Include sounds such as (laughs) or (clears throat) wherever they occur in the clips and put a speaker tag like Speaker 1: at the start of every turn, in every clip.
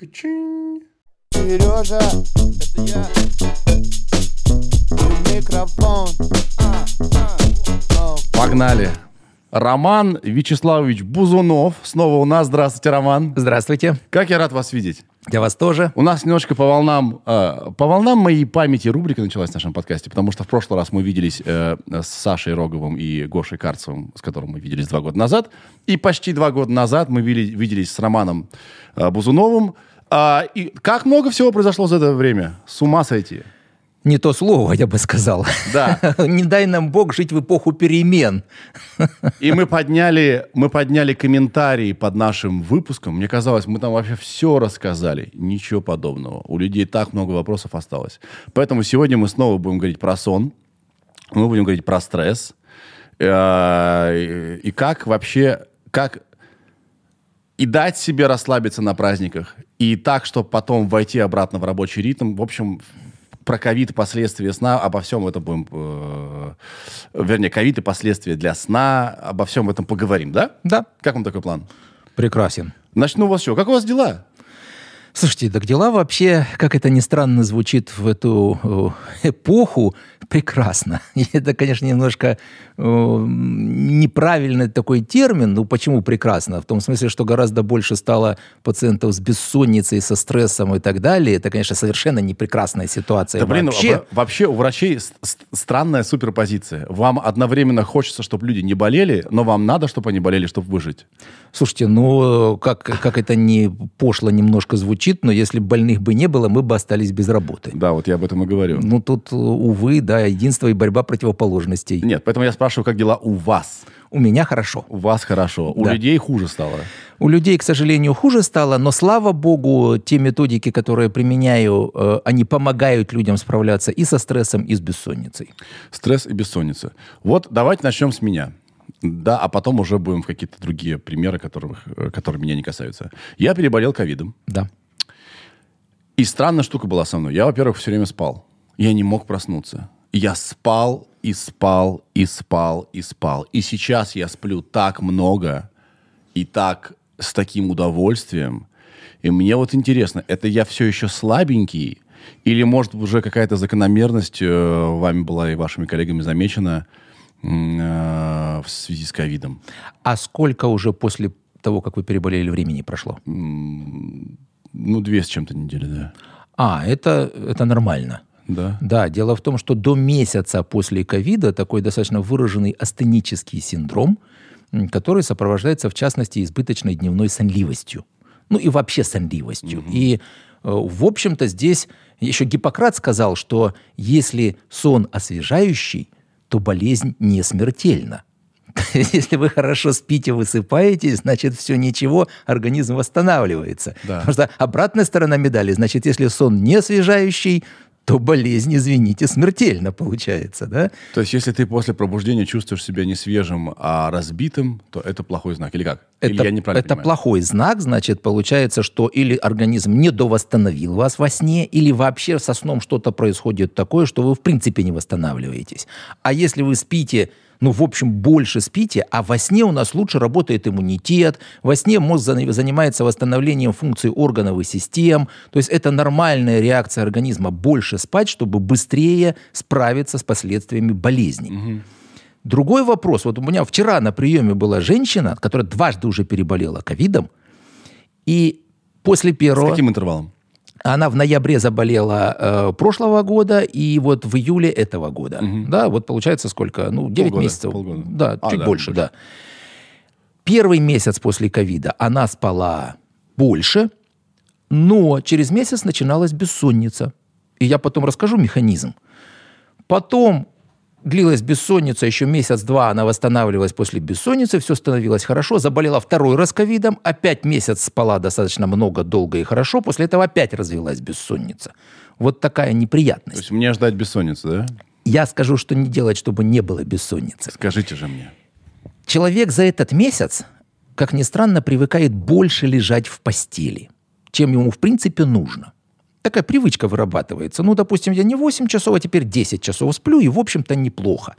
Speaker 1: Качин. Сережа, это я. И микрофон. А, а.
Speaker 2: Погнали. Роман Вячеславович Бузунов снова у нас. Здравствуйте, Роман.
Speaker 3: Здравствуйте.
Speaker 2: Как я рад вас видеть.
Speaker 3: Для вас тоже.
Speaker 2: У нас немножко по волнам, э, по волнам моей памяти рубрика началась в нашем подкасте, потому что в прошлый раз мы виделись э, с Сашей Роговым и Гошей Карцевым, с которым мы виделись два года назад, и почти два года назад мы вили- виделись с Романом э, Бузуновым. А, и как много всего произошло за это время? С ума сойти.
Speaker 3: Не то слово, я бы сказал.
Speaker 2: Да. (laughs)
Speaker 3: Не дай нам Бог жить в эпоху перемен.
Speaker 2: И мы подняли, мы подняли комментарии под нашим выпуском. Мне казалось, мы там вообще все рассказали. Ничего подобного. У людей так много вопросов осталось. Поэтому сегодня мы снова будем говорить про сон. Мы будем говорить про стресс. Э, И как вообще, как и дать себе расслабиться на праздниках, и так, чтобы потом войти обратно в рабочий ритм. В общем, про ковид и последствия сна, обо всем этом будем... э, вернее, ковид и последствия для сна, обо всем этом поговорим, да?
Speaker 3: Да,
Speaker 2: Как вам такой план?
Speaker 3: прекрасен.
Speaker 2: Начну у вас что? Как у вас дела?
Speaker 3: Слушайте, так дела вообще, как это ни странно звучит в эту эпоху, прекрасно. (laughs) И это, конечно, немножко э, неправильный такой термин. Ну, почему прекрасно? В том смысле, что гораздо больше стало пациентов с бессонницей, со стрессом и так далее. Это, конечно, совершенно не прекрасная ситуация
Speaker 2: Да, блин,
Speaker 3: вообще.
Speaker 2: во- вообще у врачей странная суперпозиция. Вам одновременно хочется, чтобы люди не болели, но вам надо, чтобы они болели, чтобы выжить.
Speaker 3: Слушайте, ну, как, как это не пошло немножко звучит, но если больных бы не было, мы бы остались без работы.
Speaker 2: Да, вот я об этом и говорю.
Speaker 3: Ну, тут, увы, да, единство и борьба противоположностей.
Speaker 2: Нет, поэтому я спрашиваю, как дела у вас?
Speaker 3: У меня хорошо.
Speaker 2: У вас хорошо. У
Speaker 3: Да.
Speaker 2: людей хуже стало.
Speaker 3: У людей, к сожалению, хуже стало, но, слава богу, те методики, которые применяю, э, они помогают людям справляться и со стрессом, и с бессонницей.
Speaker 2: Стресс и бессонница. Вот давайте начнем с меня. Да, а потом уже будем в какие-то другие примеры, которых, э, которые меня не касаются. Я переболел ковидом.
Speaker 3: Да.
Speaker 2: И странная штука была со мной. Я, во-первых, все время спал. Я не мог проснуться. Я спал и спал и спал и спал. И сейчас я сплю так много и так с таким удовольствием. И мне вот интересно, это я все еще слабенький? Или, может, уже какая-то закономерность э, вами была и вашими коллегами замечена э, в связи с ковидом?
Speaker 3: А сколько уже после того, как вы переболели, времени прошло?
Speaker 2: Ну, две с чем-то недели, да.
Speaker 3: А, это, это нормально.
Speaker 2: Да.
Speaker 3: Да, дело в том, что до месяца после ковида такой достаточно выраженный астенический синдром, который сопровождается, в частности, избыточной дневной сонливостью. Ну и вообще сонливостью. И, э, в общем-то, здесь еще Гиппократ сказал, что если сон освежающий, то болезнь не смертельна. (laughs) Если вы хорошо спите, высыпаетесь, значит, все ничего, организм восстанавливается.
Speaker 2: Да.
Speaker 3: Потому что обратная сторона медали, значит, если сон не освежающий, то болезнь, извините, смертельно получается, да?
Speaker 2: То есть, если ты после пробуждения чувствуешь себя не свежим, а разбитым, то это плохой знак. Или как? Или
Speaker 3: Это,
Speaker 2: я неправильно
Speaker 3: это
Speaker 2: понимаю?
Speaker 3: плохой знак, значит, получается, что или организм не довосстановил вас во сне, или вообще со сном что-то происходит такое, что вы в принципе не восстанавливаетесь. А если вы спите, ну, в общем, больше спите, а во сне у нас лучше работает иммунитет, во сне мозг за- занимается восстановлением функций органов и систем, то есть это нормальная реакция организма больше спать, чтобы быстрее справиться с последствиями болезни. Другой вопрос. Вот у меня вчера на приеме была женщина, которая дважды уже переболела ковидом, и после
Speaker 2: С
Speaker 3: первого...
Speaker 2: каким интервалом?
Speaker 3: Она в ноябре заболела э, прошлого года и вот в июле этого года. Да, вот получается сколько? Ну, 9
Speaker 2: Полгода,
Speaker 3: месяцев.
Speaker 2: полгода.
Speaker 3: Да,
Speaker 2: А,
Speaker 3: чуть
Speaker 2: да,
Speaker 3: больше,
Speaker 2: больше.
Speaker 3: да. Первый месяц после ковида она спала больше, но через месяц начиналась бессонница. И я потом расскажу механизм. Потом длилась бессонница еще месяц-два, она восстанавливалась после бессонницы, все становилось хорошо, заболела второй раз ковидом, опять месяц спала достаточно много, долго и хорошо, после этого опять развилась бессонница. Вот такая
Speaker 2: То
Speaker 3: неприятность.
Speaker 2: есть, мне ждать бессонницы, да?
Speaker 3: Я скажу, что не делать, чтобы не было бессонницы.
Speaker 2: Скажите же мне.
Speaker 3: Человек за этот месяц, как ни странно, привыкает больше лежать в постели, чем ему в принципе нужно. Такая привычка вырабатывается. Ну, допустим, я не 8 часов, а теперь 10 часов сплю, и, в общем-то, неплохо.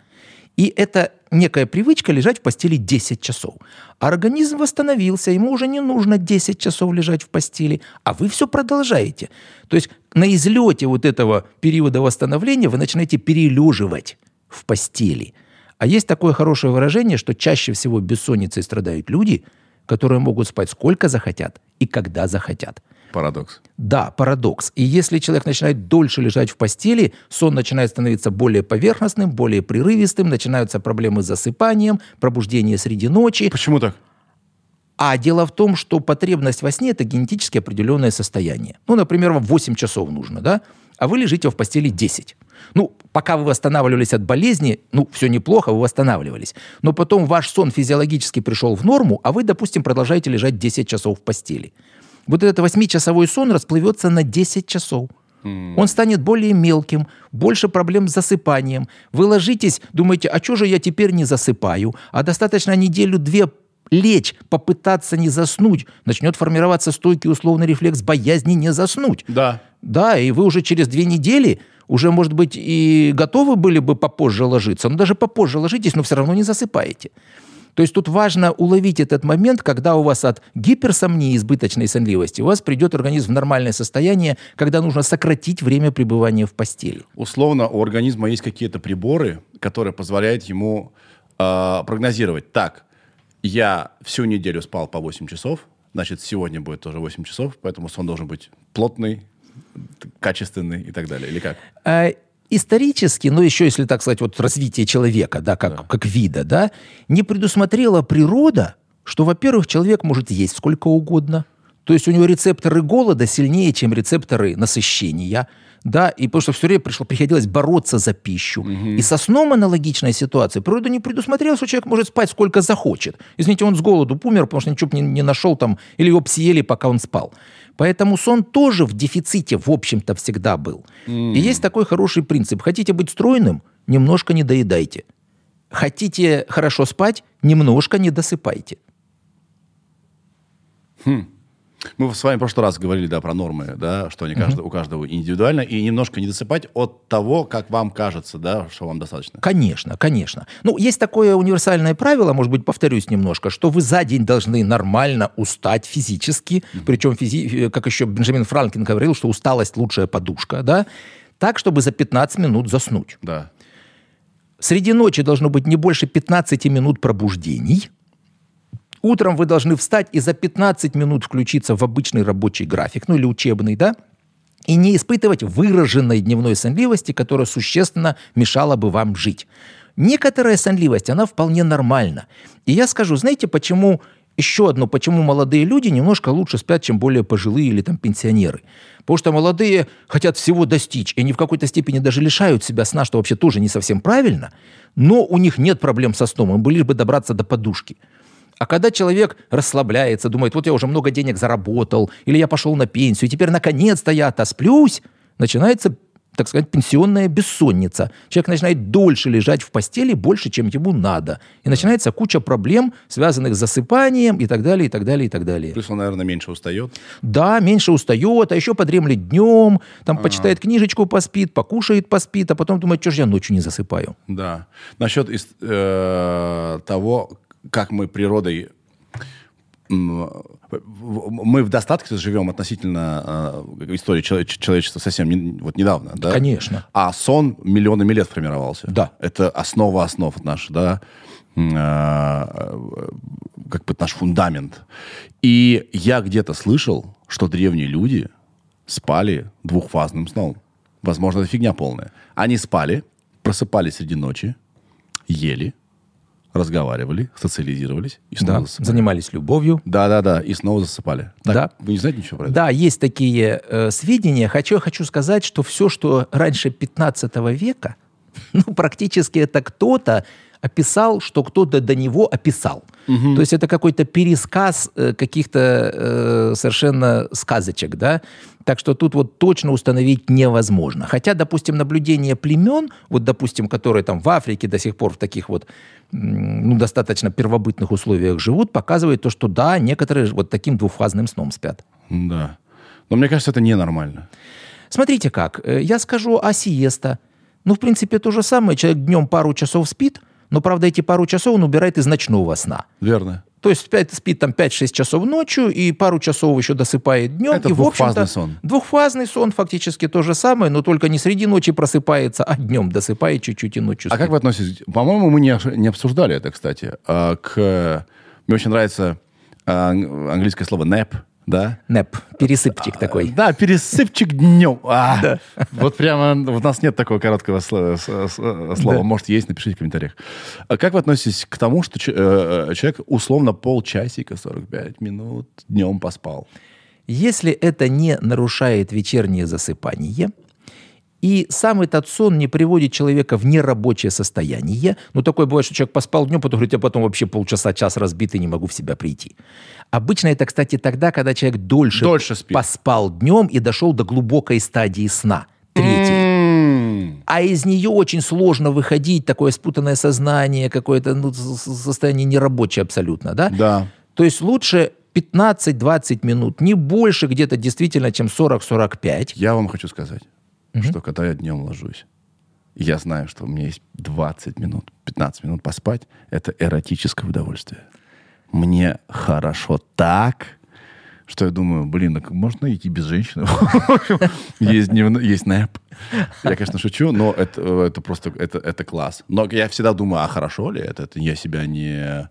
Speaker 3: И это некая привычка лежать в постели 10 часов. Организм восстановился, ему уже не нужно 10 часов лежать в постели, а вы все продолжаете. То есть на излете вот этого периода восстановления вы начинаете перележивать в постели. А есть такое хорошее выражение, что чаще всего бессонницей страдают люди, которые могут спать сколько захотят и когда захотят.
Speaker 2: Парадокс.
Speaker 3: Да, парадокс. И если человек начинает дольше лежать в постели, сон начинает становиться более поверхностным, более прерывистым, начинаются проблемы с засыпанием, пробуждение среди ночи.
Speaker 2: Почему так?
Speaker 3: А дело в том, что потребность во сне – это генетически определенное состояние. Ну, например, вам 8 часов нужно, да? А вы лежите в постели 10. Ну, пока вы восстанавливались от болезни, ну, все неплохо, вы восстанавливались. Но потом ваш сон физиологически пришел в норму, а вы, допустим, продолжаете лежать 10 часов в постели. Вот этот восьмичасовой сон расплывется на 10 часов. Он станет более мелким, больше проблем с засыпанием. Вы ложитесь, думаете, а что же я теперь не засыпаю? А достаточно неделю-две лечь, попытаться не заснуть. Начнет формироваться стойкий условный рефлекс боязни не заснуть.
Speaker 2: Да.
Speaker 3: Да, и вы уже через две недели уже, может быть, и готовы были бы попозже ложиться, но даже попозже ложитесь, но все равно не засыпаете. То есть тут важно уловить этот момент, когда у вас от гиперсомнии, избыточной сонливости, у вас придет организм в нормальное состояние, когда нужно сократить время пребывания в постели.
Speaker 2: Условно, у организма есть какие-то приборы, которые позволяют ему э, прогнозировать. Так, я всю неделю спал по 8 часов, значит, сегодня будет тоже 8 часов, поэтому сон должен быть плотный, качественный и так далее. Или как?
Speaker 3: Исторически, ну еще если так сказать, вот развитие человека, да, как,
Speaker 2: Да.
Speaker 3: как вида, да, не предусмотрела природа, что, во-первых, человек может есть сколько угодно, то есть у него рецепторы голода сильнее, чем рецепторы насыщения, да, и потому что все время пришло, приходилось бороться за пищу. И со сном аналогичная ситуация. Природа не предусмотрела, что человек может спать сколько захочет. Извините, он с голоду помер, потому что ничего не, не нашел там, или его съели, пока он спал. Поэтому сон тоже в дефиците, в общем-то, всегда был. И есть такой хороший принцип. Хотите быть стройным, немножко не доедайте. Хотите хорошо спать, немножко не досыпайте.
Speaker 2: Мы с вами в прошлый раз говорили, да, про нормы, да, что они каждого- у каждого индивидуально, и немножко не досыпать от того, как вам кажется, да, что вам достаточно.
Speaker 3: Конечно, конечно. Ну, есть такое универсальное правило, может быть, повторюсь немножко, что вы за день должны нормально устать физически, причем, физи- э, как еще Бенджамин Франклин говорил, что усталость лучшая подушка, да, так, чтобы за 15 минут заснуть.
Speaker 2: Да.
Speaker 3: Среди ночи должно быть не больше 15 минут пробуждений. Утром вы должны встать и за 15 минут включиться в обычный рабочий график, ну или учебный, да, и не испытывать выраженной дневной сонливости, которая существенно мешала бы вам жить. Некоторая сонливость, она вполне нормальна. И я скажу, знаете, почему еще одно, почему молодые люди немножко лучше спят, чем более пожилые или там пенсионеры. Потому что молодые хотят всего достичь, и они в какой-то степени даже лишают себя сна, что вообще тоже не совсем правильно, но у них нет проблем со сном, им бы лишь бы добраться до подушки. А когда человек расслабляется, думает, вот я уже много денег заработал, или я пошел на пенсию, и теперь наконец-то я отосплюсь, начинается, так сказать, пенсионная бессонница. Человек начинает дольше лежать в постели, больше, чем ему надо. И начинается куча проблем, связанных с засыпанием и так далее, и так далее, и так далее.
Speaker 2: Плюс он, наверное, меньше устает.
Speaker 3: Да, меньше устает, а еще подремлет днем, там почитает книжечку, поспит, покушает, поспит, а потом думает, что же я ночью не засыпаю.
Speaker 2: Да. Насчет э, того, как мы природой мы в достатке живем относительно э, истории челове- человечества совсем не- вот недавно, да?
Speaker 3: Конечно.
Speaker 2: А сон миллионами лет формировался.
Speaker 3: Да.
Speaker 2: Это основа основ наша, да? Э, как бы наш фундамент. И я где-то слышал, что древние люди спали двухфазным сном. Возможно, это фигня полная. Они спали, просыпались среди ночи, ели, разговаривали, социализировались и снова
Speaker 3: Да,
Speaker 2: засыпали.
Speaker 3: занимались любовью,
Speaker 2: Да-да-да, и снова засыпали. Так,
Speaker 3: Да.
Speaker 2: Вы не знаете ничего про это?
Speaker 3: Да, есть такие э, сведения. Хочу, хочу сказать, что все, что раньше 15 века, (laughs) ну, практически это кто-то описал, что кто-то до него описал. То есть это какой-то пересказ э, каких-то э, совершенно сказочек, да? Так что тут вот точно установить невозможно. Хотя, допустим, наблюдение племен, вот, допустим, которые там в Африке до сих пор в таких вот ну, достаточно первобытных условиях живут, показывает то, что да, некоторые вот таким двухфазным сном спят.
Speaker 2: Да. Но мне кажется, это ненормально.
Speaker 3: Смотрите как, э, я скажу о сиеста. Ну, в принципе, то же самое. Человек днем пару часов спит, но, правда, эти пару часов он убирает из ночного сна.
Speaker 2: Верно.
Speaker 3: То есть спит, спит там 5-6 часов ночью и пару часов еще досыпает днем.
Speaker 2: Это
Speaker 3: и, в
Speaker 2: двухфазный
Speaker 3: общем-то,
Speaker 2: сон.
Speaker 3: Двухфазный сон фактически то же самое, но только не среди ночи просыпается, а днем досыпает чуть-чуть и ночью
Speaker 2: А как
Speaker 3: спит.
Speaker 2: вы относитесь? По-моему, мы не, не обсуждали это, кстати. А, к... Мне очень нравится а, ан- английское слово nap, да?
Speaker 3: Нэп, пересыпчик такой.
Speaker 2: Да, пересыпчик днем. А, (laughs) Вот прямо у нас нет такого короткого с- слова.
Speaker 3: Да.
Speaker 2: Может, есть, напишите в комментариях. А как вы относитесь к тому, что э, э, человек условно полчасика, 45 минут днем поспал?
Speaker 3: Если это не нарушает вечернее засыпание, и сам этот сон не приводит человека в нерабочее состояние, ну, такое бывает, что человек поспал днем, потом говорит, я потом вообще полчаса, час разбитый, не могу в себя прийти. Обычно это, кстати, тогда, когда человек дольше,
Speaker 2: Дольше спит.
Speaker 3: поспал днем и дошел до глубокой стадии сна, третьей. А из нее очень сложно выходить, такое спутанное сознание, какое-то ну, состояние нерабочее абсолютно, да?
Speaker 2: Да.
Speaker 3: То есть лучше 15-20 минут, не больше где-то действительно, чем 40-45.
Speaker 2: Я вам хочу сказать, что когда я днем ложусь, я знаю, что у меня есть 20 минут, 15 минут поспать. Это эротическое удовольствие. Мне хорошо так, что я думаю, блин, так можно идти без женщины? (laughs) Есть есть нэп. Я, конечно, шучу, но это, просто, это, класс. Но я всегда думаю, а хорошо ли? Это я себя не...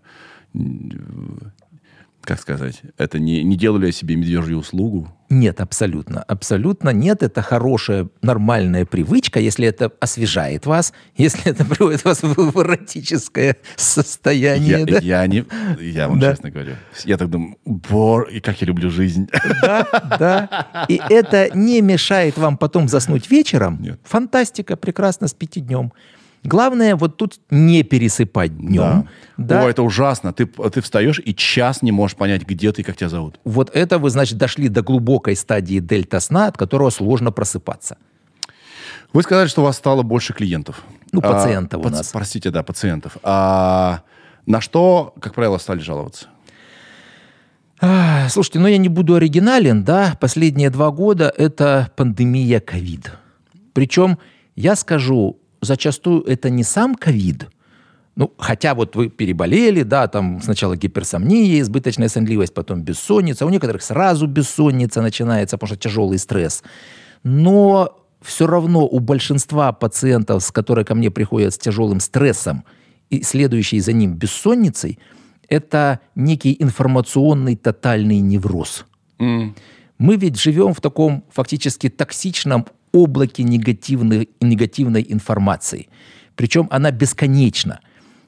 Speaker 2: Как сказать? Это не, не делаю ли я себе медвежью услугу?
Speaker 3: Нет, абсолютно. Абсолютно нет. Это хорошая, нормальная привычка, если это освежает вас, (laughs) если это приводит вас в в эротическое состояние.
Speaker 2: Я,
Speaker 3: да?
Speaker 2: я не, я вам
Speaker 3: Да.
Speaker 2: честно говорю. Я так думаю, бор, и как я люблю жизнь. (laughs)
Speaker 3: Да, да. И это не мешает вам потом заснуть вечером.
Speaker 2: Нет.
Speaker 3: Фантастика, прекрасно спите днем. Главное вот тут не пересыпать днем. Да.
Speaker 2: О, это ужасно. Ты, ты встаешь и час не можешь понять, где ты и как тебя зовут.
Speaker 3: Вот это вы, значит, дошли до глубокой стадии дельта сна, от которого сложно просыпаться.
Speaker 2: Вы сказали, что у вас стало больше клиентов.
Speaker 3: Ну, пациентов у
Speaker 2: паци-
Speaker 3: нас.
Speaker 2: Простите, да, пациентов. А на что, как правило, стали жаловаться?
Speaker 3: А, Слушайте, ну я не буду оригинален, да, последние два года это пандемия ковид. Причем, я скажу, зачастую это не сам ковид, ну, хотя вот вы переболели, да, там сначала гиперсомния, избыточная сонливость, потом бессонница, у некоторых сразу бессонница начинается, потому что тяжелый стресс. Но все равно у большинства пациентов, с которые ко мне приходят с тяжелым стрессом и следующей за ним бессонницей, это некий информационный тотальный невроз. Мы ведь живем в таком фактически токсичном облаке негативной, негативной информации. Причем она бесконечна.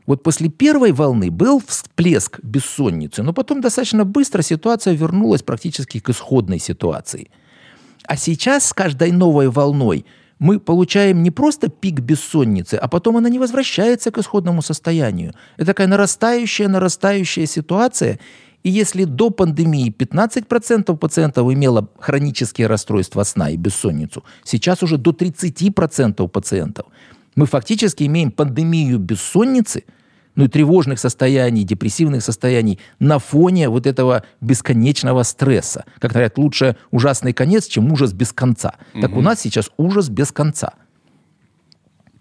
Speaker 3: Вот после первой волны был всплеск бессонницы, но потом достаточно быстро ситуация вернулась практически к исходной ситуации. А сейчас с каждой новой волной мы получаем не просто пик бессонницы, а потом она не возвращается к исходному состоянию. Это такая нарастающая, нарастающая ситуация. И если до пандемии 15% пациентов имело хронические расстройства сна и бессонницу, сейчас уже до 30% пациентов. Мы фактически имеем пандемию бессонницы, ну и тревожных состояний, депрессивных состояний на фоне вот этого бесконечного стресса. Как говорят, лучше ужасный конец, чем ужас без конца. Так у нас сейчас ужас без конца.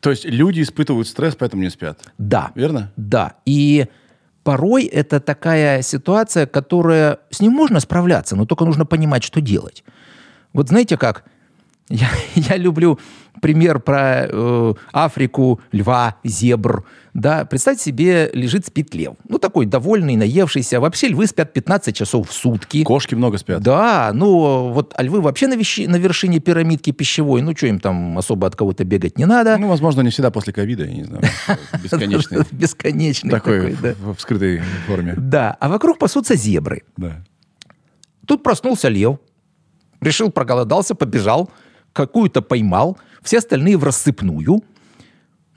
Speaker 2: То есть люди испытывают стресс, поэтому не спят.
Speaker 3: Да.
Speaker 2: Верно?
Speaker 3: Да. И порой это такая ситуация, которая... С ним можно справляться, но только нужно понимать, что делать. Вот знаете как? Я, (laughs) я люблю пример про э, Африку, льва, зебр. Да, представьте себе, лежит, спит лев. Ну, такой довольный, наевшийся. Вообще львы спят 15 часов в сутки.
Speaker 2: Кошки много спят.
Speaker 3: Да, ну вот а львы вообще на, вещи- на вершине пирамидки пищевой. Ну, что им там особо от кого-то бегать не надо.
Speaker 2: Ну, возможно, не всегда после ковида, я не знаю. (laughs) Бесконечный. (laughs)
Speaker 3: Бесконечный
Speaker 2: Такой в скрытой форме.
Speaker 3: Да, а вокруг пасутся зебры.
Speaker 2: Да.
Speaker 3: Тут проснулся лев, решил, проголодался, побежал, какую-то поймал, все остальные в рассыпную.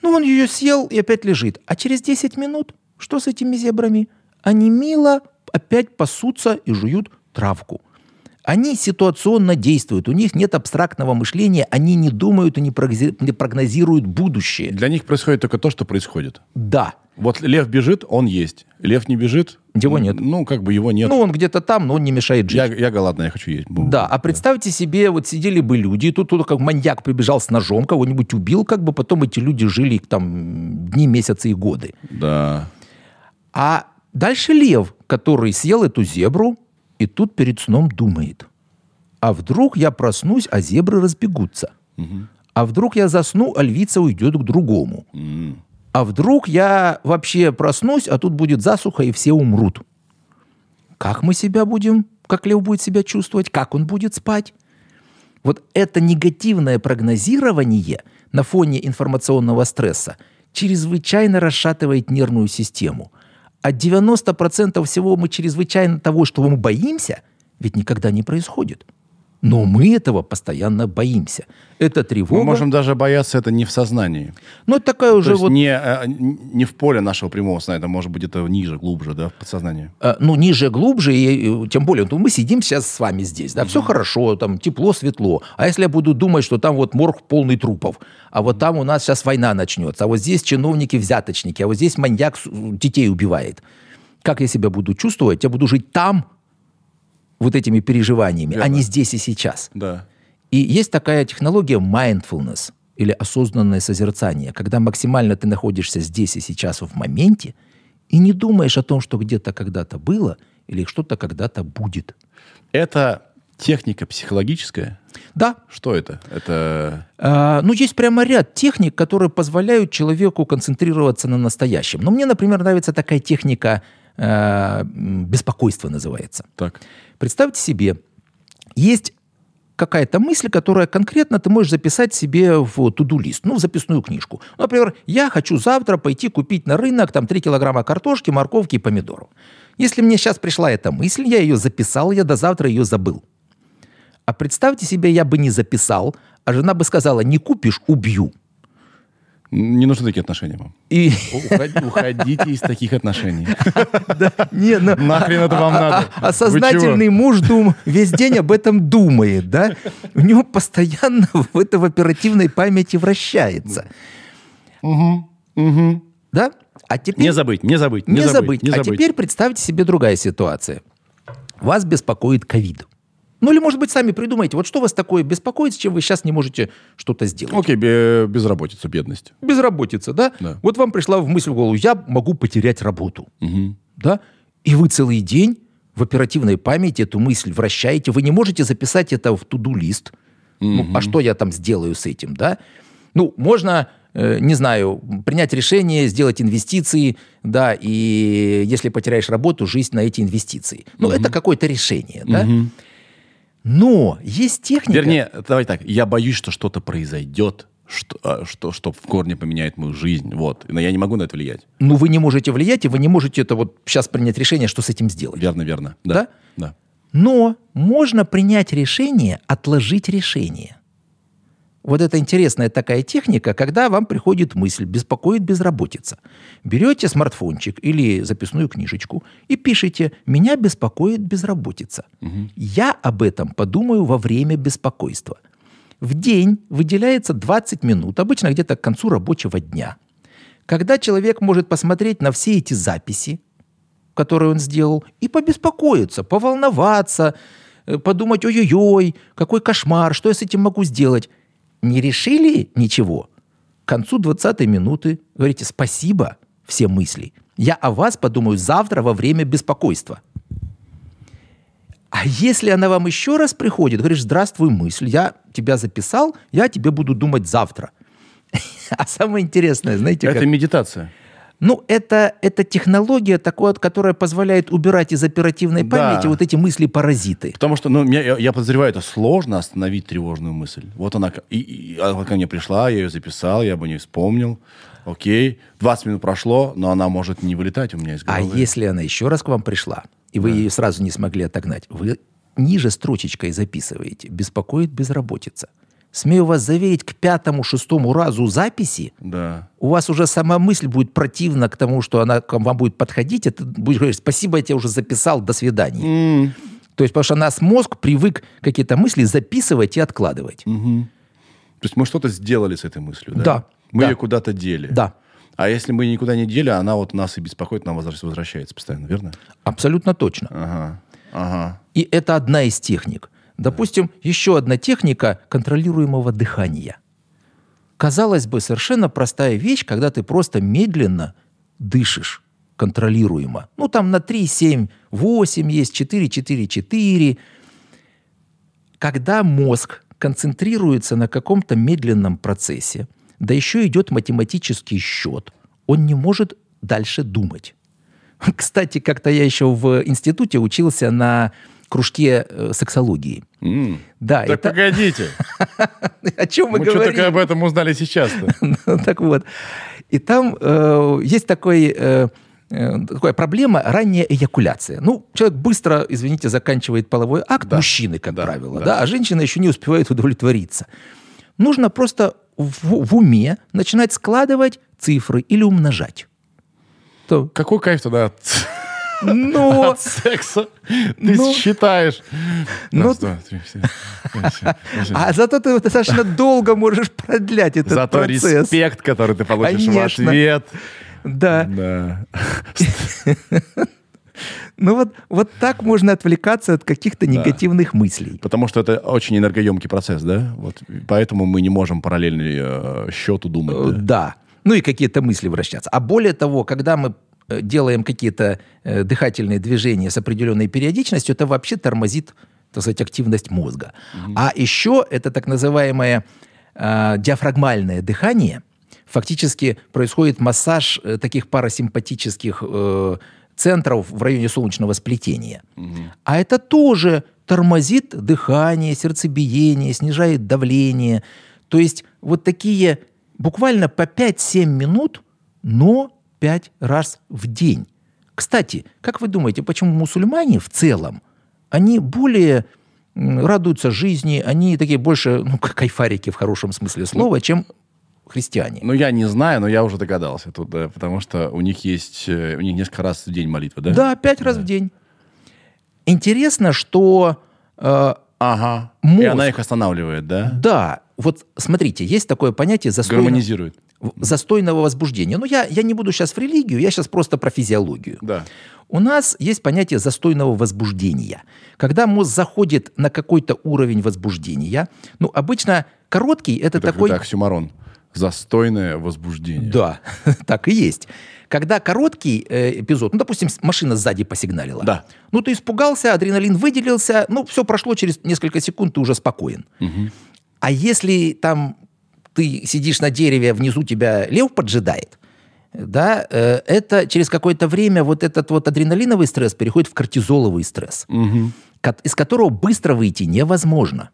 Speaker 3: Ну, он ее съел и опять лежит. А через 10 минут что с этими зебрами? Они мило опять пасутся и жуют травку. Они ситуационно действуют, у них нет абстрактного мышления, они не думают и не прогнози- не прогнозируют будущее.
Speaker 2: Для них происходит только то, что происходит.
Speaker 3: Да.
Speaker 2: Вот лев бежит, он есть. Лев не бежит.
Speaker 3: Его нет.
Speaker 2: Ну, как бы его нет.
Speaker 3: Ну, он где-то там, но он не мешает жить.
Speaker 2: я, я голодный, я хочу есть. Бу.
Speaker 3: Да, а представьте себе, вот сидели бы люди, и тут кто-то как маньяк прибежал с ножом, кого-нибудь убил, как бы потом эти люди жили там дни, месяцы и годы.
Speaker 2: Да.
Speaker 3: А дальше лев, который съел эту зебру, и тут перед сном думает. А вдруг я проснусь, а зебры разбегутся? А вдруг я засну, а львица уйдет к другому? А вдруг я вообще проснусь, а тут будет засуха, и все умрут? Как мы себя будем, как лев будет себя чувствовать, как он будет спать? Вот это негативное прогнозирование на фоне информационного стресса чрезвычайно расшатывает нервную систему. А 90% всего мы чрезвычайно того, что мы боимся, ведь никогда не происходит. Но мы этого постоянно боимся. Это тревога.
Speaker 2: Мы можем даже бояться это не в сознании.
Speaker 3: Ну, это такая
Speaker 2: То
Speaker 3: уже
Speaker 2: есть
Speaker 3: вот...
Speaker 2: не, э, не в поле нашего прямого сна, это может быть это ниже, глубже, да, в подсознании.
Speaker 3: э, ну, ниже, глубже, и э, тем более, ну, мы сидим сейчас с вами здесь, да, все хорошо, там тепло, светло. А если я буду думать, что там вот морг полный трупов, а вот там у нас сейчас война начнется, а вот здесь чиновники-взяточники, а вот здесь маньяк детей убивает. Как я себя буду чувствовать? Я буду жить там, вот этими переживаниями, а
Speaker 2: Верно.
Speaker 3: не здесь и сейчас.
Speaker 2: Да.
Speaker 3: И есть такая технология mindfulness или осознанное созерцание, когда максимально ты находишься здесь и сейчас в моменте и не думаешь о том, что где-то когда-то было или что-то когда-то будет.
Speaker 2: Это техника психологическая.
Speaker 3: Да,
Speaker 2: Что это? Это
Speaker 3: А, ну, есть прямо ряд техник, которые позволяют человеку концентрироваться на настоящем. Но мне, например, нравится такая техника м, беспокойства называется.
Speaker 2: так.
Speaker 3: Представьте себе, есть какая-то мысль, которая конкретно ты можешь записать себе в туду-лист, ну, в записную книжку. Ну, Например, я хочу завтра пойти купить на рынок там 3 килограмма картошки, морковки и помидоров. Если мне сейчас пришла эта мысль, я ее записал, я до завтра ее забыл. А представьте себе, я бы не записал, а жена бы сказала, не купишь, убью.
Speaker 2: Не нужны такие отношения вам.
Speaker 3: И
Speaker 2: Уходи- Уходите из таких отношений. (laughs)
Speaker 3: ну,
Speaker 2: Нахрен это вам
Speaker 3: а-
Speaker 2: надо?
Speaker 3: а- сознательный муж дум, весь день об этом думает, да? У него постоянно (laughs) в это в оперативной памяти вращается. Да? А теперь...
Speaker 2: Не забыть, не забыть,
Speaker 3: Не, забыть. А теперь представьте себе другая ситуация. Вас беспокоит ковид. Ну или, может быть, сами придумайте, вот что вас такое беспокоит, с чем вы сейчас не можете что-то сделать.
Speaker 2: Окей, бе- безработица, бедность.
Speaker 3: Безработица, да?
Speaker 2: Да.
Speaker 3: Вот вам пришла в мысль в голову, я могу потерять работу.
Speaker 2: Мгм.
Speaker 3: Да? И вы целый день в оперативной памяти эту мысль вращаете. Вы не можете записать это в туду-лист. Ну, а что я там сделаю с этим, да? Ну, можно, э, не знаю, принять решение, сделать инвестиции, да, и если потеряешь работу, жизнь на эти инвестиции. Ну, это какое-то решение, да? Но есть техника...
Speaker 2: Вернее, давай так, я боюсь, что что-то произойдет, что, а, что, что в корне поменяет мою жизнь. Вот. Но я не могу на это влиять.
Speaker 3: Ну, вы не можете влиять, и вы не можете это вот сейчас принять решение, что с этим сделать.
Speaker 2: Верно, верно.
Speaker 3: Да?
Speaker 2: Да. Да.
Speaker 3: Но можно принять решение, отложить решение. Вот это интересная такая техника, когда вам приходит мысль, беспокоит безработица. Берете смартфончик или записную книжечку и пишите «Меня беспокоит безработица». Я об этом подумаю во время беспокойства. В день выделяется 20 минут, обычно где-то к концу рабочего дня, когда человек может посмотреть на все эти записи, которые он сделал, и побеспокоиться, поволноваться, э, подумать, ой-ой-ой, какой кошмар, что я с этим могу сделать. Не решили ничего? К концу 20 минуты говорите спасибо, все мысли. Я о вас подумаю завтра во время беспокойства. А если она вам еще раз приходит, говоришь, здравствуй, мысль, я тебя записал, я тебе буду думать завтра. (laughs) А самое интересное, знаете, как?
Speaker 2: Это медитация.
Speaker 3: Ну, это, это технология такая, которая позволяет убирать из оперативной
Speaker 2: Да.
Speaker 3: памяти вот эти мысли-паразиты.
Speaker 2: Потому что, ну, меня- я, я подозреваю, это сложно остановить тревожную мысль. Вот она, и, и- она ко мне пришла, я ее записал, я бы не вспомнил. Окей, 20 минут прошло, но она может не вылетать у меня из
Speaker 3: А
Speaker 2: головы.
Speaker 3: если она еще раз к вам пришла, и вы ее сразу не смогли отогнать, вы ниже строчечкой записываете «беспокоит безработица». Смею вас заверить, к пятому-шестому разу записи
Speaker 2: Да.
Speaker 3: у вас уже сама мысль будет противна к тому, что она к вам будет подходить, это будет говорить «спасибо, я тебя уже записал, до свидания».
Speaker 2: М,
Speaker 3: То есть, потому что нас мозг привык какие-то мысли записывать и откладывать.
Speaker 2: То есть мы что-то сделали с этой мыслью, да?
Speaker 3: Да,
Speaker 2: Мы
Speaker 3: да.
Speaker 2: ее куда-то дели.
Speaker 3: Да.
Speaker 2: А если мы никуда не дели, она вот нас и беспокоит, нам возвращ- возвращается постоянно, верно?
Speaker 3: Абсолютно точно.
Speaker 2: Ага. Ага.
Speaker 3: И это одна из техник. Допустим, еще одна техника контролируемого дыхания. Казалось бы, совершенно простая вещь, когда ты просто медленно дышишь контролируемо. Ну, там на 3, 7, 8 есть, 4, 4, 4. Когда мозг концентрируется на каком-то медленном процессе, да еще идет математический счет, он не может дальше думать. (laughs) Кстати, как-то я еще в институте учился на кружке э, сексологии.
Speaker 2: М.
Speaker 3: Да,
Speaker 2: Так
Speaker 3: это...
Speaker 2: погодите. (laughs)
Speaker 3: О чем мы,
Speaker 2: Мы
Speaker 3: говорим?
Speaker 2: только об этом узнали сейчас-то? (laughs)
Speaker 3: так вот. И там э, есть такой, э, такая проблема ранняя эякуляция. Ну, человек быстро, извините, заканчивает половой акт,
Speaker 2: Да.
Speaker 3: мужчины, как
Speaker 2: Да,
Speaker 3: правило,
Speaker 2: да.
Speaker 3: да. а женщина еще не успевает удовлетвориться. Нужно просто в, в уме начинать складывать цифры или умножать. То,
Speaker 2: Какой кайф тогда от,
Speaker 3: но
Speaker 2: от секса? Ты
Speaker 3: Ну.
Speaker 2: считаешь.
Speaker 3: Ну.
Speaker 2: Раз, два, три, все.
Speaker 3: А зато ты достаточно долго можешь продлять этот
Speaker 2: Зато
Speaker 3: процесс.
Speaker 2: респект, который ты получишь
Speaker 3: Конечно.
Speaker 2: в ответ.
Speaker 3: Да.
Speaker 2: Да. (laughs)
Speaker 3: Ну вот, вот так можно отвлекаться от каких-то негативных мыслей.
Speaker 2: Потому что это очень энергоемкий процесс, да? Вот поэтому мы не можем параллельный э, счету
Speaker 3: Э,
Speaker 2: думать. да?
Speaker 3: Да. Ну и какие-то мысли вращаться. А более того, когда мы э, делаем какие-то э, дыхательные движения с определенной периодичностью, это вообще тормозит, так сказать, активность мозга. А еще это так называемое э, диафрагмальное дыхание. Фактически происходит массаж э, таких парасимпатических э, центров в районе солнечного сплетения. А это тоже тормозит дыхание, сердцебиение, снижает давление. То есть вот такие буквально по 5-7 минут, но 5 раз в день. Кстати, как вы думаете, почему мусульмане в целом, они более радуются жизни, они такие больше, ну, как кайфарики в хорошем смысле слова, чем христиане?
Speaker 2: Ну, я не знаю, но я уже догадался тут, да, потому что у них есть, э, у них несколько раз в день молитва, да?
Speaker 3: Да, пять раз в день. Интересно, что э,
Speaker 2: Ага. И
Speaker 3: Мозг.
Speaker 2: она их останавливает, да?
Speaker 3: да, вот смотрите, есть такое понятие застойно-
Speaker 2: Гармонизирует.
Speaker 3: застойного возбуждения. Но я, я не буду сейчас в религию, я сейчас просто про физиологию.
Speaker 2: Да.
Speaker 3: У нас есть понятие застойного возбуждения. Когда мозг заходит на какой-то уровень возбуждения, ну, обычно короткий это,
Speaker 2: Это
Speaker 3: такой...
Speaker 2: какой-то оксюмарон. Застойное возбуждение.
Speaker 3: Да, (laughs) так и есть. Когда короткий э, эпизод, ну, допустим, машина сзади посигналила.
Speaker 2: Да.
Speaker 3: Ну, ты испугался, адреналин выделился, ну, все прошло через несколько секунд, ты уже спокоен. А если там ты сидишь на дереве, внизу тебя лев поджидает, да, э, это через какое-то время вот этот вот адреналиновый стресс переходит в кортизоловый стресс, ко- из которого быстро выйти невозможно.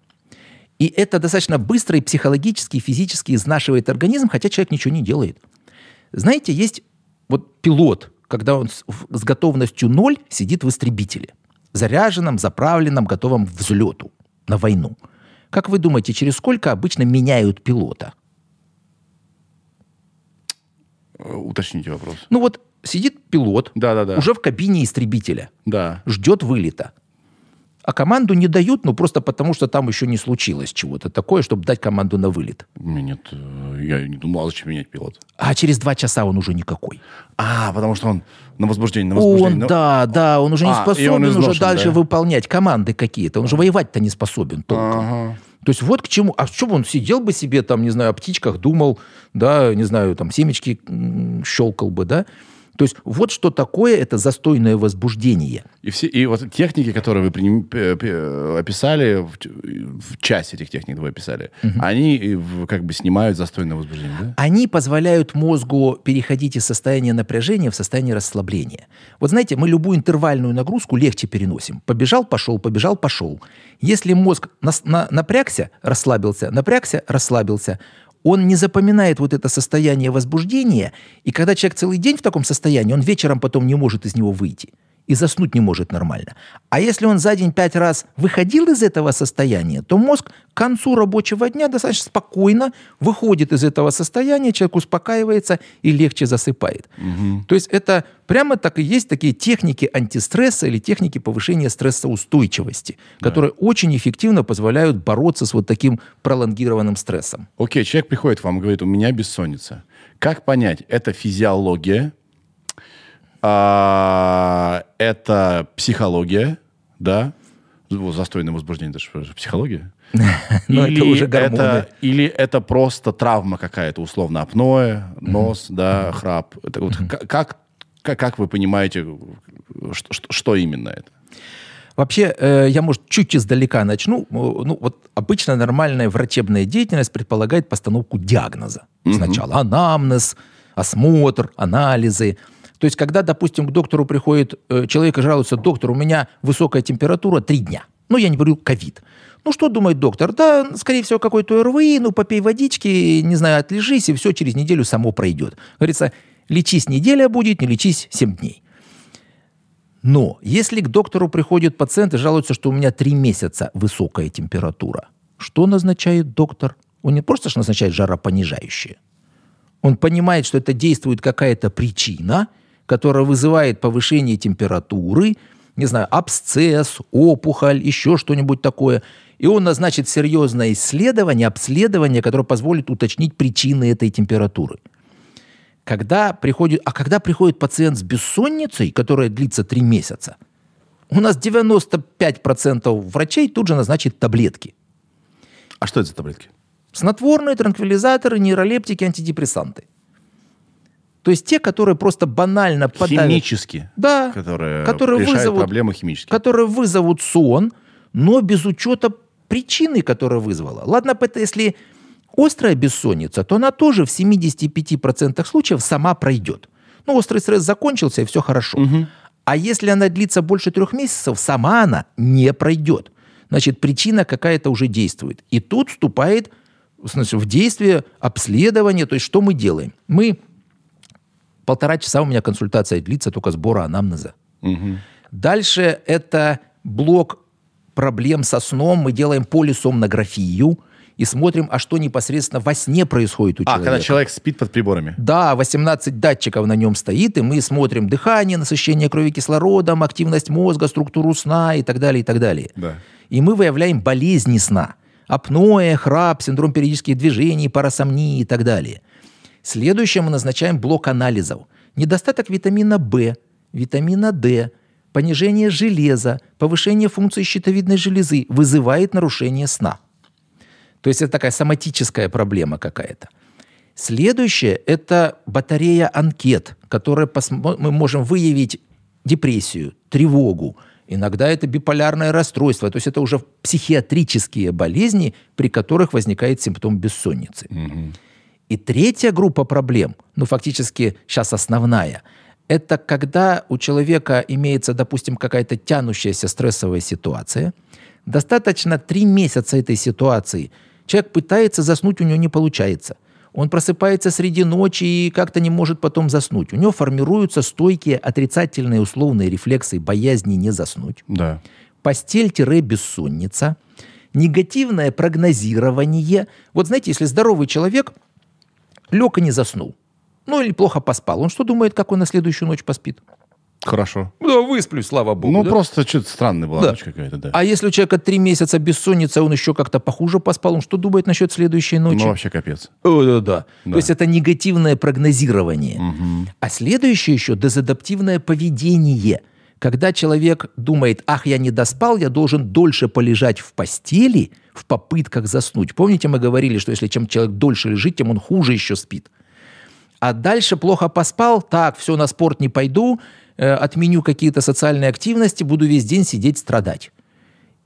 Speaker 3: И это достаточно быстро и психологически, и физически изнашивает организм, хотя человек ничего не делает. Знаете, есть вот пилот, когда он с, с готовностью ноль сидит в истребителе, заряженном, заправленном, готовом к взлету на войну. Как вы думаете, через сколько обычно меняют пилота?
Speaker 2: Э, Уточните вопрос.
Speaker 3: Ну вот сидит пилот
Speaker 2: Да-да-да.
Speaker 3: уже в кабине истребителя,
Speaker 2: Да.
Speaker 3: ждет вылета. А команду не дают, ну просто потому, что там еще не случилось чего-то такое, чтобы дать команду на вылет.
Speaker 2: Нет, э, я не думал, а зачем менять пилот.
Speaker 3: А через два часа он уже никакой.
Speaker 2: А, потому что он на возбуждении, на возбуждении.
Speaker 3: Он,
Speaker 2: Ну,
Speaker 3: да, да, он уже не
Speaker 2: А, он
Speaker 3: способен уже
Speaker 2: изношен,
Speaker 3: дальше
Speaker 2: да?
Speaker 3: выполнять команды какие-то. Он же воевать-то не способен толком.
Speaker 2: Ага.
Speaker 3: То есть вот к чему. А что бы он сидел бы себе там, не знаю, о птичках думал, да, не знаю, там семечки щелкал бы, да. То есть вот что такое это застойное возбуждение.
Speaker 2: И, все, и вот техники, которые вы приним- п- п- описали, в, в часть этих техник вы описали, они и в- как бы снимают застойное возбуждение, да?
Speaker 3: Они позволяют мозгу переходить из состояния напряжения в состояние расслабления. Вот знаете, мы любую интервальную нагрузку легче переносим. Побежал, пошел, побежал, пошел. Если мозг нас- на- напрягся, расслабился, напрягся, расслабился, он не запоминает вот это состояние возбуждения, и когда человек целый день в таком состоянии, он вечером потом не может из него выйти. И заснуть не может нормально. А если он за день пять раз выходил из этого состояния, то мозг к концу рабочего дня достаточно спокойно выходит из этого состояния, человек успокаивается и легче засыпает. То есть это прямо так и есть такие техники антистресса или техники повышения стрессоустойчивости, которые очень эффективно позволяют бороться с вот таким пролонгированным стрессом.
Speaker 2: Окей, человек приходит к вам и говорит, у меня бессонница. Как понять, это физиология, а, это психология, да? Застойное возбуждение, это же психология. (laughs)
Speaker 3: Но это уже гормоны.
Speaker 2: это, или это просто травма какая-то, условно, апноэ, нос, да, храп. Это вот как, как, как вы понимаете, что, что- что именно это?
Speaker 3: Вообще, э, я, может, чуть издалека начну. Э, Ну, вот обычно нормальная врачебная деятельность предполагает постановку диагноза. Сначала анамнез, осмотр, анализы. То есть, когда, допустим, к доктору приходит э, человек и жалуется, доктор, у меня высокая температура три дня. Ну, я не говорю ковид. Ну, что думает доктор? Да, скорее всего, какой-то РВИ, ну, попей водички, не знаю, отлежись, и все через неделю само пройдет. Говорится, лечись неделя будет, не лечись 7 дней. Но если к доктору приходит пациент и жалуется, что у меня три месяца высокая температура, что назначает доктор? Он не просто ж назначает жаропонижающее. Он понимает, что это действует какая-то причина, которая вызывает повышение температуры, не знаю, абсцесс, опухоль, еще что-нибудь такое. И он назначит серьезное исследование, обследование, которое позволит уточнить причины этой температуры. Когда приходит, а когда приходит пациент с бессонницей, которая длится три месяца, у нас 95% врачей тут же назначит таблетки.
Speaker 2: А что это за таблетки?
Speaker 3: Снотворные, транквилизаторы, нейролептики, антидепрессанты. То есть те, которые просто банально подавят...
Speaker 2: Химически.
Speaker 3: Да,
Speaker 2: Которые,
Speaker 3: которые вызовут-
Speaker 2: проблемы химически.
Speaker 3: которые вызовут сон, но без учета причины, которая вызвала. Ладно, если острая бессонница, то она тоже в 75% случаев сама пройдет. Ну, острый стресс закончился, и все хорошо. А если она длится больше трех месяцев, сама она не пройдет. Значит, причина какая-то уже действует. И тут вступает смысле, в действие обследование. То есть, что мы делаем? Мы полтора часа у меня консультация длится только сбора анамнеза. Дальше это блок проблем со сном. Мы делаем полисомнографию и смотрим, а что непосредственно во сне происходит у
Speaker 2: А,
Speaker 3: человека.
Speaker 2: когда человек спит под приборами.
Speaker 3: Да, 18 датчиков на нем стоит, и мы смотрим дыхание, насыщение крови кислородом, активность мозга, структуру сна и так далее, и так далее.
Speaker 2: Да.
Speaker 3: И мы выявляем болезни сна. Апноэ, храп, синдром периодических движений, парасомнии и так далее. Следующее мы назначаем блок анализов. Недостаток витамина В, витамина D, понижение железа, повышение функции щитовидной железы вызывает нарушение сна. То есть это такая соматическая проблема какая-то. Следующее – это батарея анкет, которая мы можем выявить депрессию, тревогу. Иногда это биполярное расстройство. То есть это уже психиатрические болезни, при которых возникает симптом бессонницы. И третья группа проблем, ну фактически сейчас основная, это когда у человека имеется, допустим, какая-то тянущаяся стрессовая ситуация, достаточно три месяца этой ситуации, человек пытается заснуть, у него не получается. Он просыпается среди ночи и как-то не может потом заснуть. У него формируются стойкие отрицательные условные рефлексы боязни не заснуть
Speaker 2: Да.
Speaker 3: постель-бессонница, негативное прогнозирование. Вот знаете, если здоровый человек лег и не заснул, ну или плохо поспал, он что думает, как он на следующую ночь поспит?
Speaker 2: Хорошо.
Speaker 3: Да, высплюсь, слава богу.
Speaker 2: Ну,
Speaker 3: да?
Speaker 2: просто что-то странная была
Speaker 3: Да.
Speaker 2: ночь какая-то, да.
Speaker 3: А если у человека три месяца бессонница, он еще как-то похуже поспал, он что думает насчет следующей ночи?
Speaker 2: Ну, вообще капец.
Speaker 3: О, да, да. То есть это негативное прогнозирование. А следующее еще дезадаптивное поведение. Когда человек думает, ах, я не доспал, я должен дольше полежать в постели в попытках заснуть. Помните, мы говорили, что если чем человек дольше лежит, тем он хуже еще спит. А дальше плохо поспал, так, все, на спорт не пойду, э, отменю какие-то социальные активности, буду весь день сидеть страдать.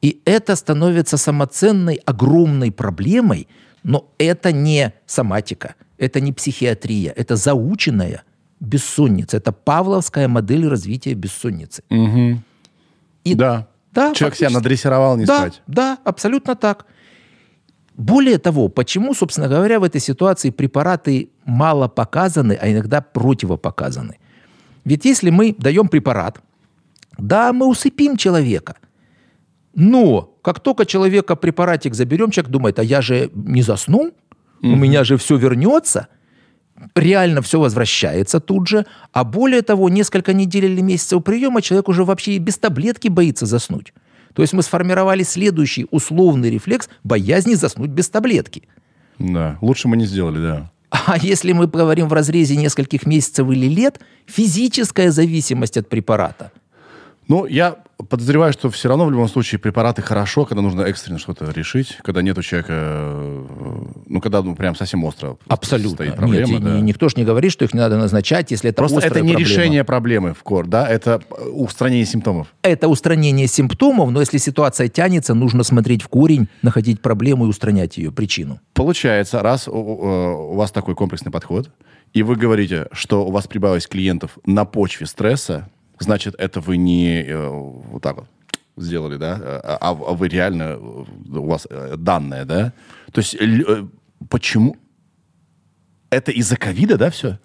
Speaker 3: И это становится самоценной, огромной проблемой, но это не соматика, это не психиатрия, это заученная бессонница. Это павловская модель развития бессонницы. И-
Speaker 2: Да.
Speaker 3: Да,
Speaker 2: Человек себя
Speaker 3: фактически.
Speaker 2: надрессировал не
Speaker 3: да,
Speaker 2: спать.
Speaker 3: Да, абсолютно так. Более того, почему, собственно говоря, в этой ситуации препараты мало показаны, а иногда противопоказаны? Ведь если мы даем препарат, Да, мы усыпим человека. Но как только человека препаратик заберем, человек думает, а я же не засну, у меня же все вернется, реально все возвращается тут же, а более того, несколько недель или месяцев приема человек уже вообще и без таблетки боится заснуть. То есть мы сформировали следующий условный рефлекс боязни заснуть без таблетки.
Speaker 2: Да, лучше мы не сделали, да.
Speaker 3: А если мы говорим в разрезе нескольких месяцев или лет, физическая зависимость от препарата.
Speaker 2: Ну, я подозреваю, что все равно в любом случае препараты хорошо, когда нужно экстренно что-то решить, когда нет у человека, э, ну, когда ну, прям совсем остро
Speaker 3: Абсолютно.
Speaker 2: стоит проблема.
Speaker 3: Нет,
Speaker 2: да.
Speaker 3: ни- никто же не говорит, что их не надо назначать, если это
Speaker 2: Просто это не
Speaker 3: проблема.
Speaker 2: решение проблемы в кор, да, это э, устранение симптомов.
Speaker 3: Это устранение симптомов, но если ситуация тянется, нужно смотреть в корень, находить проблему и устранять ее, причину.
Speaker 2: Получается, раз у- у вас такой комплексный подход, и вы говорите, что у вас прибавилось клиентов на почве стресса, значит, это вы не э, вот так вот сделали, да, а, а вы реально, э, у вас э, данные, да? То есть почему? Это из-за ковида, да, все?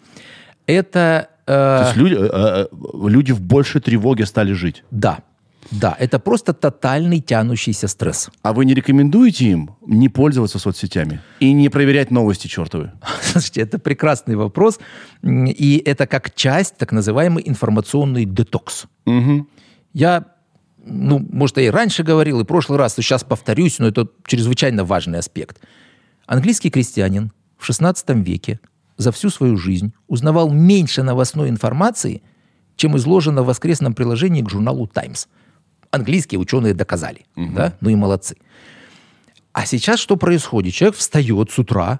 Speaker 3: Это... э,
Speaker 2: То есть люди, э, люди в большей тревоге стали жить.
Speaker 3: да, да, это просто тотальный тянущийся стресс.
Speaker 2: А вы не рекомендуете им не пользоваться соцсетями и не проверять новости чертовы? (laughs)
Speaker 3: Слушайте, это прекрасный вопрос, и это как часть, так называемый информационный детокс. Я, ну, может, я и раньше говорил, и в прошлый раз, и сейчас повторюсь, но это чрезвычайно важный аспект. Английский крестьянин в 16 веке за всю свою жизнь узнавал меньше новостной информации, чем изложено в воскресном приложении к журналу «Таймс». Английские ученые доказали, да? Ну и молодцы. А сейчас что происходит? Человек встает с утра,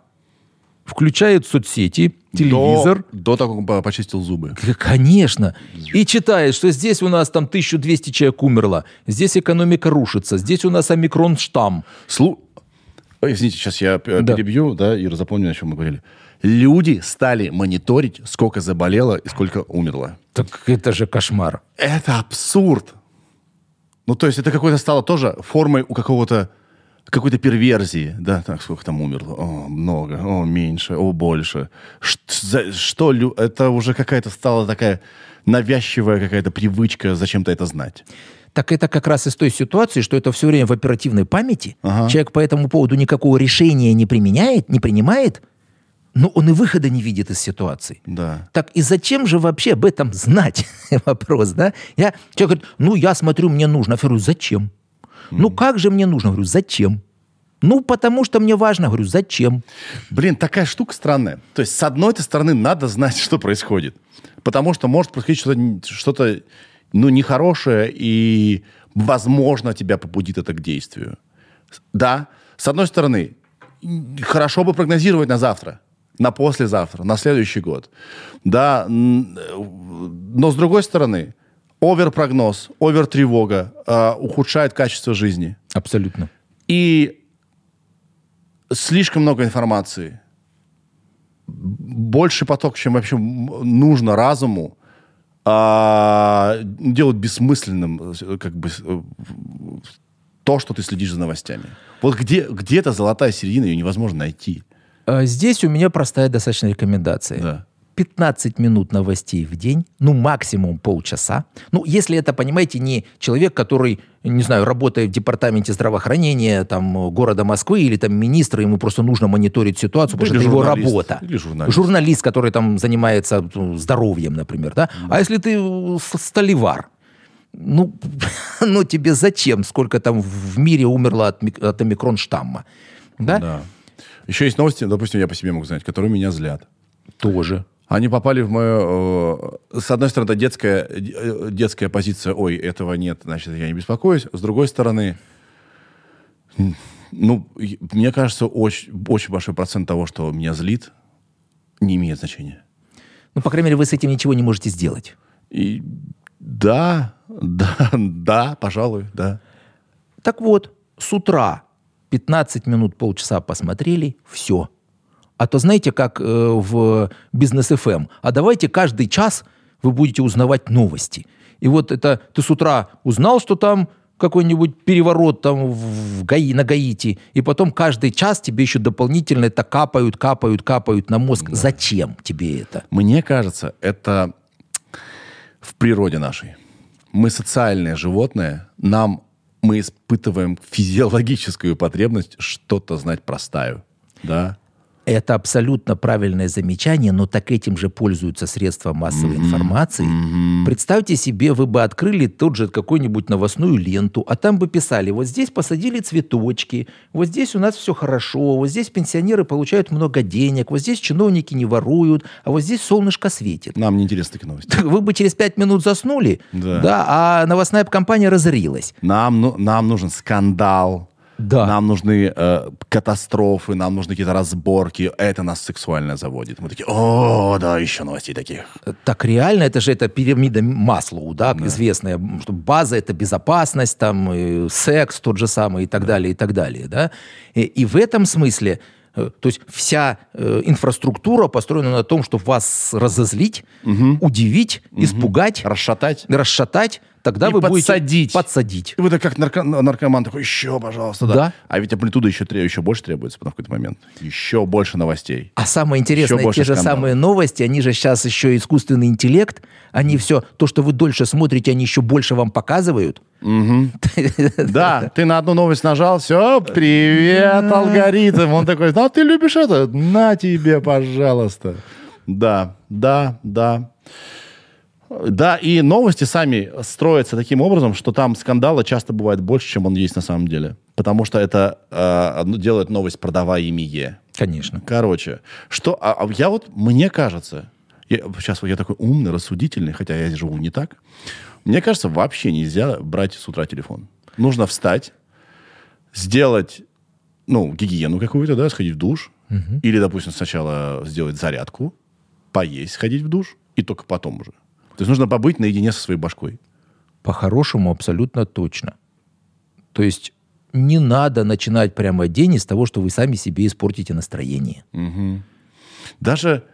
Speaker 3: включает соцсети, телевизор,
Speaker 2: До, до того, как он почистил зубы.
Speaker 3: Конечно. И читает, что здесь у нас там 1200 человек умерло, здесь экономика рушится, здесь у нас омикрон штамм.
Speaker 2: Слу... Извините, сейчас я э,
Speaker 3: Да.
Speaker 2: перебью, да, и запомню, о чем мы говорили. Люди стали мониторить, сколько заболело и сколько умерло.
Speaker 3: Так это же кошмар.
Speaker 2: Это абсурд. Ну, то есть это какое-то стало тоже формой у какого-то какой-то перверзии, да, так, сколько там умерло, о, много, о, меньше, о, больше. Что, лю- это уже какая-то стала такая навязчивая какая-то привычка зачем-то это знать.
Speaker 3: Так это как раз из той ситуации, что это все время в оперативной памяти.
Speaker 2: Ага.
Speaker 3: Человек по этому поводу никакого решения не применяет, не принимает, но он и выхода не видит из ситуации.
Speaker 2: Да.
Speaker 3: Так и зачем же вообще об этом знать? (laughs) Вопрос, да? Я, человек говорит, ну, я смотрю, мне нужно. Я говорю, зачем? Ну, как же мне нужно? Говорю, зачем? Ну, потому что мне важно. Говорю, зачем?
Speaker 2: Блин, такая штука странная. То есть, с одной -то стороны, надо знать, (laughs) что происходит. Потому что может происходить что-то, что-то ну, нехорошее, и, возможно, тебя побудит это к действию. Да, с одной стороны, хорошо бы прогнозировать на завтра, на послезавтра, на следующий год. Да, но с другой стороны, оверпрогноз, овертревога э, ухудшает качество жизни.
Speaker 3: Абсолютно.
Speaker 2: И слишком много информации. Больше поток, чем вообще нужно разуму, а, делают бессмысленным как бы то, что ты следишь за новостями. Вот где, где эта золотая середина, ее невозможно найти.
Speaker 3: А Здесь у меня простая достаточно рекомендация.
Speaker 2: Да.
Speaker 3: 15 минут новостей в день, ну, максимум полчаса. Ну, если это, понимаете, не человек, который, не знаю, работает в департаменте здравоохранения там, э, города Москвы или там министр, ему просто нужно мониторить ситуацию, потому
Speaker 2: Или
Speaker 3: что это его работа.
Speaker 2: Или журналист.
Speaker 3: Журналист, который там занимается ну, здоровьем, например, да? А если ты э, столевар, ну, (laughs) ну, тебе зачем, сколько там в мире умерло от, от омикрон штамма? Да?
Speaker 2: Да. Еще есть новости, допустим, я по себе могу знать, которые меня злят.
Speaker 3: Тоже.
Speaker 2: Они попали в мою... э, С одной стороны, это детская, э, детская позиция, ой, этого нет, значит, я не беспокоюсь. С другой стороны, ну, мне кажется, очень, очень большой процент того, что меня злит, не имеет значения.
Speaker 3: Ну, по крайней мере, вы с этим ничего не можете сделать.
Speaker 2: И да, (laughs) да, да, пожалуй, да.
Speaker 3: Так вот, с утра 15 минут, полчаса посмотрели, все. А то знаете, как э, в бизнес FM, а давайте каждый час вы будете узнавать новости. И вот это ты с утра узнал, что там какой-нибудь переворот там в Гаи, на Гаити, и потом каждый час тебе еще дополнительно это капают, капают, капают на мозг. Зачем тебе это?
Speaker 2: Мне кажется, это в природе нашей. мы социальное животное, нам мы испытываем физиологическую потребность что-то знать про стаю. Да?
Speaker 3: Это абсолютно правильное замечание, но так этим же пользуются средства массовой информации. Представьте себе, вы бы открыли тот же какую-нибудь новостную ленту, а там бы писали, вот здесь посадили цветочки, вот здесь у нас все хорошо, вот здесь пенсионеры получают много денег, вот здесь чиновники не воруют, а вот здесь солнышко светит.
Speaker 2: Нам не интересны такие новости. (laughs)
Speaker 3: Вы бы через пять минут заснули,
Speaker 2: Да.
Speaker 3: а новостная компания разорилась.
Speaker 2: Нам, ну, нам нужен скандал.
Speaker 3: Да.
Speaker 2: Нам нужны э, катастрофы, нам нужны какие-то разборки. Это нас сексуально заводит. Мы такие, о, да, еще новостей таких.
Speaker 3: Так реально, это же это пирамида Маслоу, да, известная, что база это безопасность, там э, секс тот же самый и так далее, и так далее, да. И, и в этом смысле, э, то есть вся э, инфраструктура построена на том, чтобы вас разозлить, удивить, испугать,
Speaker 2: Расшатать.
Speaker 3: расшатать, тогда
Speaker 2: И
Speaker 3: вы
Speaker 2: подсадить.
Speaker 3: будете подсадить.
Speaker 2: И вы так как нарко- наркоман такой, еще, пожалуйста, да.
Speaker 3: Да.
Speaker 2: А ведь амплитуда еще, еще больше требуется в какой-то момент. Еще больше новостей.
Speaker 3: А самое интересное,
Speaker 2: Еще
Speaker 3: те же
Speaker 2: скандалов.
Speaker 3: самые новости, они же сейчас еще искусственный интеллект, они все, то, что вы дольше смотрите, они еще больше вам показывают.
Speaker 2: Да, ты на одну новость нажал, все, привет, алгоритм. Он такой, ну, ты любишь это? На тебе, пожалуйста. Да, да, да. Да, и новости сами строятся таким образом, что там скандала часто бывает больше, чем он есть на самом деле. Потому что это э, делает новость продаваемее.
Speaker 3: Конечно.
Speaker 2: Короче, что, а, а я вот, мне кажется, я, сейчас я такой умный, рассудительный, хотя я живу не так, мне кажется, вообще нельзя брать с утра телефон. Нужно встать, сделать, ну, гигиену какую-то, да, сходить в душ, или, допустим, сначала сделать зарядку, поесть, сходить в душ, и только потом уже. То есть нужно побыть наедине со своей башкой.
Speaker 3: По-хорошему, абсолютно точно. То есть не надо начинать прямо день из того, что вы сами себе испортите настроение.
Speaker 2: Даже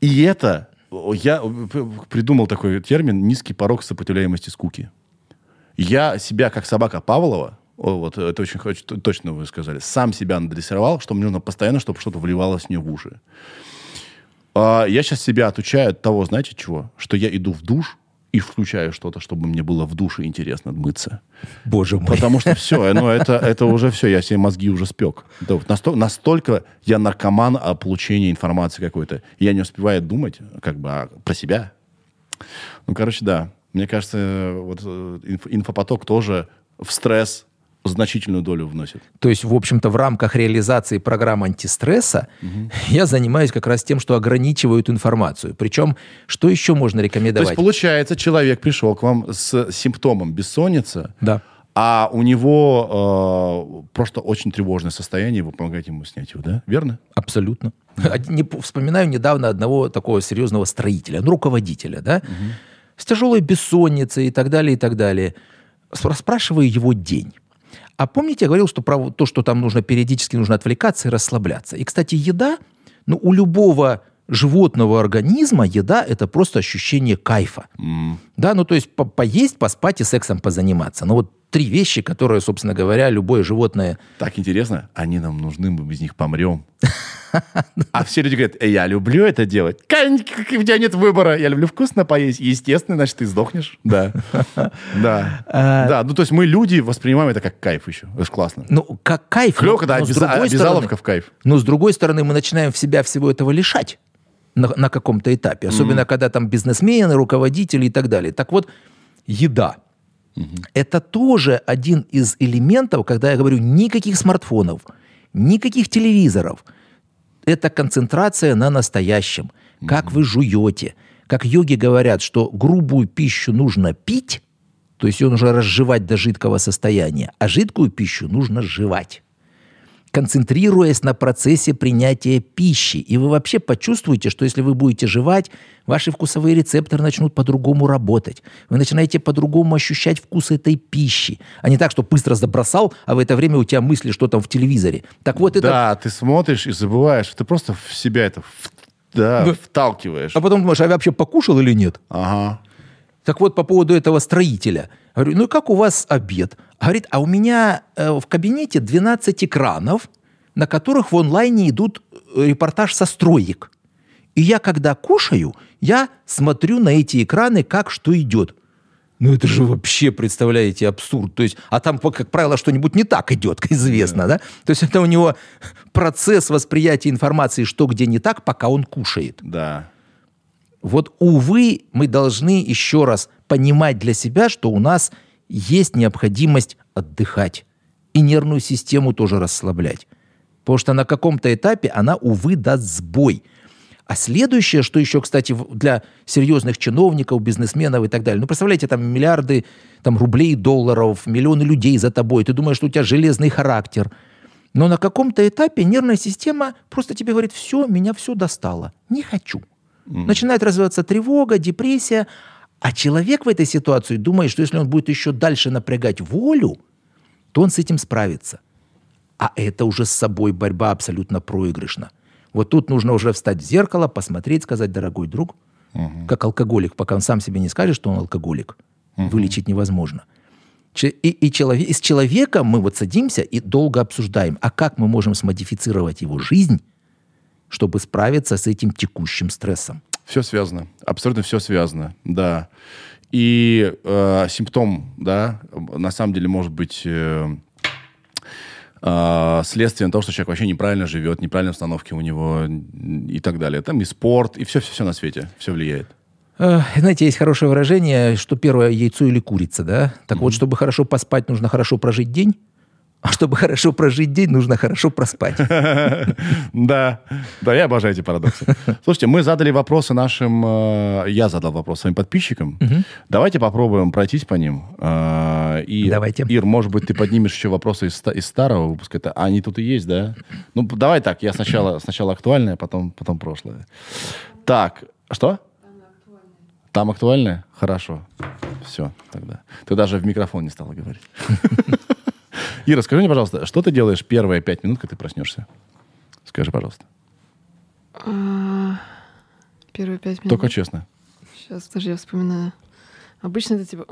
Speaker 2: и это, я п- придумал такой термин «низкий порог сопротивляемости скуки». Я себя, как собака Павлова, вот это очень точно вы сказали, сам себя надрессировал, что мне нужно постоянно, чтобы что-то вливалось мне в уши. А, я сейчас себя отучаю от того, знаете чего? Что я иду в душ и включаю что-то, чтобы мне было в душе интересно мыться.
Speaker 3: Боже мой.
Speaker 2: Потому что все, ну это, это уже все, я себе мозги уже спек. Да, вот насто- настолько я наркоман о получении информации какой-то. Я не успеваю думать как бы а, про себя. Ну, короче, да. Мне кажется, вот э, инф- инфопоток тоже в стресс значительную долю вносит.
Speaker 3: То есть, в общем-то, в рамках реализации программ антистресса я занимаюсь как раз тем, что ограничивают информацию. Причем, что еще можно
Speaker 2: То
Speaker 3: рекомендовать?
Speaker 2: есть, получается, человек пришел к вам с симптомом бессонница,
Speaker 3: Да.
Speaker 2: а у него э, просто очень тревожное состояние, вы помогаете ему снять его, да? Верно?
Speaker 3: Абсолютно. Не п- Вспоминаю недавно одного такого серьезного строителя, ну, руководителя, да, с тяжелой бессонницей и так далее, и так далее. С- Расспрашиваю его день. А помните, я говорил, что про то, что там нужно периодически нужно отвлекаться и расслабляться. И, кстати, еда, ну, у любого животного организма еда – это просто ощущение кайфа. Да, ну, то есть по- поесть, поспать и сексом позаниматься. Ну, вот три вещи, которые, собственно говоря, любое животное
Speaker 2: Так интересно, они нам нужны, мы без них помрем. (laughs) А все люди говорят, «Э, я люблю это делать. У тебя нет выбора. Я люблю вкусно поесть. Естественно, значит, ты сдохнешь. Да. (laughs) Да. Да. Ну, то есть мы, люди, воспринимаем это как кайф еще. Это же классно.
Speaker 3: Ну, как кайф.
Speaker 2: Клёвка, да, обязаловка в кайф.
Speaker 3: Но с другой стороны, мы начинаем в себя всего этого лишать на, на каком-то этапе. Особенно, когда там бизнесмены, руководители и так далее. Так вот, еда. Это тоже один из элементов, когда я говорю, никаких смартфонов, никаких телевизоров. Это концентрация на настоящем. Как вы жуете. Как йоги говорят, что грубую пищу нужно пить, то есть ее нужно разжевать до жидкого состояния, а жидкую пищу нужно жевать концентрируясь на процессе принятия пищи. И вы вообще почувствуете, что если вы будете жевать, ваши вкусовые рецепторы начнут по-другому работать. Вы начинаете по-другому ощущать вкус этой пищи. А не так, что быстро забросал, а в это время у тебя мысли, что там в телевизоре. Так вот это...
Speaker 2: Да, ты смотришь и забываешь. Ты просто в себя это в- да, вталкиваешь.
Speaker 3: А потом думаешь, а я вообще покушал или нет?
Speaker 2: Ага.
Speaker 3: Так вот, по поводу этого строителя. Говорю, ну как у вас обед? Говорит, а у меня э, в кабинете 12 экранов, на которых в онлайне идут э, репортаж со строек. И я, когда кушаю, я смотрю на эти экраны, как что идет. Ну это же вообще, представляете, абсурд. То есть, а там, как правило, что-нибудь не так идет, известно, да? То есть это у него процесс восприятия информации, что где не так, пока он кушает.
Speaker 2: Да.
Speaker 3: Вот, увы, мы должны еще раз понимать для себя, что у нас есть необходимость отдыхать и нервную систему тоже расслаблять. Потому что на каком-то этапе она, увы, даст сбой. А следующее, что еще, кстати, для серьезных чиновников, бизнесменов и так далее. Ну, представляете, там миллиарды там, рублей, долларов, миллионы людей за тобой. Ты думаешь, что у тебя железный характер. Но на каком-то этапе нервная система просто тебе говорит, все, меня все достало. Не хочу. Начинает развиваться тревога, депрессия. А человек в этой ситуации думает, что если он будет еще дальше напрягать волю, то он с этим справится. А это уже с собой борьба абсолютно проигрышна. Вот тут нужно уже встать в зеркало, посмотреть, сказать, дорогой друг, как алкоголик, пока он сам себе не скажет, что он алкоголик, вылечить невозможно. И, и, челове- и с человеком мы вот садимся и долго обсуждаем, а как мы можем смодифицировать его жизнь, чтобы справиться с этим текущим стрессом.
Speaker 2: Все связано. Абсолютно все связано, да. И э, симптом, да, на самом деле может быть э, э, следствием того, что человек вообще неправильно живет, неправильные установки у него и так далее. Там и спорт, и все-все-все на свете, все влияет.
Speaker 3: Э, Знаете, есть хорошее выражение, что первое яйцо или курица, да? Так вот, чтобы хорошо поспать, нужно хорошо прожить день, а чтобы хорошо прожить день, нужно хорошо проспать. (laughs)
Speaker 2: Да, да, я обожаю эти парадоксы. Слушайте, мы задали вопросы нашим, э, я задал вопрос своим подписчикам. Давайте попробуем пройтись по ним. Э, И,
Speaker 3: Давайте.
Speaker 2: Ир, может быть, ты поднимешь еще вопросы из старого выпуска. Это, а они тут и есть, да? Ну, давай так, я сначала, сначала актуальное, потом, потом прошлое. Так, что? Там актуальное? Хорошо. Все, тогда. Ты даже в микрофон не стала говорить. (laughs) Ира, скажи мне, пожалуйста, что ты делаешь первые пять минут, когда ты проснешься? Скажи, пожалуйста.
Speaker 1: А, Первые пять минут.
Speaker 2: Только честно.
Speaker 1: Сейчас, даже я вспоминаю. Обычно это типа...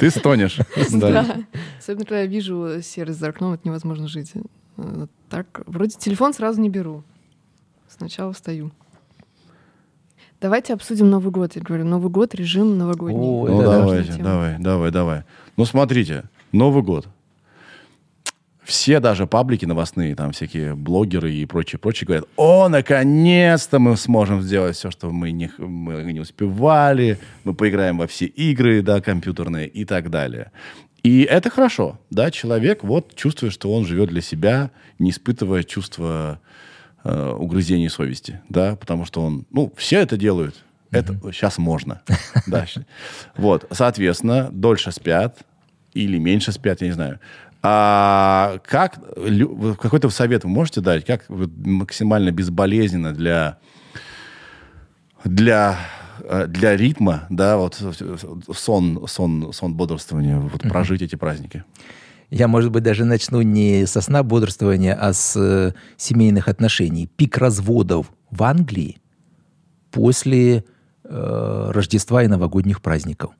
Speaker 2: Ты стонешь. (laughs) Да.
Speaker 1: Особенно, когда я вижу серость за окном, это невозможно жить. Э, Так, вроде телефон сразу не беру. Сначала встаю. Давайте обсудим Новый год. Я говорю, Новый год, режим новогодний.
Speaker 3: Ой,
Speaker 2: Ну,
Speaker 3: да.
Speaker 2: давайте, давай, давай, давай. Ну, смотрите, Новый год. Все даже паблики новостные, там всякие блогеры и прочие, прочие говорят, о, наконец-то мы сможем сделать все, что мы не, мы не успевали, мы поиграем во все игры, да, компьютерные и так далее. И это хорошо, да, человек вот чувствует, что он живет для себя, не испытывая чувства э, угрызений совести, да, потому что он, ну, все это делают, это сейчас можно, (laughs) да. Вот, соответственно, дольше спят или меньше спят, я не знаю. А как, какой-то совет вы можете дать, как максимально безболезненно для для э, для ритма, да, вот сон, сон, сон бодрствования, вот прожить эти праздники.
Speaker 3: Я, может быть, даже начну не со сна бодрствования, а с э, семейных отношений. Пик разводов в Англии после э, Рождества и новогодних праздников.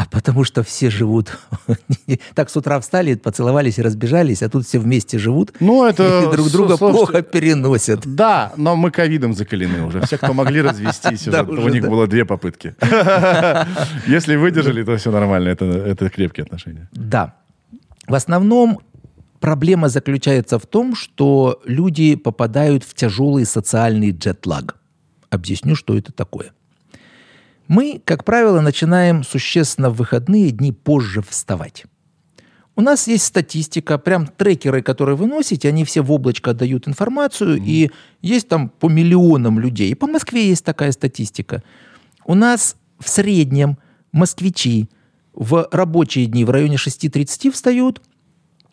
Speaker 3: А потому что все живут... (laughs) так с утра встали, поцеловались и разбежались, а тут все вместе живут
Speaker 2: Ну, (laughs) это,
Speaker 3: и друг друга
Speaker 2: слушайте,
Speaker 3: плохо переносят.
Speaker 2: Да, но мы ковидом закалены уже. Все, кто могли развестись, (laughs)
Speaker 3: Да,
Speaker 2: уже,
Speaker 3: уже,
Speaker 2: у них
Speaker 3: да.
Speaker 2: было две попытки. Если выдержали, то все нормально. Это, это крепкие отношения.
Speaker 3: Да. В основном проблема заключается в том, что люди попадают в тяжелый социальный джетлаг. Объясню, что это такое. Мы, как правило, начинаем существенно в выходные дни позже вставать. У нас есть статистика, прям трекеры, которые вы носите, они все в облачко дают информацию, и есть там по миллионам людей. И по Москве есть такая статистика. У нас в среднем москвичи в рабочие дни в районе 6.30 встают,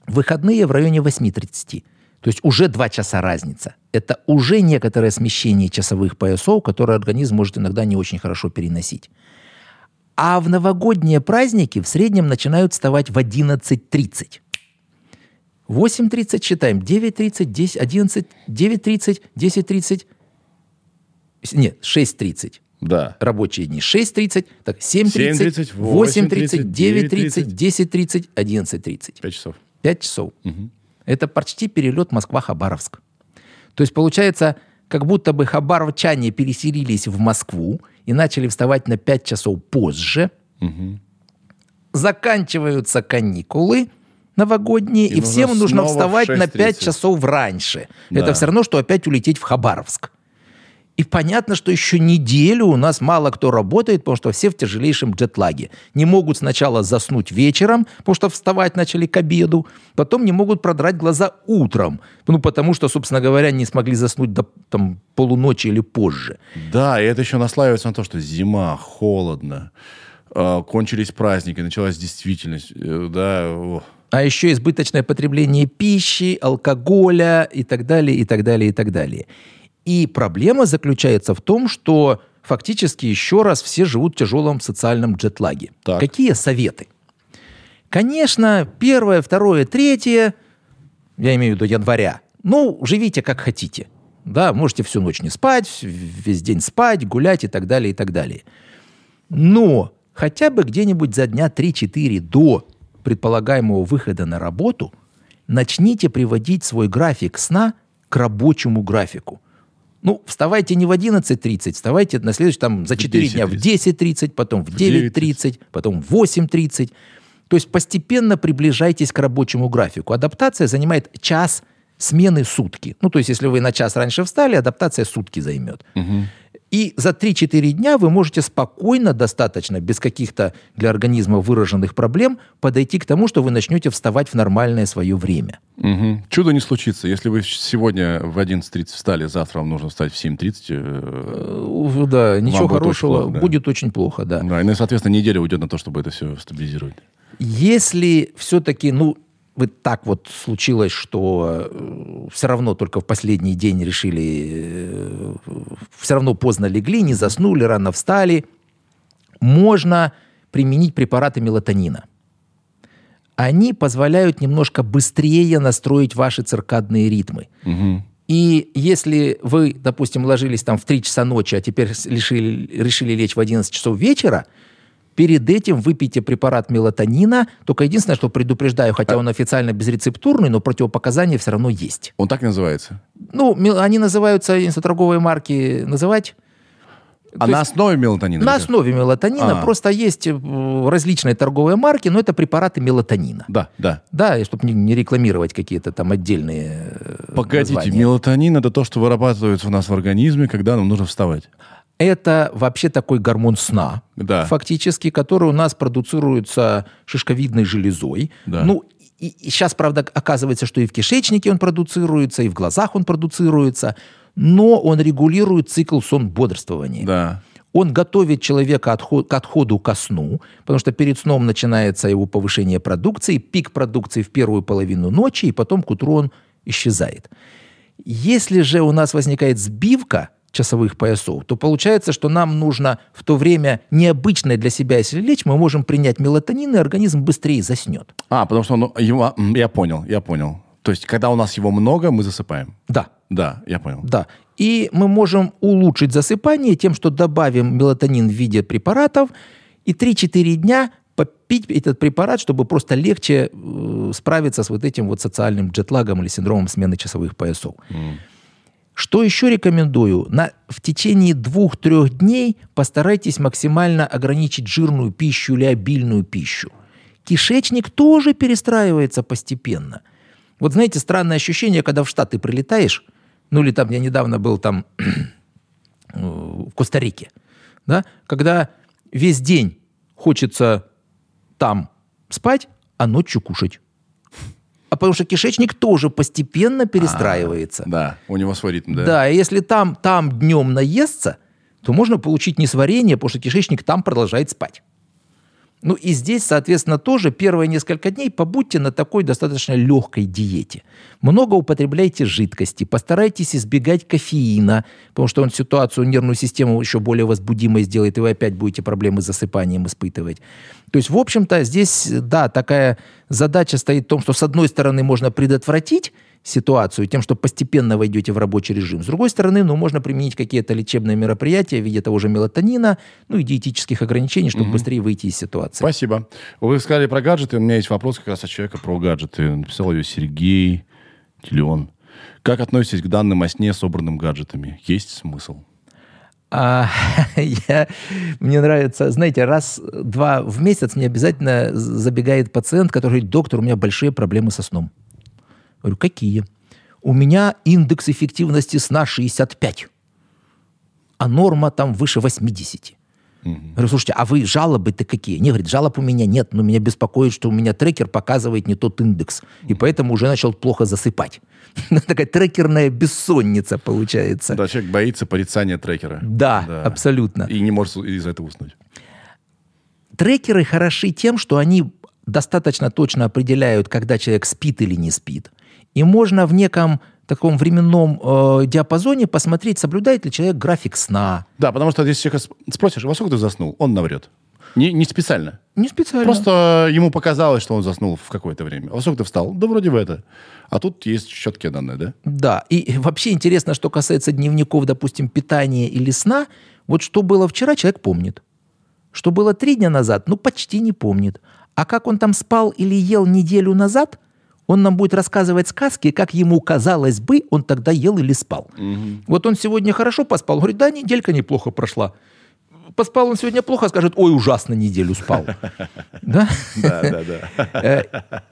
Speaker 3: в выходные в районе 8.30. То есть уже два часа разница. Это уже некоторое смещение часовых поясов, которое организм может иногда не очень хорошо переносить. А в новогодние праздники в среднем начинают вставать в 11.30. 8.30 считаем, 9.30, 10, 11, 9.30, 10.30, нет, 6.30
Speaker 2: Да.
Speaker 3: рабочие дни. 6.30, так, 7.30,
Speaker 2: 7:30,
Speaker 3: 8.30, 9.30,
Speaker 2: 9:30,
Speaker 3: 10.30, 11.30.
Speaker 2: Пять часов.
Speaker 3: 5 часов. Это почти перелет Москва-Хабаровск. То есть, получается, как будто бы хабаровчане переселились в Москву и начали вставать на 5 часов позже. Заканчиваются каникулы новогодние, и,
Speaker 2: И
Speaker 3: всем
Speaker 2: нужно
Speaker 3: вставать на 5
Speaker 2: 6:30.
Speaker 3: часов раньше.
Speaker 2: Да.
Speaker 3: Это все равно, что опять улететь в Хабаровск. И понятно, что еще неделю у нас мало кто работает, потому что все в тяжелейшем джетлаге. Не могут сначала заснуть вечером, потому что вставать начали к обеду, потом не могут продрать глаза утром, ну, потому что, собственно говоря, не смогли заснуть до там, полуночи или позже.
Speaker 2: Да, и это еще наслаивается на то, что зима, холодно, э, кончились праздники, началась действительность. э, Да, о.
Speaker 3: А еще избыточное потребление пищи, алкоголя и так далее, и так далее, и так далее. И проблема заключается в том, что фактически еще раз все живут в тяжелом социальном джетлаге.
Speaker 2: Так.
Speaker 3: Какие советы? Конечно, первое, второе, третье, я имею в виду января, ну, живите как хотите. Да, можете всю ночь не спать, весь день спать, гулять и так далее, и так далее. Но хотя бы где-нибудь за дня 3-4 до предполагаемого выхода на работу начните приводить свой график сна к рабочему графику. Ну, вставайте не в 11.30, вставайте на следующий, там, за 4 дня в 10.30, потом в 9.30, потом в 8.30. То есть постепенно приближайтесь к рабочему графику. Адаптация занимает час смены сутки. Ну, то есть если вы на час раньше встали, адаптация сутки займет. И за 3-4 дня вы можете спокойно, достаточно, без каких-то для организма выраженных проблем, подойти к тому, что вы начнете вставать в нормальное свое время.
Speaker 2: Мгм. Чудо не случится. Если вы сегодня в 11.30 встали, завтра вам нужно встать в 7.30. э,
Speaker 3: Э, Да, ничего
Speaker 2: будет очень
Speaker 3: хорошего,
Speaker 2: плохо, да.
Speaker 3: будет очень плохо, да.
Speaker 2: Да, и, ну, соответственно, неделя уйдет на то, чтобы это все стабилизировать.
Speaker 3: Если все-таки, ну, вы так вот случилось, что все равно только в последний день решили, все равно поздно легли, не заснули, рано встали, можно применить препараты мелатонина. Они позволяют немножко быстрее настроить ваши циркадные ритмы. И если вы, допустим, ложились там в 3 часа ночи, а теперь решили, решили лечь в 11 часов вечера, перед этим выпейте препарат мелатонина. Только единственное, что предупреждаю, хотя он официально безрецептурный, но противопоказания все равно есть.
Speaker 2: Он так и называется.
Speaker 3: Ну, они называются, если торговые марки называть,
Speaker 2: А
Speaker 3: То
Speaker 2: на
Speaker 3: есть
Speaker 2: основе мелатонина?
Speaker 3: на основе мелатонина
Speaker 2: А.
Speaker 3: просто есть э, различные торговые марки, но это препараты мелатонина.
Speaker 2: Да, да.
Speaker 3: Да, чтобы не, не рекламировать какие-то там отдельные э,
Speaker 2: Погодите,
Speaker 3: названия.
Speaker 2: мелатонин это то, что вырабатывается у нас в организме, когда нам нужно вставать.
Speaker 3: Это вообще такой гормон сна,
Speaker 2: Да.
Speaker 3: фактически, который у нас продуцируется шишковидной железой.
Speaker 2: Да.
Speaker 3: Ну, и, сейчас, правда, оказывается, что и в кишечнике он продуцируется, и в глазах он продуцируется, но он регулирует цикл сон-бодрствования.
Speaker 2: Да.
Speaker 3: Он готовит человека отход- к отходу ко сну, потому что перед сном начинается его повышение продукции, пик продукции в первую половину ночи, и потом к утру он исчезает. Если же у нас возникает сбивка часовых поясов, то получается, что нам нужно в то время необычное для себя, если лечь, мы можем принять мелатонин, и организм быстрее заснет.
Speaker 2: А, потому что он, его, я понял, я понял. То есть, когда у нас его много, мы засыпаем.
Speaker 3: Да,
Speaker 2: Да, я понял.
Speaker 3: да. И мы можем улучшить засыпание тем, что добавим мелатонин в виде препаратов и 3-4 дня попить этот препарат, чтобы просто легче э, справиться с вот этим вот социальным джетлагом или синдромом смены часовых поясов. Что еще рекомендую? На, в течение двух-трех дней постарайтесь максимально ограничить жирную пищу или обильную пищу. Кишечник тоже перестраивается постепенно. Вот знаете, странное ощущение, когда в Штаты прилетаешь, ну или там, я недавно был там (clears throat) в Коста-Рике, да, когда весь день хочется там спать, а ночью кушать. А потому что кишечник тоже постепенно перестраивается.
Speaker 2: Да, у него свой ритм, да?
Speaker 3: Да, и если там, там днем наесться, то можно получить несварение, потому что кишечник там продолжает спать. Ну и здесь, соответственно, тоже первые несколько дней побудьте на такой достаточно легкой диете. Много употребляйте жидкости, постарайтесь избегать кофеина, потому что он ситуацию, нервную систему еще более возбудимой сделает, и вы опять будете проблемы с засыпанием испытывать. То есть, в общем-то, здесь, да, такая задача стоит в том, что с одной стороны можно предотвратить ситуацию тем, что постепенно вы идете в рабочий режим. С другой стороны, ну, можно применить какие-то лечебные мероприятия в виде того же мелатонина, ну и диетических ограничений, чтобы быстрее выйти из ситуации.
Speaker 2: Спасибо. Вы сказали про гаджеты. У меня есть вопрос как раз от человека про гаджеты. Написал ее Сергей Телеон. Как относитесь к данным о сне, собранным гаджетами? Есть смысл?
Speaker 3: А, (laughs) я, мне нравится, знаете, раз-два в месяц мне обязательно забегает пациент, который говорит, доктор, у меня большие проблемы со сном. Говорю, какие? У меня индекс эффективности сна 65, а норма там выше 80. Угу. Говорю, слушайте, а вы жалобы-то какие? Не, говорит, жалоб у меня нет, но меня беспокоит, что у меня трекер показывает не тот индекс, и поэтому уже начал плохо засыпать. (laughs) Такая трекерная бессонница получается.
Speaker 2: Да, человек боится порицания трекера.
Speaker 3: Да, да, абсолютно.
Speaker 2: И не может из-за этого уснуть.
Speaker 3: Трекеры хороши тем, что они достаточно точно определяют, когда человек спит или не спит. И можно в неком таком временном э, диапазоне посмотреть, соблюдает ли человек график сна.
Speaker 2: Да, потому что если человека спросишь, во сколько ты заснул, он наврет. Не, не специально.
Speaker 3: Не специально.
Speaker 2: Просто ему показалось, что он заснул в какое-то время. А во сколько ты встал? Да вроде в это. А тут есть четкие данные, да?
Speaker 3: Да. И вообще интересно, что касается дневников, допустим, питания или сна. Вот что было вчера, человек помнит. Что было три дня назад, ну, почти не помнит. А как он там спал или ел неделю назад, он нам будет рассказывать сказки, как ему казалось бы, он тогда ел или спал. Угу. Вот он сегодня хорошо поспал, говорит, да, неделька неплохо прошла поспал он сегодня плохо, скажет, ой, ужасно неделю спал. (laughs) Да?
Speaker 2: Да, да, да. Э,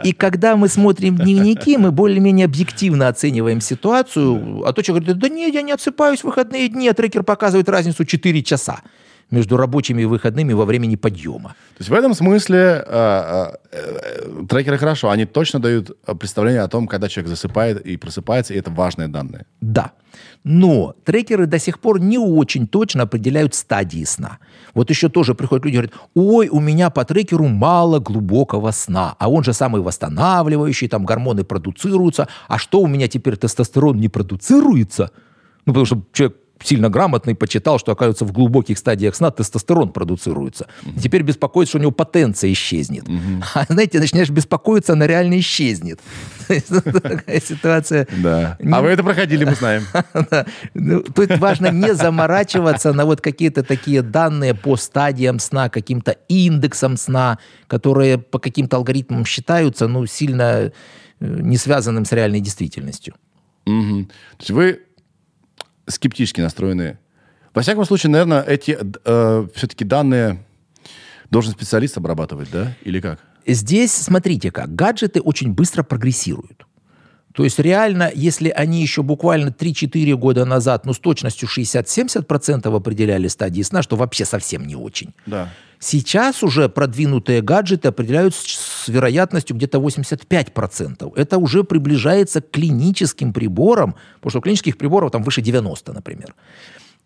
Speaker 3: и когда мы смотрим дневники, мы более-менее объективно оцениваем ситуацию. А то человек говорит, да нет, я не отсыпаюсь в выходные дни, а трекер показывает разницу 4 часа между рабочими и выходными во времени подъема.
Speaker 2: То есть в этом смысле э, э, трекеры хорошо, они точно дают представление о том, когда человек засыпает и просыпается, и это важные данные.
Speaker 3: Да. Но трекеры до сих пор не очень точно определяют стадии сна. Вот еще тоже приходят люди и говорят, ой, у меня по трекеру мало глубокого сна, а он же самый восстанавливающий, там гормоны продуцируются, а что у меня теперь тестостерон не продуцируется? Ну, потому что человек сильно грамотный почитал, что, оказывается, в глубоких стадиях сна тестостерон продуцируется. Mm-hmm. теперь беспокоится, что у него потенция исчезнет. Mm-hmm. А, знаете, начинаешь беспокоиться, она реально исчезнет. (laughs) Такая ситуация.
Speaker 2: Да. А вы это проходили, мы знаем. (laughs)
Speaker 3: Ну, тут важно не заморачиваться на вот какие-то такие данные по стадиям сна, каким-то индексам сна, которые по каким-то алгоритмам считаются, ну, сильно э, не связанным с реальной действительностью.
Speaker 2: Угу. То есть вы скептически настроены. Во всяком случае, наверное, эти э, все-таки данные должен специалист обрабатывать, да? Или как?
Speaker 3: Здесь, смотрите как, гаджеты очень быстро прогрессируют. То есть реально, если они еще буквально 3-4 года назад, ну, с точностью 60-70% определяли стадии сна, что вообще совсем не очень.
Speaker 2: Да.
Speaker 3: Сейчас уже продвинутые гаджеты определяют с вероятностью где-то 85%. Это уже приближается к клиническим приборам, потому что у клинических приборов там выше 90, например.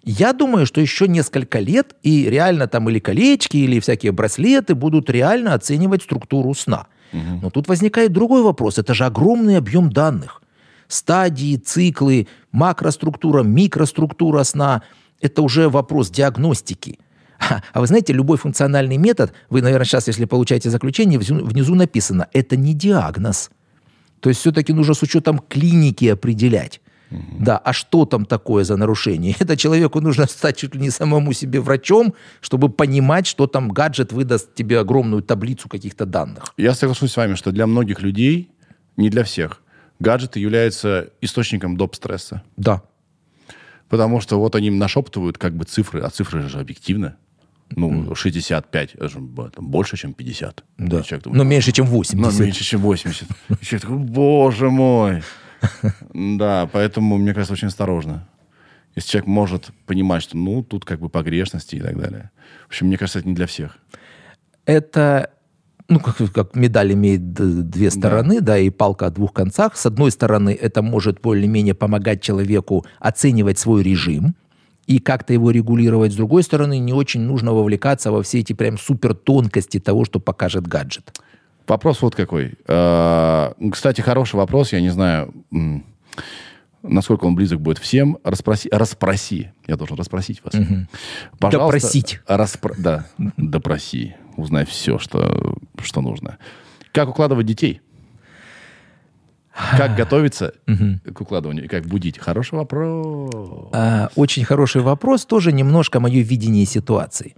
Speaker 3: Я думаю, что еще несколько лет и реально там или колечки, или всякие браслеты будут реально оценивать структуру сна. Но тут возникает другой вопрос. Это же огромный объем данных. Стадии, циклы, макроструктура, микроструктура сна. Это уже вопрос диагностики – а вы знаете, любой функциональный метод, вы, наверное, сейчас, если получаете заключение, внизу написано, это не диагноз. То есть все-таки нужно с учетом клиники определять. Угу. Да, а что там такое за нарушение? (laughs) Это человеку нужно стать чуть ли не самому себе врачом, чтобы понимать, что там гаджет выдаст тебе огромную таблицу каких-то данных.
Speaker 2: Я соглашусь с вами, что для многих людей, не для всех, гаджеты являются источником доп. стресса.
Speaker 3: Да.
Speaker 2: Потому что вот они нашептывают как бы цифры, а цифры же объективны. Ну, 65, это же больше, чем 50.
Speaker 3: Да. Человек думает, Но меньше, чем 80.
Speaker 2: Но меньше, чем 80. Человек такой, боже мой. Да, поэтому, мне кажется, очень осторожно. Если человек может понимать, что, ну, тут как бы погрешности и так далее. В общем, мне кажется, это не для всех.
Speaker 3: Это ну, как, как медаль имеет две стороны, да. да, и палка о двух концах. С одной стороны, это может более-менее помогать человеку оценивать свой режим, и как-то его регулировать. С другой стороны, не очень нужно вовлекаться во все эти прям супер тонкости того, что покажет гаджет.
Speaker 2: Вопрос вот какой. А, кстати, хороший вопрос. Я не знаю, насколько он близок будет всем. Распроси, расспроси. Я должен расспросить вас. Угу.
Speaker 3: Пожалуйста. Допросить.
Speaker 2: Распро... Да, допроси. Узнай все, что, что нужно. Как укладывать детей? Как готовиться к укладыванию и как будить? Хороший вопрос.
Speaker 3: А, очень хороший вопрос. Тоже немножко мое видение ситуации.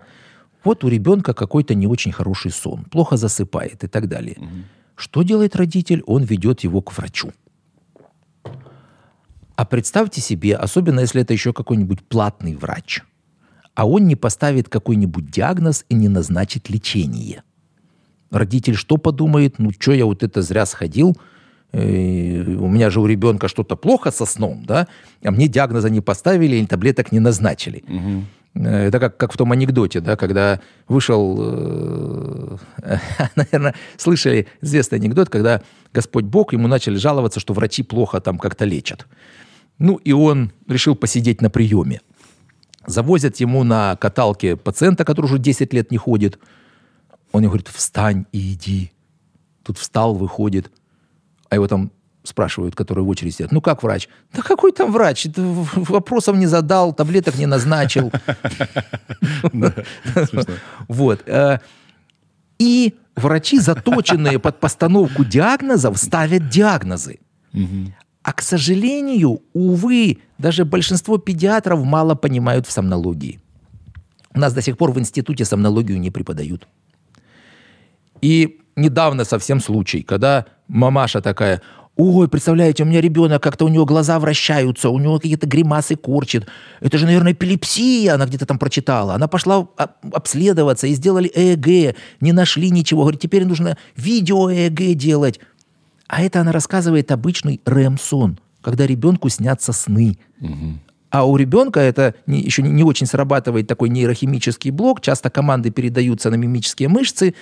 Speaker 3: Вот у ребенка какой-то не очень хороший сон, плохо засыпает и так далее. Угу. Что делает родитель? Он ведет его к врачу. А представьте себе, особенно если это еще какой-нибудь платный врач, а он не поставит какой-нибудь диагноз и не назначит лечение. Родитель что подумает? Ну, что я вот это зря сходил? Э, у меня же у ребенка что-то плохо со сном, да? А мне диагноза не поставили и таблеток не назначили. Э, Это как, как в том анекдоте, да, когда вышел, э, (laughs) наверное, слышали известный анекдот, когда Господь Бог, ему начали жаловаться, что врачи плохо там как-то лечат. Ну, и он решил посидеть на приеме. Завозят ему на каталке пациента, который уже 10 лет не ходит. Он ему говорит, встань и иди. Тут встал, выходит. А его там спрашивают, которые в очереди сидят. Ну, как врач? Да какой там врач? Это вопросов не задал, таблеток не назначил. Вот. э, И врачи, заточенные под постановку диагнозов, ставят диагнозы. А, к сожалению, увы, даже большинство педиатров мало понимают в сомнологии. У нас до сих пор в институте сомнологию не преподают. И недавно совсем случай, когда мамаша такая, ой, представляете, у меня ребенок, как-то у него глаза вращаются, у него какие-то гримасы корчит. Это же, наверное, эпилепсия, она где-то там прочитала. Она пошла об- обследоваться и сделали ЭЭГ, не нашли ничего. Говорит, теперь нужно видео ЭЭГ делать. А это она рассказывает обычный рэм-сон, когда ребенку снятся сны. А у ребенка это не- еще не очень срабатывает такой нейрохимический блок. Часто команды передаются на мимические мышцы.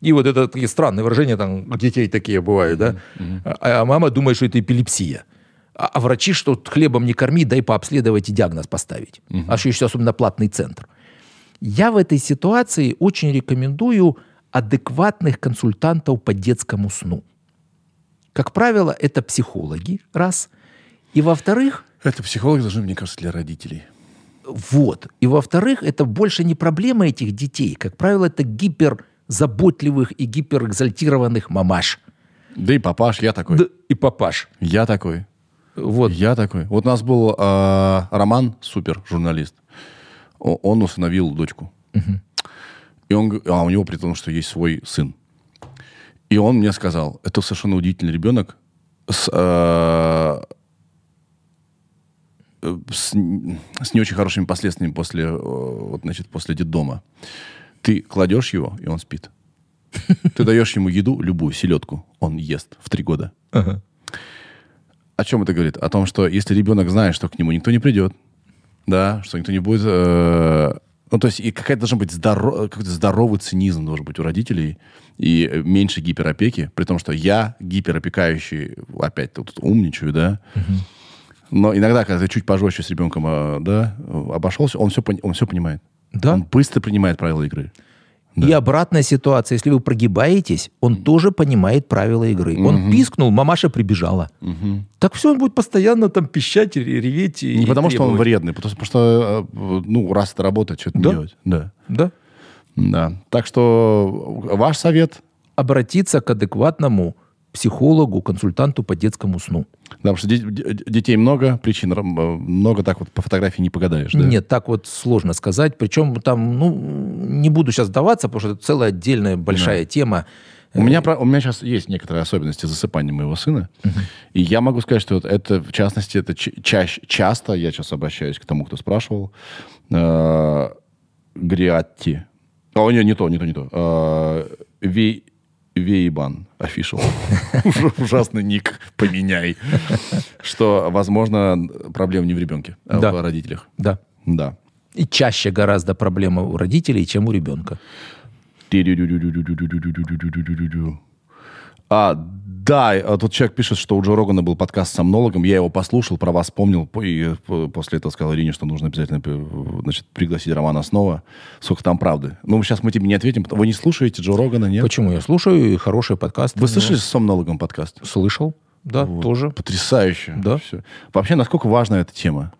Speaker 3: И вот это такие странные выражения, там, у детей такие бывают, да? А, а мама думает, что это эпилепсия. А, а врачи, что хлебом не корми, дай пообследовать и диагноз поставить. А еще, еще особенно платный центр. Я в этой ситуации очень рекомендую адекватных консультантов по детскому сну. Как правило, это психологи, раз. И во-вторых,
Speaker 2: Это психологи должны, мне кажется, для родителей.
Speaker 3: вот. И во-вторых, это больше не проблема этих детей. Как правило, это гиперзаботливых и гиперэкзальтированных мамаш.
Speaker 2: Да и папаш, я такой.
Speaker 3: Да, и папаш.
Speaker 2: Я такой.
Speaker 3: Вот.
Speaker 2: Я такой. Вот у нас был э, Роман, супер журналист. Он усыновил дочку. И он, а у него при том, что есть свой сын. И он мне сказал, это совершенно удивительный ребенок с, э, э, с, с не очень хорошими последствиями после, вот, значит, после детдома. Ты кладешь его, и он спит. Ты даешь ему еду, любую, селедку, он ест в три года. О чем это говорит? О том, что если ребенок знает, что к нему никто не придет, да, что никто не будет... э, ну, то есть и какая-то должна быть здоро- какой-то здоровый цинизм должен быть у родителей и меньше гиперопеки, при том, что я гиперопекающий, опять тут умничаю, да, но иногда, когда ты чуть пожестче с ребенком, э, да, обошелся, он все, он все понимает.
Speaker 3: Да.
Speaker 2: Он быстро принимает правила игры.
Speaker 3: И обратная ситуация. Если вы прогибаетесь, он тоже понимает правила игры. Он пискнул, мамаша прибежала. Так все, он будет постоянно там пищать, ре- реветь. и
Speaker 2: Не потому, что он
Speaker 3: требовать.
Speaker 2: вредный, потому что, э, ну, раз это работает, что-то
Speaker 3: Да.
Speaker 2: делать. Да.
Speaker 3: Да.
Speaker 2: Да. Так что ваш совет,
Speaker 3: Обратиться к адекватному психологу, консультанту по детскому сну.
Speaker 2: да, потому что де- де- детей много, причин ра- много, так вот по фотографии не погадаешь. Да?
Speaker 3: Нет, так вот сложно сказать. Причем там, ну, не буду сейчас даваться, потому что это целая отдельная большая тема.
Speaker 2: У меня, про- у меня сейчас есть некоторые особенности засыпания моего сына. И я могу сказать, что вот это, в частности, это чаще, часто, я сейчас обращаюсь к тому, кто спрашивал, э, Гриатти. О, нет, не то, не то, не то. Э, Ви- Вейбан, official. (laughs) Уж- Ужасный ник, поменяй. Что, возможно, проблема не в ребенке, а
Speaker 3: Да.
Speaker 2: в родителях.
Speaker 3: Да.
Speaker 2: Да.
Speaker 3: И чаще гораздо проблема у родителей, чем у ребенка.
Speaker 2: А, да, а тут человек пишет, что у Джо Рогана был подкаст с сомнологом. Я его послушал, про вас вспомнил. по- И после этого сказал Ирине, что нужно обязательно э, значит, пригласить Романа снова. Сколько там правды. Ну, сейчас мы тебе не ответим. Вы не слушаете Джо Рогана, нет?
Speaker 3: Почему? Я слушаю, и хороший подкаст.
Speaker 2: Вы слышали с сомнологом подкаст?
Speaker 3: Слышал. Да,
Speaker 2: Вот.
Speaker 3: тоже.
Speaker 2: Потрясающе.
Speaker 3: Да.
Speaker 2: Всё. Вообще, насколько важна эта тема?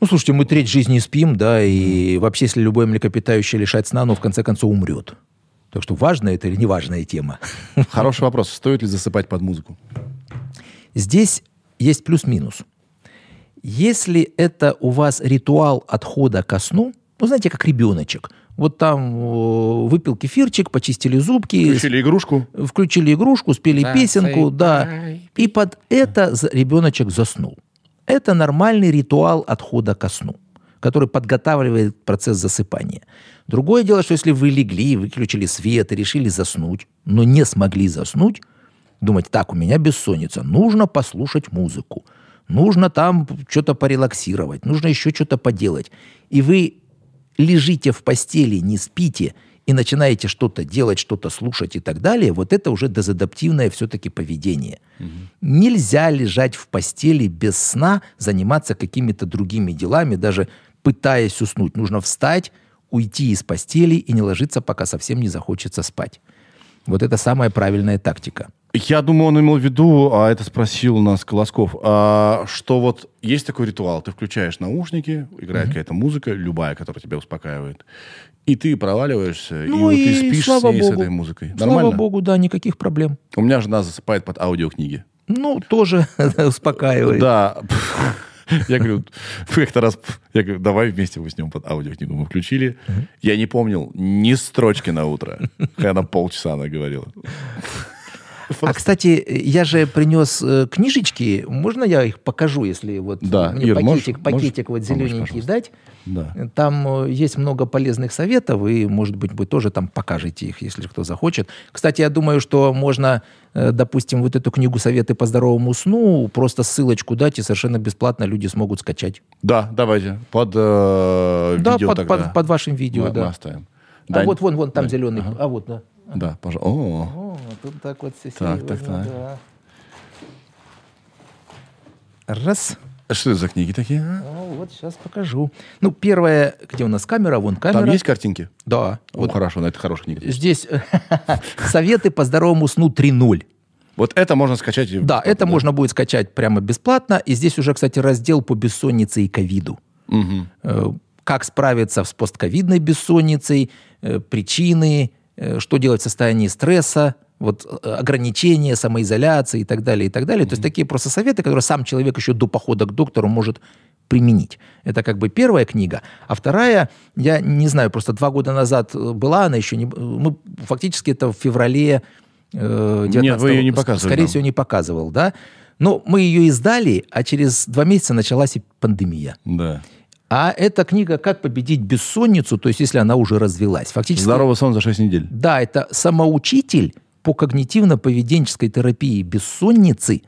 Speaker 3: Ну, слушайте, мы треть жизни спим, да, и вообще, если любое млекопитающее лишать сна, оно в конце концов умрет. Так что важная это или неважная тема. (laughs)
Speaker 2: Хороший вопрос. Стоит ли засыпать под музыку?
Speaker 3: Здесь есть плюс-минус. Если это у вас ритуал отхода ко сну, ну, знаете, как ребеночек. Вот там э, выпил кефирчик, почистили зубки,
Speaker 2: Включили игрушку?
Speaker 3: включили игрушку, спели песенку, да. И под это ребеночек заснул. Это нормальный ритуал отхода ко сну, который подготавливает процесс засыпания. Другое дело, что если вы легли, выключили свет и решили заснуть, но не смогли заснуть, думать, так, у меня бессонница, нужно послушать музыку, нужно там что-то порелаксировать, нужно еще что-то поделать. И вы лежите в постели, не спите и начинаете что-то делать, что-то слушать и так далее, вот это уже дезадаптивное все-таки поведение. Угу. Нельзя лежать в постели без сна, заниматься какими-то другими делами, даже пытаясь уснуть. Нужно встать, уйти из постели и не ложиться, пока совсем не захочется спать. Вот это самая правильная тактика.
Speaker 2: Я думаю, он имел в виду, а это спросил у нас Колосков, а, что вот есть такой ритуал, ты включаешь наушники, играет mm-hmm. какая-то музыка, любая, которая тебя успокаивает, и ты проваливаешься,
Speaker 3: ну,
Speaker 2: и,
Speaker 3: и,
Speaker 2: ты спишь
Speaker 3: слава
Speaker 2: с, ней,
Speaker 3: богу.
Speaker 2: с этой музыкой.
Speaker 3: Слава
Speaker 2: Нормально?
Speaker 3: богу, да, никаких проблем.
Speaker 2: У меня жена засыпает под аудиокниги.
Speaker 3: Ну, тоже (laughs) успокаивает.
Speaker 2: Да. Я говорю, как-то раз, я говорю, давай вместе уснем под аудиокнигу. Мы включили. Я не помнил ни строчки на утро, когда на полчаса она говорила.
Speaker 3: А, (laughs) кстати, я же принес э, книжечки. Можно я их покажу, если вот
Speaker 2: Да,
Speaker 3: мне
Speaker 2: Ир,
Speaker 3: пакетик,
Speaker 2: можешь-
Speaker 3: пакетик
Speaker 2: можешь
Speaker 3: вот зелененький дать?
Speaker 2: Да.
Speaker 3: Там э, есть много полезных советов, и, может быть, вы тоже там покажете их, если кто захочет. Кстати, я думаю, что можно, э, допустим, вот эту книгу «Советы по здоровому сну» просто ссылочку дать, и совершенно бесплатно люди смогут скачать.
Speaker 2: Да, давайте. Под э,
Speaker 3: да,
Speaker 2: видео
Speaker 3: под,
Speaker 2: тогда.
Speaker 3: под- под вашим видео,
Speaker 2: мы,
Speaker 3: да.
Speaker 2: мы оставим.
Speaker 3: А вот, вон, вон, там
Speaker 2: Дань,
Speaker 3: зеленый.
Speaker 2: ага.
Speaker 3: А вот, да.
Speaker 2: Да, пожалуйста. О,
Speaker 3: тут так вот все
Speaker 2: Так, так, так.
Speaker 3: Раз.
Speaker 2: что это за книги такие?
Speaker 3: О, вот сейчас покажу. Ну, первое, где у нас камера? Вон камера.
Speaker 2: Там есть картинки?
Speaker 3: Да.
Speaker 2: О,
Speaker 3: Вот
Speaker 2: хорошо, на это хорошая книга.
Speaker 3: здесь (laughs) советы по здоровому сну 3.0.
Speaker 2: Вот это можно скачать.
Speaker 3: Да, это можно будет скачать прямо бесплатно. И здесь уже, кстати, раздел по бессоннице и ковиду. Э, Как справиться с постковидной бессонницей, э, причины, э, что делать в состоянии стресса, вот э, ограничения, самоизоляции и так далее, и так далее. То есть такие просто советы, которые сам человек еще до похода к доктору может применить. Это как бы первая книга. А вторая, я не знаю, просто два года назад э, была она еще не... Мы фактически это в феврале э, 19
Speaker 2: Нет, вы ее не показывали
Speaker 3: Скорее всего, не показывал, да? Но мы ее издали, а через два месяца началась и пандемия.
Speaker 2: Да.
Speaker 3: А эта книга «Как победить бессонницу», то есть если она уже развелась. Фактически,
Speaker 2: Здоровый сон за 6 недель.
Speaker 3: да, это самоучитель по когнитивно-поведенческой терапии бессонницы,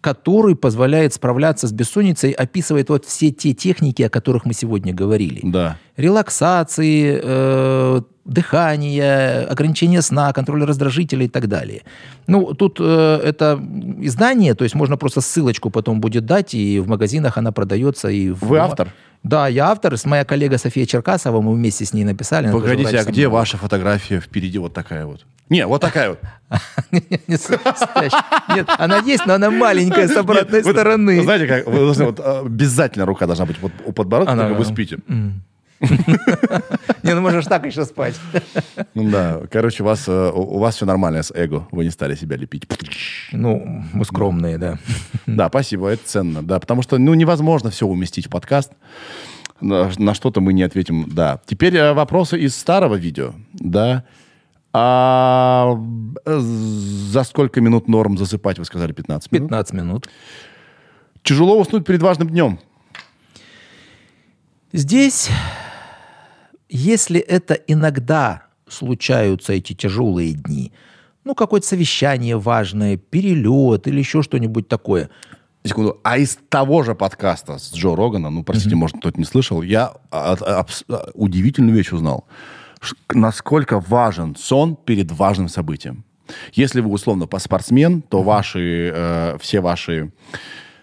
Speaker 3: который позволяет справляться с бессонницей, описывает вот все те техники, о которых мы сегодня говорили.
Speaker 2: Да.
Speaker 3: Релаксации, э, дыхания, ограничения сна, контроль раздражителей и так далее. Ну, тут э, это издание, то есть можно просто ссылочку потом будет дать, и в магазинах она продается. И в-
Speaker 2: Вы автор?
Speaker 3: Да, я автор. С моя коллега София Черкасова, мы вместе с ней написали.
Speaker 2: Погодите, а где ваша фотография впереди вот такая вот? Не, вот такая вот. (laughs)
Speaker 3: Нет, она есть, но она маленькая с обратной стороны.
Speaker 2: Знаете, как э, обязательно рука должна быть у подбородка, когда вы спите. (laughs)
Speaker 3: Не, ну можешь так еще спать. (laughs)
Speaker 2: Ну да, короче, у вас, э, у у вас все нормально с эго. Вы не стали себя лепить.
Speaker 3: Ну, мы скромные, да. (laughs)
Speaker 2: Да, спасибо, это ценно. Да, потому что ну, невозможно все уместить в подкаст. На, на что-то мы не ответим. Да. Теперь э, вопросы из старого видео. Да. А э, за сколько минут норм засыпать, вы сказали, 15 минут?
Speaker 3: 15 минут.
Speaker 2: Тяжело уснуть перед важным днем.
Speaker 3: Здесь, если это иногда случаются эти тяжелые дни, ну, какое-то совещание важное, перелет или еще что-нибудь такое,
Speaker 2: Секунду. А из того же подкаста с Джо Роганом, ну, простите, может, кто-то не слышал, я от- абс- удивительную вещь узнал. Насколько важен сон перед важным событием. Если вы, условно, по- спортсмен, то ваши, э, все ваши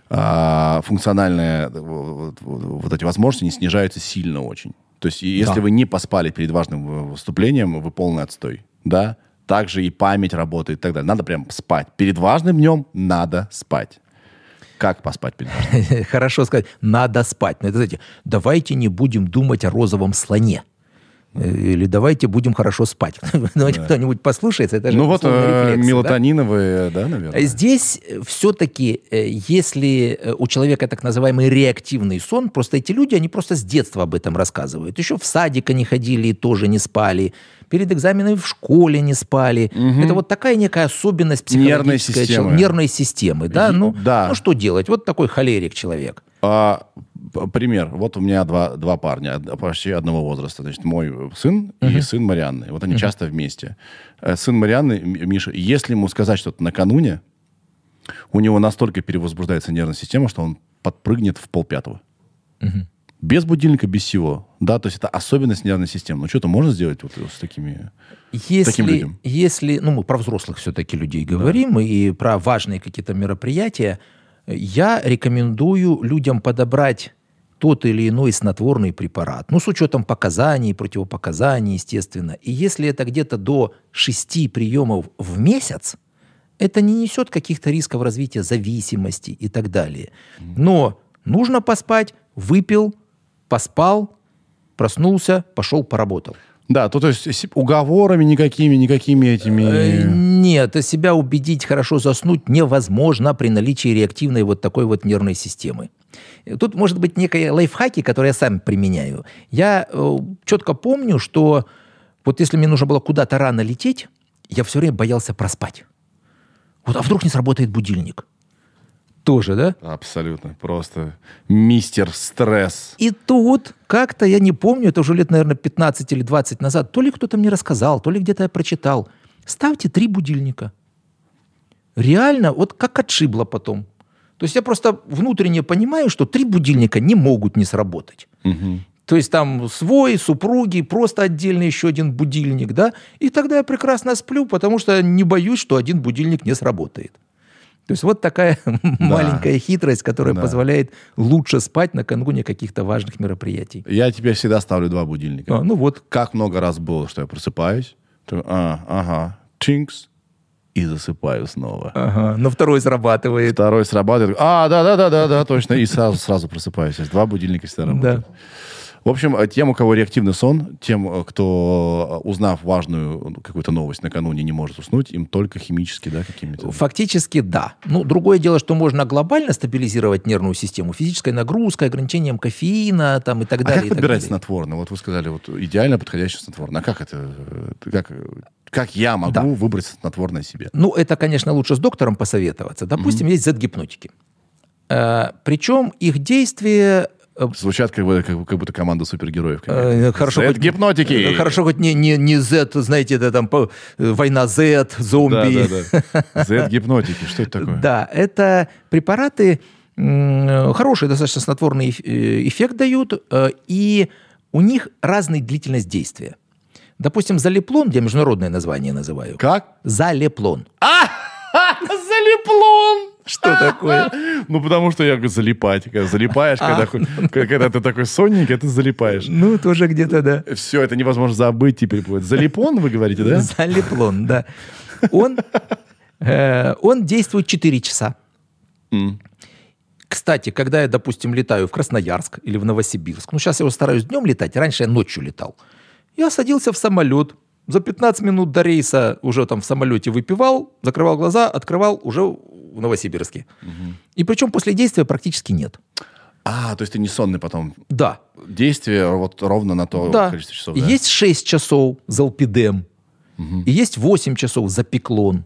Speaker 2: э, функциональные э, вот, вот- вот эти возможности не снижаются сильно очень. То есть, если
Speaker 3: Да.
Speaker 2: вы не поспали перед важным вы- выступлением, вы полный отстой. Да? Также и память работает и так далее. Надо прям спать. Перед важным днем надо спать. Как поспать перед важным? (laughs)
Speaker 3: хорошо сказать, надо спать. Но это, знаете, давайте не будем думать о розовом слоне. Э, Или давайте будем хорошо спать. (laughs) Давайте кто-нибудь послушается. Это же
Speaker 2: Ну вот э,
Speaker 3: рефлексы, да?
Speaker 2: мелатониновые, да, наверное?
Speaker 3: Здесь все-таки, если э, у человека так называемый реактивный сон, просто эти люди, они просто с детства об этом рассказывают. Еще в садик они ходили и тоже не спали. Перед экзаменами в школе не спали. Это вот такая некая особенность
Speaker 2: Нервной
Speaker 3: психологическая
Speaker 2: системы.
Speaker 3: чел- нервной системы. Да? Ну,
Speaker 2: да.
Speaker 3: ну, что делать? Вот такой холерик человек.
Speaker 2: А, пример. Вот у меня два, два парня, почти одного возраста. Значит, мой сын и сын Марианны. Вот они часто вместе. Э, Сын Марианны, Миша, если ему сказать что-то накануне, у него настолько перевозбуждается нервная система, что он подпрыгнет в полпятого. Без будильника, без всего. Да, то есть это особенность нервной системы. Ну, что-то можно сделать вот с такими...
Speaker 3: Если,
Speaker 2: Таким людям.
Speaker 3: если, ну, мы про взрослых все-таки людей говорим и про важные какие-то мероприятия, я рекомендую людям подобрать тот или иной снотворный препарат. Ну, с учетом показаний, противопоказаний, естественно. И если это где-то до 6 приемов в месяц, это не несет каких-то рисков развития зависимости и так далее. Но нужно поспать, выпил, поспал, проснулся, пошел, поработал.
Speaker 2: Да, то, то есть уговорами никакими, никакими этими...
Speaker 3: Э, Нет, себя убедить, хорошо заснуть невозможно при наличии реактивной вот такой вот нервной системы. Э, Тут может быть некие лайфхаки, которые я сам применяю. Я э, четко помню, что вот если мне нужно было куда-то рано лететь, я все время боялся проспать. Вот, а вдруг не сработает будильник? Тоже, да?
Speaker 2: Абсолютно. Просто мистер стресс.
Speaker 3: И тут как-то, я не помню, это уже лет, наверное, 15 или 20 назад, то ли кто-то мне рассказал, то ли где-то я прочитал. Ставьте три будильника. Реально, вот как отшибло потом. То есть я просто внутренне понимаю, что три будильника не могут не сработать. То есть там свой, супруги, просто отдельно еще один будильник, да? И тогда я прекрасно сплю, потому что не боюсь, что один будильник не сработает. То есть вот такая (laughs) маленькая хитрость, которая
Speaker 2: Да.
Speaker 3: позволяет лучше спать накануне каких-то важных мероприятий.
Speaker 2: Я тебе всегда ставлю два будильника.
Speaker 3: А, ну вот.
Speaker 2: Как много раз было, что я просыпаюсь, то, а, ага, чинкс, и засыпаю снова.
Speaker 3: Ага, но второй срабатывает.
Speaker 2: Второй срабатывает, а, да-да-да-да-да, точно, и сразу, сразу просыпаюсь. Два будильника всегда работают. В общем, э, тем, у кого реактивный сон, тем, э, кто, э, узнав важную ну, какую-то новость накануне, не может уснуть, им только химически, да, какими-то...
Speaker 3: Фактически да. Ну, другое дело, что можно глобально стабилизировать нервную систему физической нагрузкой, ограничением кофеина там, и так
Speaker 2: А
Speaker 3: далее.
Speaker 2: как
Speaker 3: и так
Speaker 2: подбирать снотворное? Вот вы сказали, вот идеально подходящее снотворное. А как это? Как, как я могу
Speaker 3: Да.
Speaker 2: выбрать снотворное себе?
Speaker 3: Ну, это, конечно, лучше с доктором посоветоваться. Допустим, есть Z-гипнотики. Причем их действие
Speaker 2: Звучат как, бы, как, как будто команда супергероев.
Speaker 3: Э, хорошо, хоть-
Speaker 2: гипнотики.
Speaker 3: э, Хорошо, хоть не, не, не Z, знаете, это там э, война Z, зомби.
Speaker 2: Да, да, (laughs) да. Z-гипнотики. Что это такое?
Speaker 3: Да, это препараты, хороший достаточно снотворный эф- э, эффект дают, э, и у них разная длительность действия. Допустим, залеплон, я международное название называю.
Speaker 2: Как?
Speaker 3: Залеплон. (laughs)
Speaker 2: Залеплон!
Speaker 3: Что такое?
Speaker 2: Ну, потому что я говорю, залипать. Залипаешь, когда, ху- когда ты такой сонненький, ты залипаешь.
Speaker 3: Ну, тоже где-то, да.
Speaker 2: Все, это невозможно забыть теперь будет. Залипон, вы говорите, да?
Speaker 3: Залеплон, да. Он, э, он действует 4 часа.
Speaker 2: М.
Speaker 3: Кстати, когда я, допустим, летаю в Красноярск или в Новосибирск, ну, сейчас я его стараюсь днем летать, раньше я ночью летал. Я садился в самолет, за 15 минут до рейса уже там в самолете выпивал, закрывал глаза, открывал уже в Новосибирске. И причем после действия практически нет.
Speaker 2: А, то есть ты не сонный потом.
Speaker 3: Да,
Speaker 2: Действие вот ровно на то
Speaker 3: да.
Speaker 2: количество часов. Да?
Speaker 3: Есть 6 часов залпидем, и есть 8 часов запеклон.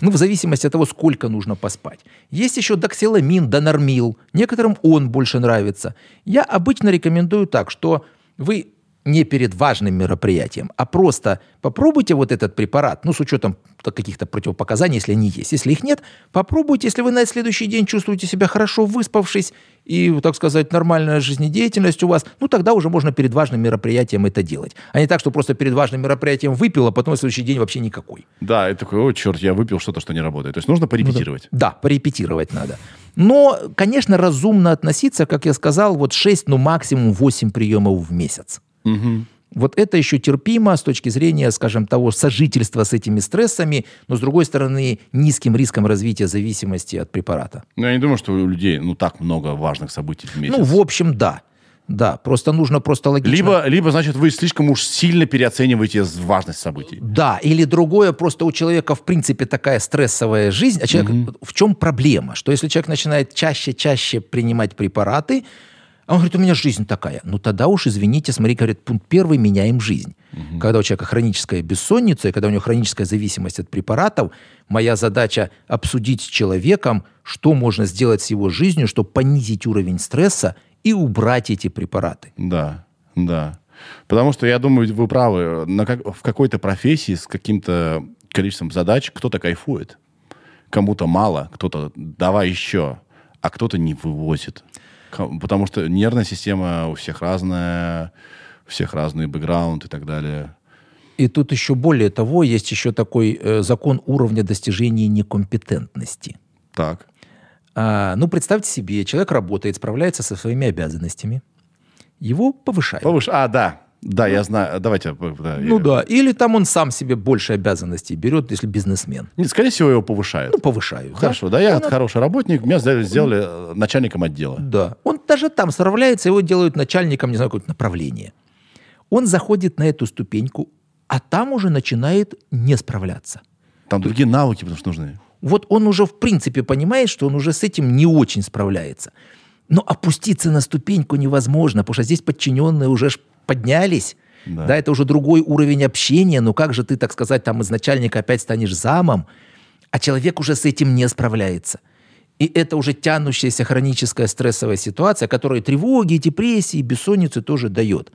Speaker 3: Ну, в зависимости от того, сколько нужно поспать. Есть еще доксиламин, донормил. Некоторым он больше нравится. Я обычно рекомендую так, что вы не перед важным мероприятием, а просто попробуйте вот этот препарат, ну, с учетом каких-то противопоказаний, если они есть. Если их нет, попробуйте, если вы на следующий день чувствуете себя хорошо выспавшись и, так сказать, нормальная жизнедеятельность у вас, ну, тогда уже можно перед важным мероприятием это делать. А не так, что просто перед важным мероприятием выпил, а потом на следующий день вообще никакой.
Speaker 2: Да, это такой, о, черт, я выпил что-то, что не работает. То есть нужно порепетировать.
Speaker 3: Да, порепетировать надо. Но, конечно, разумно относиться, как я сказал, вот 6, ну максимум 8 приемов в месяц. Вот это еще терпимо с точки зрения, скажем, того сожительства с этими стрессами, но, с другой стороны, низким риском развития зависимости от препарата.
Speaker 2: Ну, я не думаю, что у людей, ну, так много важных событий в месяц.
Speaker 3: Ну, в общем, да. Да, просто нужно просто логично...
Speaker 2: Либо, либо, значит, вы слишком уж сильно переоцениваете важность событий.
Speaker 3: Да, или другое, просто у человека в принципе такая стрессовая жизнь. А человек, в чем проблема? Что если человек начинает чаще-чаще принимать препараты, а он говорит, у меня жизнь такая. Ну тогда уж, извините, смотри, говорит, пункт первый, меняем жизнь. Когда у человека хроническая бессонница, и когда у него хроническая зависимость от препаратов, моя задача обсудить с человеком, что можно сделать с его жизнью, чтобы понизить уровень стресса и убрать эти препараты.
Speaker 2: Да, да. Потому что, я думаю, вы правы, на как, в какой-то профессии с каким-то количеством задач кто-то кайфует. Кому-то мало, кто-то давай еще, а кто-то не вывозит. Потому что нервная система у всех разная, у всех разный бэкграунд и так далее.
Speaker 3: И тут еще более того, есть еще такой э, закон уровня достижения некомпетентности.
Speaker 2: Так.
Speaker 3: А, ну, представьте себе, человек работает, справляется со своими обязанностями. Его повышают.
Speaker 2: Повыше. А, да. Да, я знаю. Давайте. э, да,
Speaker 3: Ну
Speaker 2: я-
Speaker 3: да. Или там он сам себе больше обязанностей берет, если бизнесмен.
Speaker 2: Нет, скорее всего, его повышают.
Speaker 3: Ну, повышают. да.
Speaker 2: Хорошо, да, я
Speaker 3: Он
Speaker 2: хороший работник, меня сделали, э, начальником отдела.
Speaker 3: Да. Он даже там справляется, его делают начальником, не знаю, какое-то направление. Он заходит на эту ступеньку, а там уже начинает не справляться.
Speaker 2: Там другие навыки, потому что нужны.
Speaker 3: Вот он уже в принципе понимает, что он уже с этим не очень справляется. Но опуститься на ступеньку невозможно, потому что здесь подчиненные уже поднялись.
Speaker 2: Да.
Speaker 3: Да. это уже другой уровень общения. Ну как же ты, так сказать, там из начальника опять станешь замом, а человек уже с этим не справляется. И это уже тянущаяся хроническая стрессовая ситуация, которая тревоги, депрессии, бессонницы тоже дает.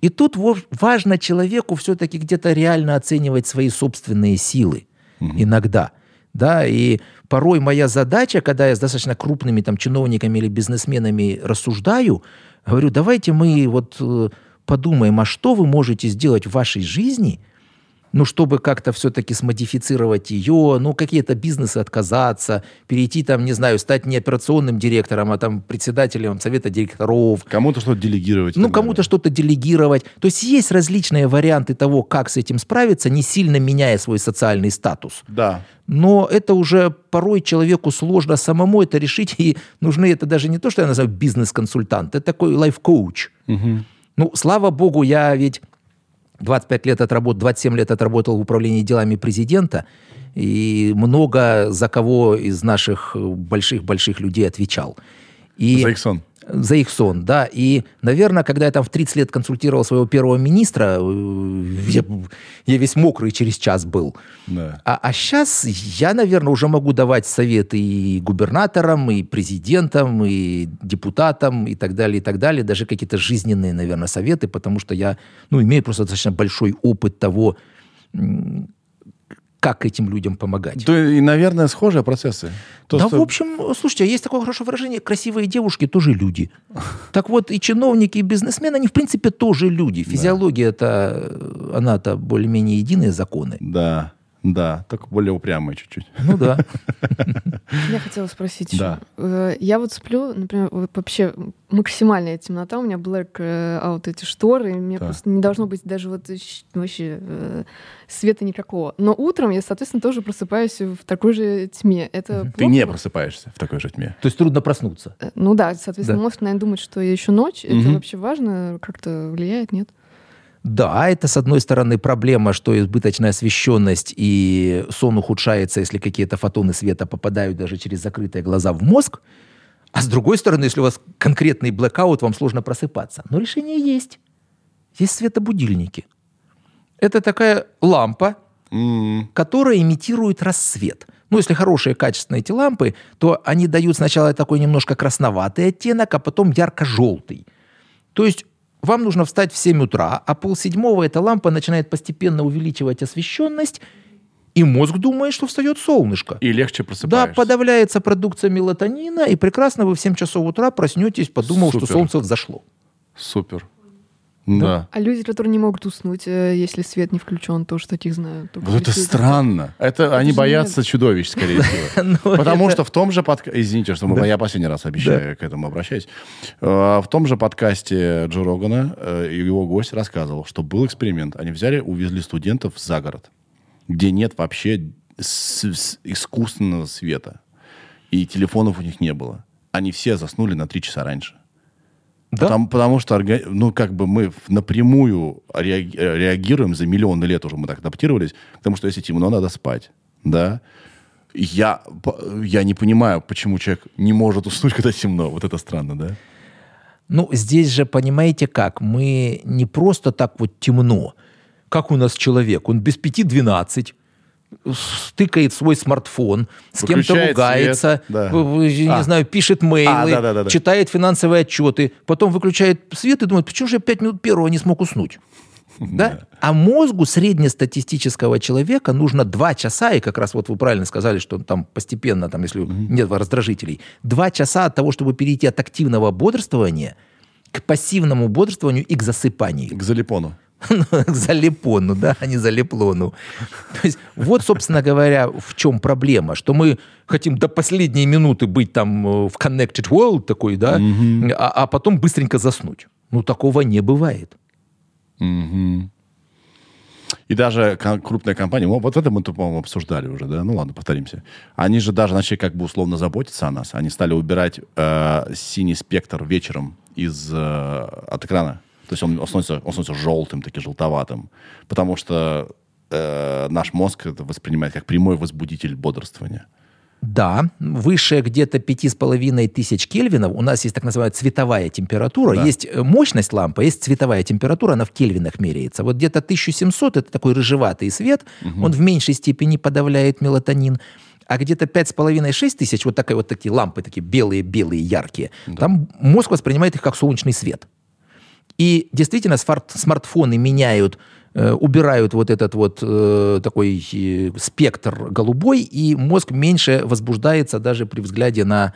Speaker 3: И тут важно человеку все-таки где-то реально оценивать свои собственные силы иногда. Да, и порой моя задача, когда я с достаточно крупными там чиновниками или бизнесменами рассуждаю, говорю, давайте мы вот э, подумаем, а что вы можете сделать в вашей жизни, ну, чтобы как-то все-таки смодифицировать ее, ну, какие-то бизнесы отказаться, перейти там, не знаю, стать не операционным директором, а там председателем совета директоров,
Speaker 2: Кому-то что-то делегировать.
Speaker 3: ну, кому-то что-то делегировать. То есть есть различные варианты того, как с этим справиться, не сильно меняя свой социальный статус.
Speaker 2: Да.
Speaker 3: Но это уже порой человеку сложно самому это решить, и нужны это даже не то, что я называю бизнес-консультант, это такой лайф-коуч. Ну, слава богу, я ведь 25 лет отработал, 27 лет отработал в управлении делами президента, и много за кого из наших больших-больших людей отвечал. И
Speaker 2: За их.
Speaker 3: За их сон, да. И, наверное, когда я там в 30 лет консультировал своего первого министра, э, я, я весь мокрый через час был.
Speaker 2: Да.
Speaker 3: А, сейчас я, наверное, уже могу давать советы и губернаторам, и президентам, и депутатам, и так далее, и так далее. Даже какие-то жизненные, наверное, советы, потому что я ну, имею просто достаточно большой опыт того, как этим людям помогать.
Speaker 2: То и, наверное, схожие процессы. То,
Speaker 3: да,
Speaker 2: что-
Speaker 3: в общем, слушайте, есть такое хорошее выражение, красивые девушки тоже люди. (laughs) Так вот, и чиновники, и бизнесмены, они, в принципе, тоже люди. Физиология это, она-то более-менее единые законы.
Speaker 2: Да, да, только более упрямые чуть-чуть.
Speaker 3: Ну да. (laughs)
Speaker 1: Я хотела спросить
Speaker 2: Да.
Speaker 1: еще. Э, Я вот сплю, например, вот вообще максимальная темнота, у меня black э, out эти шторы, мне
Speaker 2: Да.
Speaker 1: просто не должно быть даже вот вообще э, света никакого. Но утром я, соответственно, тоже просыпаюсь в такой же тьме. Это
Speaker 2: Ты
Speaker 1: плохо?
Speaker 2: не просыпаешься в такой же тьме.
Speaker 3: То есть трудно проснуться.
Speaker 1: Ну да, соответственно,
Speaker 3: Да.
Speaker 1: мозг, наверное, думает, что еще ночь. Это вообще важно? Как-то влияет, нет?
Speaker 3: Да, это, с одной стороны, проблема, что избыточная освещенность и сон ухудшается, если какие-то фотоны света попадают даже через закрытые глаза в мозг. А с другой стороны, если у вас конкретный блэкаут, вам сложно просыпаться. Но решение есть. Есть светобудильники. Это такая лампа,
Speaker 2: М,
Speaker 3: которая имитирует рассвет. Ну, если хорошие, качественные эти лампы, то они дают сначала такой немножко красноватый оттенок, а потом ярко-желтый. То есть вам нужно встать в 7 утра, а полседьмого эта лампа начинает постепенно увеличивать освещенность, и мозг думает, что встает солнышко.
Speaker 2: И легче
Speaker 3: Да,
Speaker 2: просыпаешься.
Speaker 3: подавляется продукция мелатонина, и прекрасно вы в 7 часов утра проснетесь, подумав, что
Speaker 2: Супер.
Speaker 3: солнце взошло.
Speaker 2: Супер. Да.
Speaker 1: А люди, которые не могут уснуть, э, если свет не включен, тоже таких знаю.
Speaker 2: Вот это странно. Это, они
Speaker 1: же
Speaker 2: боятся чудовищ, скорее (laughs) всего.
Speaker 3: Ну,
Speaker 2: Потому
Speaker 3: это-
Speaker 2: что в том же подкасте... Извините, что мы- я последний раз обещаю к этому обращаюсь. Э, В том же подкасте Джо Рогана э, его гость рассказывал, что был эксперимент. Они взяли, увезли студентов за город, где нет вообще искусственного света. И телефонов у них не было. Они все заснули на три часа раньше.
Speaker 3: Да.
Speaker 2: Потому, потому что, ну, как бы мы напрямую реаги- реагируем, за миллионы лет уже мы так адаптировались, к тому, что если темно, надо спать, да. Я, я не понимаю, почему человек не может уснуть, когда темно. Вот это странно, да?
Speaker 3: Ну, здесь же, понимаете как, мы не просто так вот темно. Как у нас человек, он без пяти двенадцать, стыкает свой смартфон, с кем-то ругается,
Speaker 2: да.
Speaker 3: не
Speaker 2: А.
Speaker 3: знаю, пишет мейлы,
Speaker 2: А, да-да-да-да.
Speaker 3: читает финансовые отчеты, потом выключает свет и думает, почему же я пять минут первого не смог уснуть? (laughs) Да? А мозгу среднестатистического человека нужно два часа, и как раз вот вы правильно сказали, что там постепенно, там, если нет раздражителей, два часа от того, чтобы перейти от активного бодрствования к пассивному бодрствованию и к засыпанию.
Speaker 2: К залипону. (laughs)
Speaker 3: к залипону, да, а не залеплону. То есть вот, собственно говоря, в чем проблема, что мы хотим до последней минуты быть там э, в connected world такой, да, а, а потом быстренько заснуть. Ну, такого не бывает.
Speaker 2: Мгм. И даже крупная компания, вот это мы, по-моему, обсуждали уже, да? Ну ладно, повторимся. Они же даже начали как бы условно заботиться о нас. Они стали убирать э, синий спектр вечером из, э, от экрана. То есть он, он становится, он становится желтым, таки желтоватым. Потому что э, наш мозг это воспринимает как прямой возбудитель бодрствования.
Speaker 3: Да, выше где-то 5,5 тысяч кельвинов у нас есть так называемая цветовая температура.
Speaker 2: Да.
Speaker 3: Есть э, мощность лампы, есть цветовая температура, она в кельвинах меряется. Вот где-то 1700 это такой рыжеватый свет, он в меньшей степени подавляет мелатонин. А где-то 5,5-6 тысяч, вот, такая, вот такие лампы, такие белые-белые, яркие, там мозг воспринимает их как солнечный свет. И действительно смарт- смартфоны меняют, э, убирают вот этот вот э, такой э, спектр голубой, и мозг меньше возбуждается даже при взгляде на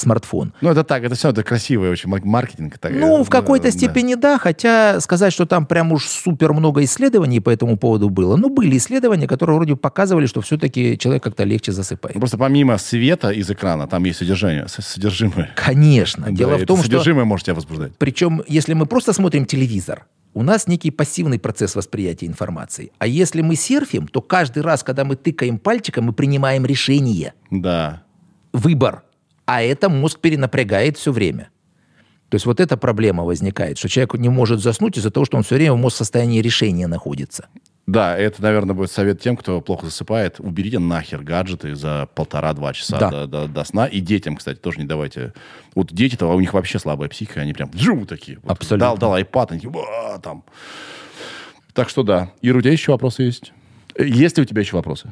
Speaker 3: смартфон.
Speaker 2: Ну, это так, это все, это красивый очень мар- маркетинг. так,
Speaker 3: Ну,
Speaker 2: э,
Speaker 3: в какой-то
Speaker 2: да.
Speaker 3: степени да, хотя сказать, что там прям уж супер много исследований по этому поводу было. Ну, были исследования, которые вроде показывали, что все-таки человек как-то легче засыпает.
Speaker 2: Ну, Просто помимо света из экрана, там есть содержание, содержимое.
Speaker 3: Конечно. Дело
Speaker 2: Да,
Speaker 3: в
Speaker 2: это
Speaker 3: том, что
Speaker 2: Содержимое может тебя возбуждать.
Speaker 3: Причем, если мы просто смотрим телевизор, у нас некий пассивный процесс восприятия информации. А если мы серфим, то каждый раз, когда мы тыкаем пальчиком, мы принимаем решение,
Speaker 2: Да.
Speaker 3: выбор. А это мозг перенапрягает все время. То есть вот эта проблема возникает, что человек не может заснуть из-за того, что он все время мозг в состоянии решения находится.
Speaker 2: Да, это, наверное, будет совет тем, кто плохо засыпает. Уберите нахер гаджеты за полтора-два часа
Speaker 3: Да.
Speaker 2: до, до- до сна. И детям, кстати, тоже не давайте. Вот дети-то, у них вообще слабая психика, они прям джу такие. Вот
Speaker 3: Абсолютно.
Speaker 2: Дал, дал iPad, они там. Так что да. Ира, у тебя еще вопросы есть? Э, Есть ли у тебя еще вопросы?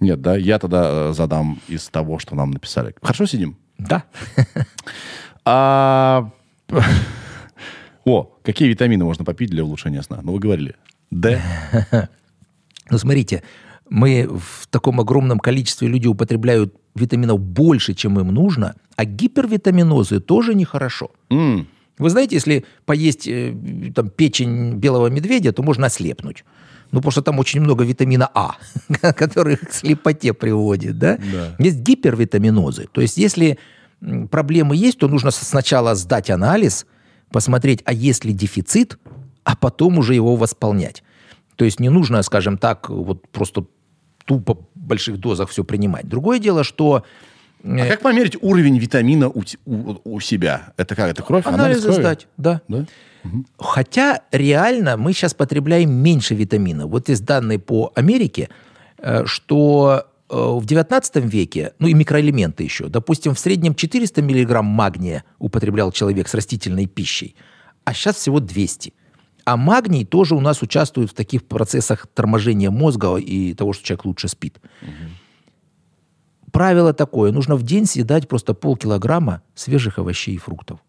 Speaker 2: Нет, да? Я тогда э, задам из того, что нам написали. Хорошо сидим?
Speaker 3: Да. (laughs)
Speaker 2: А... (laughs) О, какие витамины можно попить для улучшения сна? Ну, вы говорили. Д. (laughs)
Speaker 3: Ну, смотрите, мы в таком огромном количестве люди употребляют витаминов больше, чем им нужно, а гипервитаминозы тоже нехорошо.
Speaker 2: М,
Speaker 3: Вы знаете, если поесть э, там, печень белого медведя, то можно ослепнуть. Ну, потому что там очень много витамина А, (laughs) который к слепоте приводит, да?
Speaker 2: Да.
Speaker 3: Есть гипервитаминозы. То есть, если проблемы есть, то нужно сначала сдать анализ, посмотреть, а есть ли дефицит, а потом уже его восполнять. То есть не нужно, скажем так, вот просто тупо в больших дозах все принимать. Другое дело, что
Speaker 2: А как померить уровень витамина у, у- у себя? Это как? Это кровь? Анализ
Speaker 3: анализы
Speaker 2: крови?
Speaker 3: сдать, да.
Speaker 2: Да?
Speaker 3: Хотя реально мы сейчас потребляем меньше витамина. Вот есть данные по Америке, э, что э, в 19 веке, ну и микроэлементы еще, допустим, в среднем 400 миллиграмм магния употреблял человек с растительной пищей, а сейчас всего 200. А магний тоже у нас участвует в таких процессах торможения мозга и того, что человек лучше спит. Правило такое, нужно в день съедать просто полкилограмма свежих овощей и фруктов.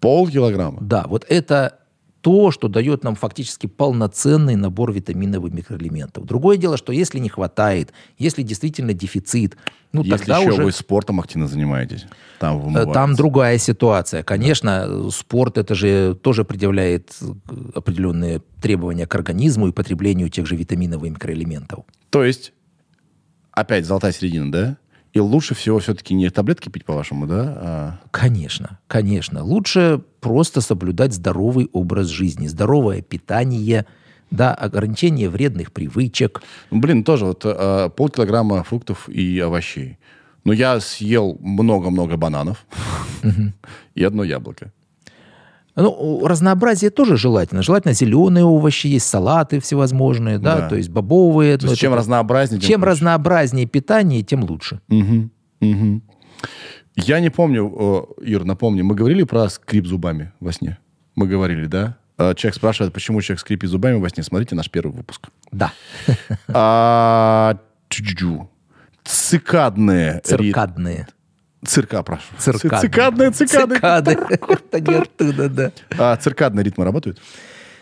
Speaker 2: Полкилограмма.
Speaker 3: Да, вот это то, что дает нам фактически полноценный набор витаминов и микроэлементов. Другое дело, что если не хватает, если действительно дефицит, ну
Speaker 2: Если
Speaker 3: тогда
Speaker 2: еще
Speaker 3: уже
Speaker 2: вы спортом активно занимаетесь, там
Speaker 3: э,
Speaker 2: вымывается.
Speaker 3: там другая ситуация. Конечно, э, спорт это же тоже предъявляет э, определенные требования к организму и потреблению тех же витаминов и микроэлементов.
Speaker 2: То есть, опять золотая середина, да? И лучше всего все-таки не таблетки пить, по-вашему, да? а-
Speaker 3: Конечно, конечно. Лучше просто соблюдать здоровый образ жизни, здоровое питание, да, ограничение вредных привычек.
Speaker 2: Ну, Блин, тоже вот э, полкилограмма фруктов и овощей. Но я съел много-много бананов (laughs) и одно яблоко.
Speaker 3: Ну, разнообразие тоже желательно. Желательно зеленые овощи, есть салаты всевозможные, да,
Speaker 2: Да.
Speaker 3: то есть бобовые.
Speaker 2: То
Speaker 3: ну,
Speaker 2: есть чем
Speaker 3: это-
Speaker 2: разнообразнее, тем
Speaker 3: чем
Speaker 2: лучше.
Speaker 3: разнообразнее питание, тем лучше.
Speaker 2: Мгм, мгм. Я не помню, Ир, напомни, мы говорили про скрип зубами во сне? Мы говорили, да? Э, Человек спрашивает, почему человек скрипит зубами во сне. Смотрите наш первый выпуск.
Speaker 3: Да.
Speaker 2: А. Цикадные.
Speaker 3: Циркадные.
Speaker 2: Цирка, прошу.
Speaker 3: Циркадные.
Speaker 2: Цикадные, цикады.
Speaker 3: Цикады. Не оттуда, да.
Speaker 2: А циркадные ритмы работают?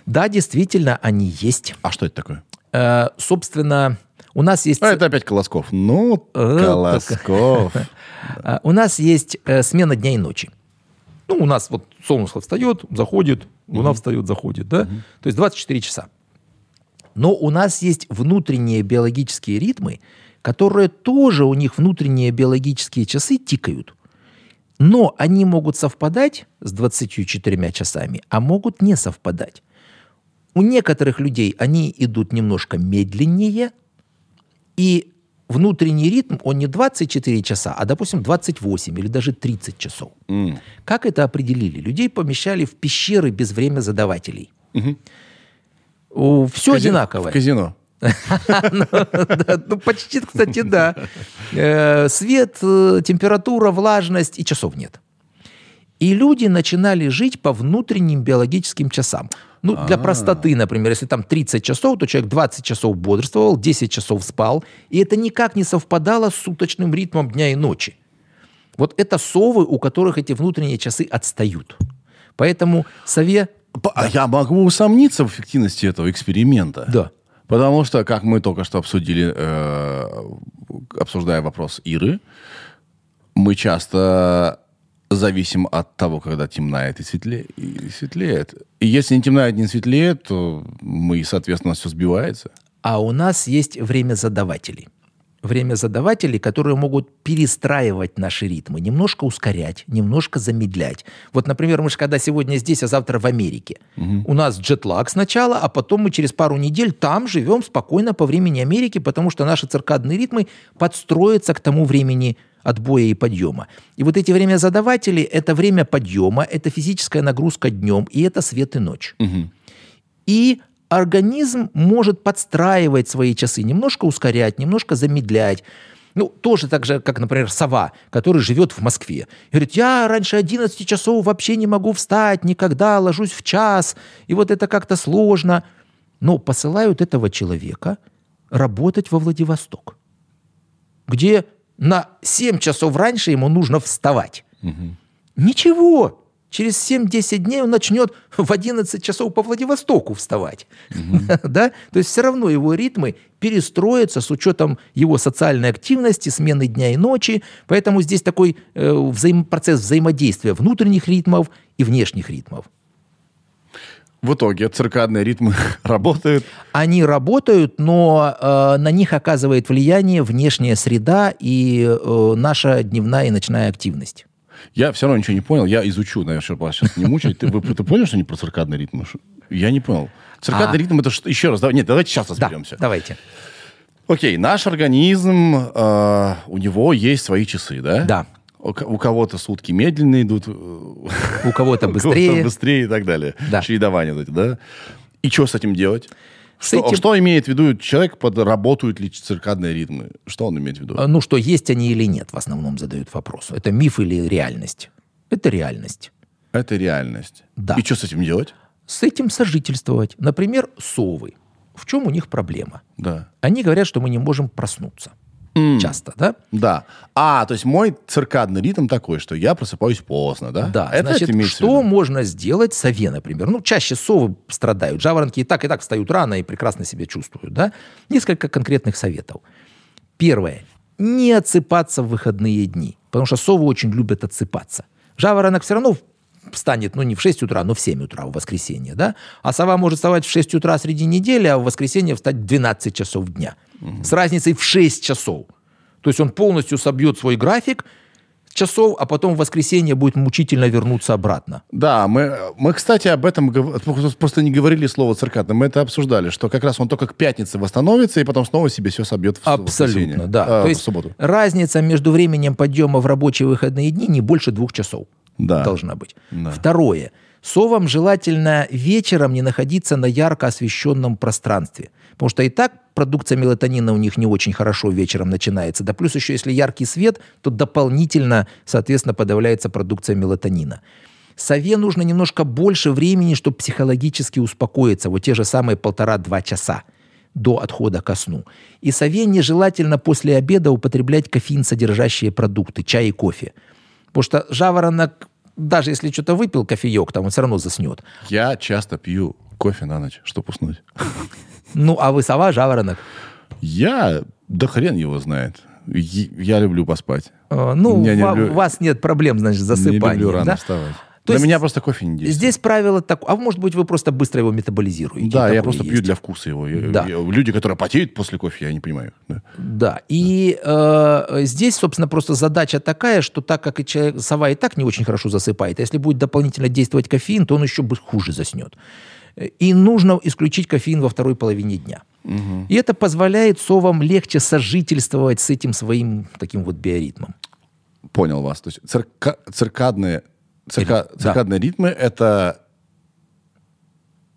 Speaker 3: Да, действительно, они есть.
Speaker 2: А что это такое?
Speaker 3: Э, Собственно, у нас есть...
Speaker 2: А, это опять Колосков. Ну,
Speaker 3: Э,
Speaker 2: Колосков. (laughs)
Speaker 3: А, У нас есть э, смена дня и ночи. Ну, у нас вот солнышко встает, заходит, луна встает, заходит, да? То есть 24 часа. Но у нас есть внутренние биологические ритмы, которые тоже у них внутренние биологические часы тикают. Но они могут совпадать с 24 часами, а могут не совпадать. У некоторых людей они идут немножко медленнее, и внутренний ритм, он не 24 часа, а, допустим, 28 или даже 30 часов.
Speaker 2: М.
Speaker 3: Как это определили? Людей помещали в пещеры без времязадавателей. Все
Speaker 2: Кази-
Speaker 3: одинаковое.
Speaker 2: В казино.
Speaker 3: Да, (laughs) Ну, почти, кстати, да. Э, Свет, э, температура, влажность и часов нет. И люди начинали жить по внутренним биологическим часам. Ну, для простоты, например, если там 30 часов, то человек 20 часов бодрствовал, 10 часов спал, и это никак не совпадало с суточным ритмом дня и ночи. Вот это совы, у которых эти внутренние часы отстают. Поэтому сове...
Speaker 2: А Я могу усомниться в эффективности этого эксперимента.
Speaker 3: Да.
Speaker 2: Потому что, как мы только что обсудили, э, обсуждая вопрос Иры, мы часто зависим от того, когда темнает и, светле- и светлеет. И если не темнает, не светлеет, то мы, соответственно, все сбивается.
Speaker 3: А у нас есть время задавателей. Время задавателей, которые могут перестраивать наши ритмы, немножко ускорять, немножко замедлять. Вот, например, мы же когда сегодня здесь, а завтра в Америке. У нас джетлаг сначала, а потом мы через пару недель там живем спокойно по времени Америки, потому что наши циркадные ритмы подстроятся к тому времени отбоя и подъема. И вот эти время задавателей – это время подъема, это физическая нагрузка днем, и это свет и ночь. И организм может подстраивать свои часы, немножко ускорять, немножко замедлять. Ну, тоже так же, как, например, сова, который живет в Москве. И говорит, я раньше 11 часов вообще не могу встать, никогда ложусь в час, и вот это как-то сложно. Но посылают этого человека работать во Владивосток, где на 7 часов раньше ему нужно вставать. Ничего. Через 7-10 дней он начнет в 11 часов по Владивостоку вставать. (laughs) да? То есть все равно его ритмы перестроятся с учетом его социальной активности, смены дня и ночи. Поэтому здесь такой э, взаим- процесс взаимодействия внутренних ритмов и внешних ритмов.
Speaker 2: В итоге циркадные ритмы (laughs) работают.
Speaker 3: Они работают, но э, на них оказывает влияние внешняя среда и э, наша дневная и ночная активность.
Speaker 2: Я все равно ничего не понял. Я изучу, наверное, чтобы вас сейчас не мучать. Ты, вы- ты понял, что они про циркадные ритмы? Ш- Я не понял. Циркадный
Speaker 3: А.
Speaker 2: ритм это что? Еще раз. давай- Нет, давайте сейчас
Speaker 3: Да,
Speaker 2: разберемся.
Speaker 3: давайте.
Speaker 2: Окей, наш организм, э, у него есть свои часы, да?
Speaker 3: Да.
Speaker 2: У, ко- у кого-то сутки медленно идут, э,
Speaker 3: У кого-то (laughs)
Speaker 2: у
Speaker 3: быстрее.
Speaker 2: кого-то быстрее и так далее.
Speaker 3: Да.
Speaker 2: Чередование вот эти, да? И что с этим делать?
Speaker 3: С
Speaker 2: Что,
Speaker 3: этим-
Speaker 2: что имеет в виду человек под работают ли циркадные ритмы? Что он имеет в виду?
Speaker 3: А, Ну, что есть они или нет, в основном задают вопрос. Это миф или реальность? Это реальность.
Speaker 2: Это реальность.
Speaker 3: Да.
Speaker 2: И что с этим делать?
Speaker 3: С этим сожительствовать. Например, совы. В чем у них проблема?
Speaker 2: Да.
Speaker 3: Они говорят, что мы не можем проснуться. Часто, да?
Speaker 2: Да. А, то есть мой циркадный ритм такой, что я просыпаюсь поздно, да?
Speaker 3: Да,
Speaker 2: Это
Speaker 3: значит,
Speaker 2: в
Speaker 3: что можно сделать сове, например? Ну, чаще совы страдают, жаворонки и так, и так встают рано и прекрасно себя чувствуют, да? Несколько конкретных советов. Первое. Не отсыпаться в выходные дни, потому что совы очень любят отсыпаться. Жаворонок все равно встанет, ну, не в 6 утра, но в 7 утра в воскресенье, да? А сова может вставать в 6 утра среди недели, а в воскресенье встать в 12 часов дня. С разницей в 6 часов. То есть он полностью собьет свой график часов, а потом в воскресенье будет мучительно вернуться обратно.
Speaker 2: Да, мы, мы, кстати, об этом просто не говорили слово циркадно. Мы это обсуждали, что как раз он только к пятнице восстановится и потом снова себе все собьет в
Speaker 3: Абсолютно, да.
Speaker 2: А,
Speaker 3: То
Speaker 2: в
Speaker 3: есть
Speaker 2: субботу.
Speaker 3: разница между временем подъема в рабочие выходные дни не больше двух часов
Speaker 2: Да.
Speaker 3: должна быть.
Speaker 2: Да.
Speaker 3: Второе. Совам желательно вечером не находиться на ярко освещенном пространстве. Потому что и так продукция мелатонина у них не очень хорошо вечером начинается. Да плюс еще, если яркий свет, то дополнительно, соответственно, подавляется продукция мелатонина. Сове нужно немножко больше времени, чтобы психологически успокоиться. Вот те же самые полтора-два часа до отхода ко сну. И сове нежелательно после обеда употреблять кофеин, содержащие продукты, чай и кофе. Потому что жаворонок, даже если что-то выпил кофеек, там он все равно заснет.
Speaker 2: Я часто пью кофе на ночь, чтобы уснуть.
Speaker 3: Ну, а вы сова, жаворонок?
Speaker 2: Я, да хрен его знает. Я люблю поспать.
Speaker 3: Э, Ну,
Speaker 2: Я не люблю-
Speaker 3: у вас нет проблем, значит, с
Speaker 2: Не люблю рано
Speaker 3: да?
Speaker 2: вставать.
Speaker 3: То есть
Speaker 2: меня просто кофе не действует.
Speaker 3: Здесь правило такое. А может быть, вы просто быстро его метаболизируете.
Speaker 2: Да, я просто
Speaker 3: есть.
Speaker 2: пью для вкуса его.
Speaker 3: Да.
Speaker 2: я- люди, которые потеют после кофе, я не понимаю. Да.
Speaker 3: Да, и э, здесь, собственно, просто задача такая, что так как и человек, сова и так не очень хорошо засыпает, а если будет дополнительно действовать кофеин, то он еще хуже заснет. И нужно исключить кофеин во второй половине дня. И это позволяет совам легче сожительствовать с этим своим таким вот биоритмом.
Speaker 2: Понял вас. То есть цирка- циркадные, цирка-
Speaker 3: Да.
Speaker 2: циркадные ритмы – это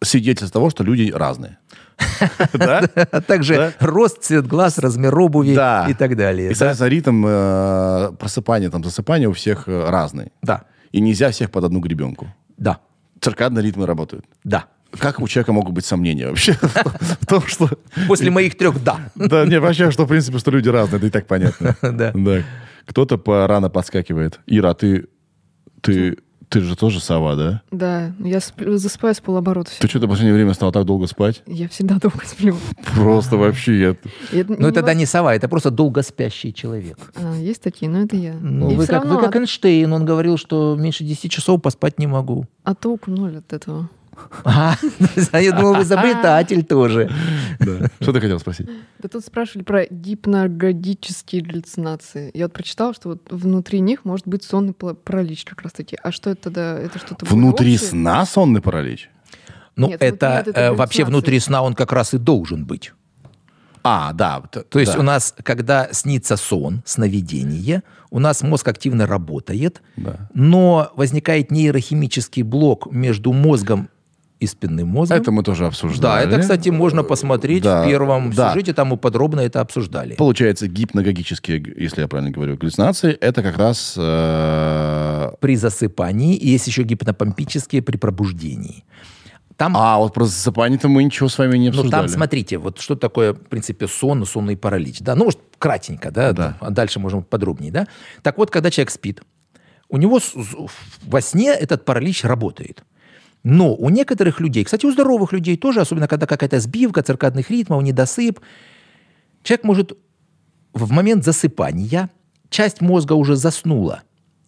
Speaker 2: свидетельство того, что люди разные. (laughs) Да?
Speaker 3: А также
Speaker 2: Да?
Speaker 3: рост, цвет глаз, размер обуви
Speaker 2: Да.
Speaker 3: и так далее.
Speaker 2: И,
Speaker 3: да?
Speaker 2: соответственно, ритм э, просыпания, там, засыпания у всех э, разный.
Speaker 3: Да,
Speaker 2: И нельзя всех под одну гребенку.
Speaker 3: да,
Speaker 2: Циркадные ритмы работают.
Speaker 3: да.
Speaker 2: Как у человека могут быть сомнения вообще (laughs) в том, что...
Speaker 3: После моих трех «да».
Speaker 2: Да, не, вообще, что, в принципе, что люди разные, это и так понятно. (laughs)
Speaker 3: Да.
Speaker 2: Да. Кто-то по- рано подскакивает. Ира, а ты, ты, ты же тоже сова, да?
Speaker 1: Да, я сплю- засыпаю с полоборота.
Speaker 2: Ты что-то в последнее время стал так долго спать?
Speaker 1: Я всегда долго сплю.
Speaker 2: Просто вообще я...
Speaker 1: Это
Speaker 3: Но
Speaker 1: не
Speaker 3: сова, это просто долго спящий человек.
Speaker 1: А, есть такие, но это я.
Speaker 3: Ну, вы как, Эйнштейн, он говорил, что меньше 10 часов поспать не могу.
Speaker 1: а толку ноль от этого. (laughs)
Speaker 3: А, я думал, вы изобретатель тоже.
Speaker 2: Да. Что ты хотел спросить?
Speaker 1: Да тут спрашивали про гипногодические галлюцинации. Я вот прочитала, что вот внутри них может быть сонный паралич как раз-таки. А что это тогда? Это что-то
Speaker 2: Внутри сна сонный паралич?
Speaker 3: Ну,
Speaker 1: Нет,
Speaker 3: это
Speaker 1: вот этой
Speaker 3: э, вообще внутри сна он как раз и должен быть.
Speaker 2: А, да.
Speaker 3: То есть у нас, когда снится сон, сновидение, у нас мозг активно работает,
Speaker 2: Да.
Speaker 3: но возникает нейрохимический блок между мозгом и спинным мозгом.
Speaker 2: Это мы тоже
Speaker 3: да,
Speaker 2: обсуждали.
Speaker 3: это, кстати, можно посмотреть
Speaker 2: Да,
Speaker 3: в первом
Speaker 2: да.
Speaker 3: сюжете, там мы подробно это обсуждали.
Speaker 2: Получается, гипногогические, если я правильно говорю, галлюцинации, это как раз... э,
Speaker 3: При засыпании, и есть еще гипнопомпические при пробуждении. Там
Speaker 2: А, вот про засыпание-то мы ничего с вами не
Speaker 3: Ну,
Speaker 2: обсуждали.
Speaker 3: там, смотрите, вот что такое, в принципе, сон, сонный паралич. Да, ну, может, кратенько, да,
Speaker 2: Да.
Speaker 3: а дальше можем подробнее, да. Так вот, когда человек спит, у него во сне этот паралич работает. Но у некоторых людей, кстати, у здоровых людей тоже, особенно когда какая-то сбивка циркадных ритмов, недосып, человек может в момент засыпания, часть мозга уже заснула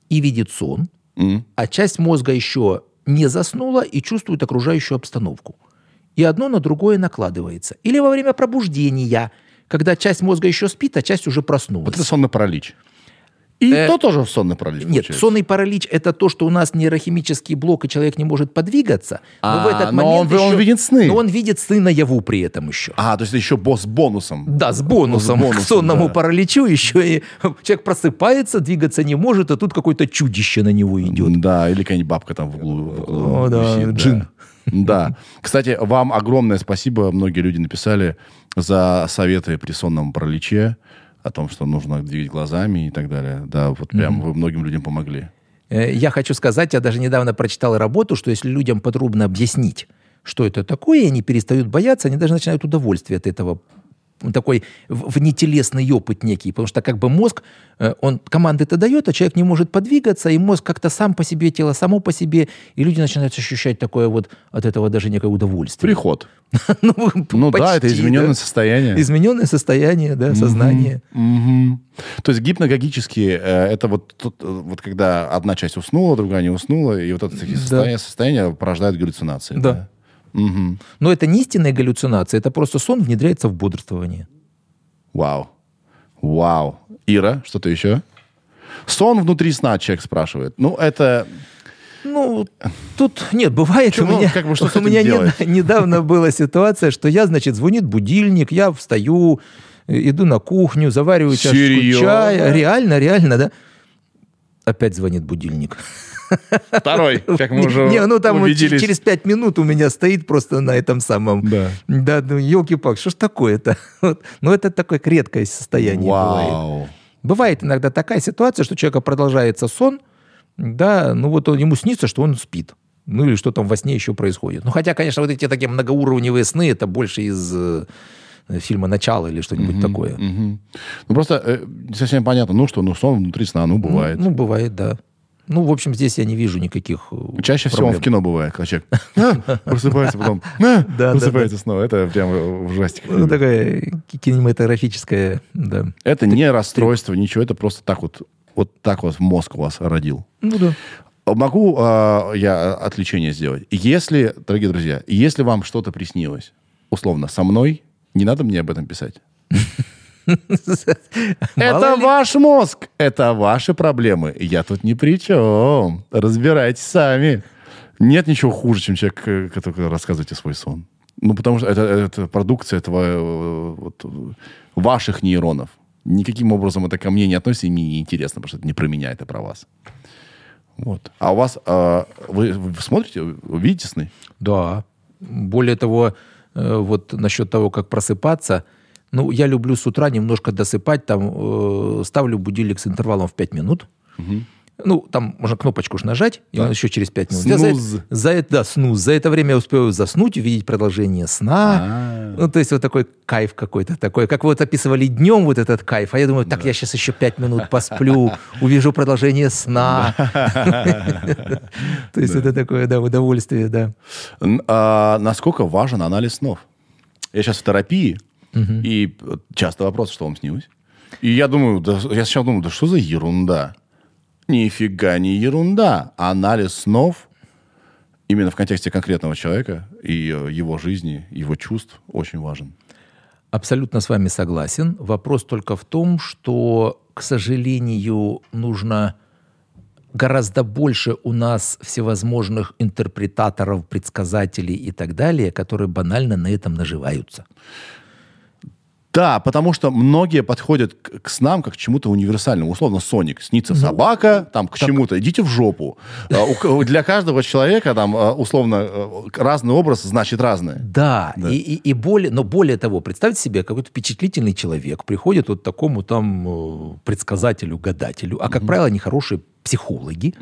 Speaker 3: и видит сон,
Speaker 2: М.
Speaker 3: а часть мозга еще не заснула и чувствует окружающую обстановку. И одно на другое накладывается. Или во время пробуждения, когда часть мозга еще спит, а часть уже проснулась.
Speaker 2: Вот это сонный паралич. И
Speaker 3: Э,
Speaker 2: то тоже сонный паралич
Speaker 3: Нет,
Speaker 2: получается.
Speaker 3: сонный паралич – это то, что у нас нейрохимический блок, и человек не может подвигаться. Но в
Speaker 2: А,
Speaker 3: этот
Speaker 2: но
Speaker 3: момент
Speaker 2: он- он
Speaker 3: еще-
Speaker 2: видит сны.
Speaker 3: Но он видит сны наяву при этом еще.
Speaker 2: А, то есть еще босс с бонусом.
Speaker 3: Да, с бонусом,
Speaker 2: С бонусом,
Speaker 3: к сонному
Speaker 2: да.
Speaker 3: параличу еще и человек просыпается, двигаться не может, а тут какое-то чудище на него идет.
Speaker 2: Да, или какая-нибудь бабка там в углу. в углу
Speaker 3: О, да,
Speaker 2: висит,
Speaker 3: джин.
Speaker 2: Да. Кстати, вам огромное спасибо. Многие люди написали за советы при сонном параличе о том, что нужно двигать глазами и так далее. Да, вот прям вы многим людям помогли.
Speaker 3: Э, Я хочу сказать, я даже недавно прочитал работу, что если людям подробно объяснить, что это такое, они перестают бояться, они даже начинают удовольствие от этого. Такой внетелесный опыт некий, потому что как бы мозг, э, он команды-то дает, а человек не может подвигаться, и мозг как-то сам по себе, тело само по себе, и люди начинают ощущать такое вот от этого даже некое удовольствие.
Speaker 2: Приход. (laughs)
Speaker 3: Ну,
Speaker 2: Ну да, это
Speaker 3: почти,
Speaker 2: измененное
Speaker 3: да.
Speaker 2: состояние.
Speaker 3: Измененное состояние, да, сознание.
Speaker 2: Мгм. То есть гипногогические, э, это вот, тут, э, вот когда одна часть уснула, другая не уснула, и вот это такие состояния, состояния порождают галлюцинации.
Speaker 3: Да.
Speaker 2: Мгм.
Speaker 3: Но это не истинная галлюцинация, это просто сон внедряется в бодрствование.
Speaker 2: Вау. Вау. Ира, что-то еще? Сон внутри сна, человек спрашивает. Ну, это...
Speaker 3: Ну, тут нет, бывает
Speaker 2: Чё,
Speaker 3: у
Speaker 2: ну,
Speaker 3: меня,
Speaker 2: как бы, что (laughs)
Speaker 3: у меня не- недавно была ситуация, что я, значит, звонит будильник, я встаю, э, иду на кухню, завариваю
Speaker 2: Серьезно?
Speaker 3: чая, реально, реально, да. Опять звонит будильник.
Speaker 2: Второй, (laughs) как мы уже
Speaker 3: Не, ну там
Speaker 2: убедились.
Speaker 3: через пять минут у меня стоит просто на этом самом.
Speaker 2: Да.
Speaker 3: Да, ну елки-палки, что ж такое-то? (laughs) Вот. Ну это такое редкое состояние бывает.
Speaker 2: Вау.
Speaker 3: Бывает иногда такая ситуация, что у человека продолжается сон, да, ну вот он, ему снится, что он спит. Ну или что там во сне еще происходит. Ну хотя, конечно, вот эти такие многоуровневые сны, это больше из э, фильма «Начало» или что-нибудь такое.
Speaker 2: Мгм. Ну, просто э, не совсем понятно, ну что, ну сон внутри сна, ну, бывает.
Speaker 3: Ну, ну, бывает, да. Ну, в общем, здесь я не вижу никаких э,
Speaker 2: Чаще всего он
Speaker 3: проблем.
Speaker 2: в кино бывает, когда человек «А!» просыпается, потом «А!»
Speaker 3: да,
Speaker 2: просыпается снова. Это прям в ужастиках.
Speaker 3: Ну, такая ки- кинематографическая, да.
Speaker 2: Это не расстройство, ничего, это просто так вот, вот так вот мозг у вас родил.
Speaker 3: Ну да.
Speaker 2: Могу а, я отвлечение сделать? Если, дорогие друзья, если вам что-то приснилось, условно, со мной, не надо мне об этом писать. (laughs) Это ваш мозг, это ваши проблемы. Я тут ни при чем. Разбирайтесь сами. Нет ничего хуже, чем человек, э, который рассказываете свой сон. Ну, потому что это, это продукция этого, вот, ваших нейронов. Никаким образом это ко мне не относится, и мне не интересно, потому что это не про меня, это про вас. Вот. А у вас, э, вы, вы смотрите, видите сны?
Speaker 3: Да. Более того, э, вот насчет того, как просыпаться, ну, я люблю с утра немножко досыпать, там, э, ставлю будильник с интервалом в 5 минут. Ну, там можно кнопочку ж нажать, и
Speaker 2: Да.
Speaker 3: он еще через 5 минут. Я за,
Speaker 2: Снуз.
Speaker 3: это- за это, да, снуз. За это время я успею заснуть, увидеть продолжение сна.
Speaker 2: А.
Speaker 3: Ну, то есть вот такой кайф какой-то такой. Как вы вот описывали днем вот этот кайф, а я думаю, так, я сейчас еще 5 минут посплю, увижу продолжение сна. (laughs) То есть это такое, да, удовольствие, да.
Speaker 2: А насколько важен анализ снов? Я сейчас в терапии, и часто вопрос, что вам снилось. И я думаю, да, я сначала думаю, да что за ерунда? Нифига не ерунда. Анализ снов именно в контексте конкретного человека и э, его жизни, его чувств очень важен.
Speaker 3: Абсолютно с вами согласен. Вопрос только в том, что, к сожалению, нужно гораздо больше у нас всевозможных интерпретаторов, предсказателей и так далее, которые банально на этом наживаются.
Speaker 2: Да, потому что многие подходят к, к снам как к чему-то универсальному. Условно, Соник. Снится собака, там, к чему-то. Идите в жопу. Ко- Для каждого человека, там, а, условно, э, разный образ значит разное.
Speaker 3: Да,
Speaker 2: Да.
Speaker 3: И, и, и более, но более того, представьте себе, какой-то впечатлительный человек приходит вот такому там э, предсказателю, гадателю, а, как правило, они хорошие психологи,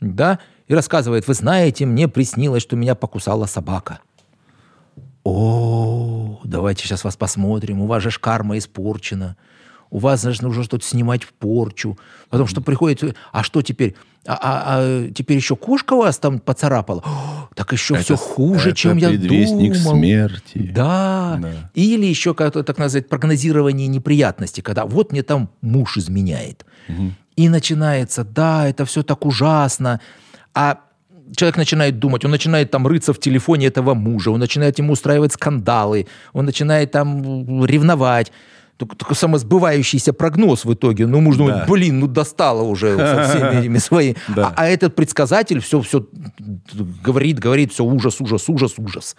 Speaker 3: да, и рассказывает, вы знаете, мне приснилось, что меня покусала собака. О, давайте сейчас вас посмотрим, у вас же карма испорчена, у вас же нужно что-то снимать в порчу. Потому что приходит, а что теперь? А, а- а теперь еще кошка вас там поцарапала? О, (gasps) так еще все
Speaker 2: Это-
Speaker 3: хуже,
Speaker 2: это
Speaker 3: чем я
Speaker 2: предвестник
Speaker 3: думал.
Speaker 2: смерти.
Speaker 3: Да.
Speaker 2: Да.
Speaker 3: Или еще как-то так называть прогнозирование неприятностей, когда вот мне там муж изменяет. И начинается, да, это все так ужасно. А человек начинает думать, он начинает там рыться в телефоне этого мужа, он начинает ему устраивать скандалы, он начинает там ревновать. Только, только самосбывающийся прогноз в итоге. Ну, муж думает, блин, ну достало уже со всеми (laughs) этими своими.
Speaker 2: Да.
Speaker 3: А, а этот предсказатель все, все говорит, говорит, все ужас, ужас, ужас, ужас.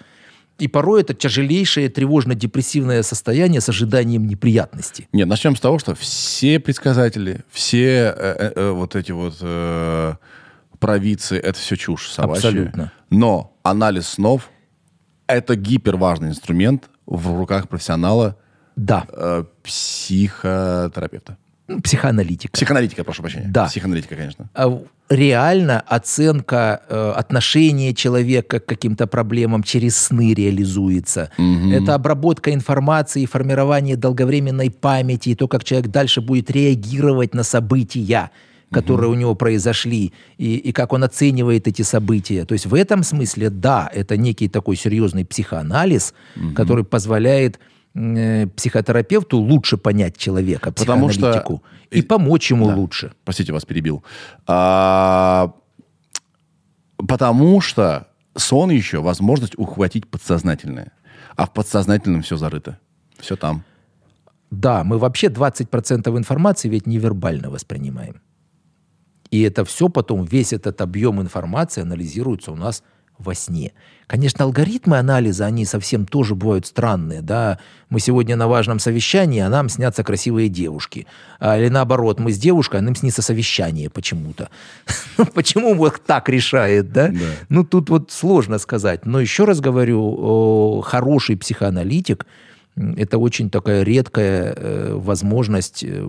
Speaker 3: И порой это тяжелейшее тревожно-депрессивное состояние с ожиданием неприятности.
Speaker 2: Нет, начнем с того, что все предсказатели, все э, э, э, вот эти вот э, провидцы, это все чушь собачья.
Speaker 3: Абсолютно.
Speaker 2: Но анализ снов – это гиперважный инструмент в руках профессионала,
Speaker 3: Да,
Speaker 2: э, психотерапевта.
Speaker 3: ну, психоаналитика.
Speaker 2: Психоаналитика, прошу прощения.
Speaker 3: Да.
Speaker 2: Психоаналитика, конечно.
Speaker 3: А реально оценка э, отношения человека к каким-то проблемам через сны реализуется. Это обработка информации, формирование долговременной памяти, и то, как человек дальше будет реагировать на события которые у него произошли, и, и как он оценивает эти события. То есть в этом смысле, да, это некий такой серьезный психоанализ, который позволяет э, психотерапевту лучше понять человека,
Speaker 2: Потому что-
Speaker 3: психоаналитику, и помочь ему
Speaker 2: Да.
Speaker 3: лучше.
Speaker 2: Простите, вас перебил. А, потому что сон еще возможность ухватить подсознательное. А в подсознательном все зарыто. Все там.
Speaker 3: Да, мы вообще 20% информации ведь невербально воспринимаем. И это все потом, весь этот объем информации анализируется у нас во сне. Конечно, алгоритмы анализа, они совсем тоже бывают странные, да. Мы сегодня на важном совещании, а нам снятся красивые девушки. А, или наоборот, мы с девушкой, а нам снится совещание почему-то. (laughs) Почему вот так решает, да? Ну, тут вот сложно сказать. Но еще раз говорю, хороший психоаналитик – это очень такая редкая э, возможность э,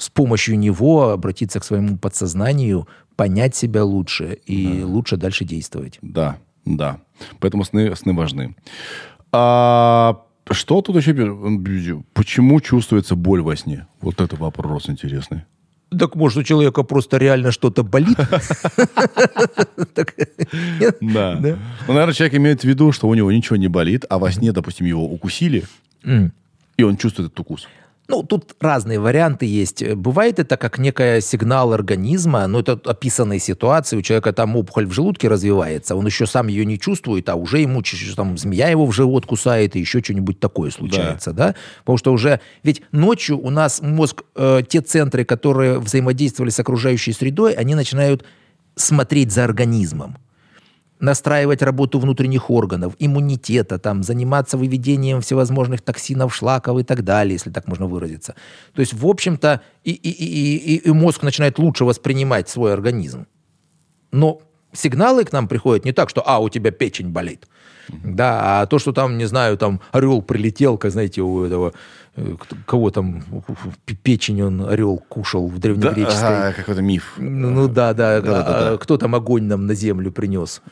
Speaker 3: с помощью него обратиться к своему подсознанию, понять себя лучше и лучше дальше действовать.
Speaker 2: Да, да. Поэтому сны, сны важны. А что тут еще? Почему чувствуется боль во сне? Вот это вопрос интересный.
Speaker 3: Так может у человека просто реально что-то болит?
Speaker 2: Да. Ну, наверное, человек имеет в виду, что у него ничего не болит, а во сне, допустим, его укусили, и он чувствует этот укус.
Speaker 3: Ну, тут разные варианты есть. Бывает это как некая сигнал организма, ну, это описанные ситуации, у человека там опухоль в желудке развивается, он еще сам ее не чувствует, а уже ему там змея его в живот кусает, и еще что-нибудь такое случается, да. да? Потому что уже, ведь ночью у нас мозг, э, те центры, которые взаимодействовали с окружающей средой, они начинают смотреть за организмом настраивать работу внутренних органов, иммунитета, там, заниматься выведением всевозможных токсинов, шлаков и так далее, если так можно выразиться. То есть, в общем-то, и, и, и, и, мозг начинает лучше воспринимать свой организм. Но сигналы к нам приходят не так, что «а, у тебя печень болит», да, а то, что там, не знаю, там орел прилетел, как, знаете, у этого кого там печень он орел кушал в древнегреческой. Да,
Speaker 2: ага, какой-то миф.
Speaker 3: Ну, ну да, да. да, да, да. Кто там огонь нам на землю принес?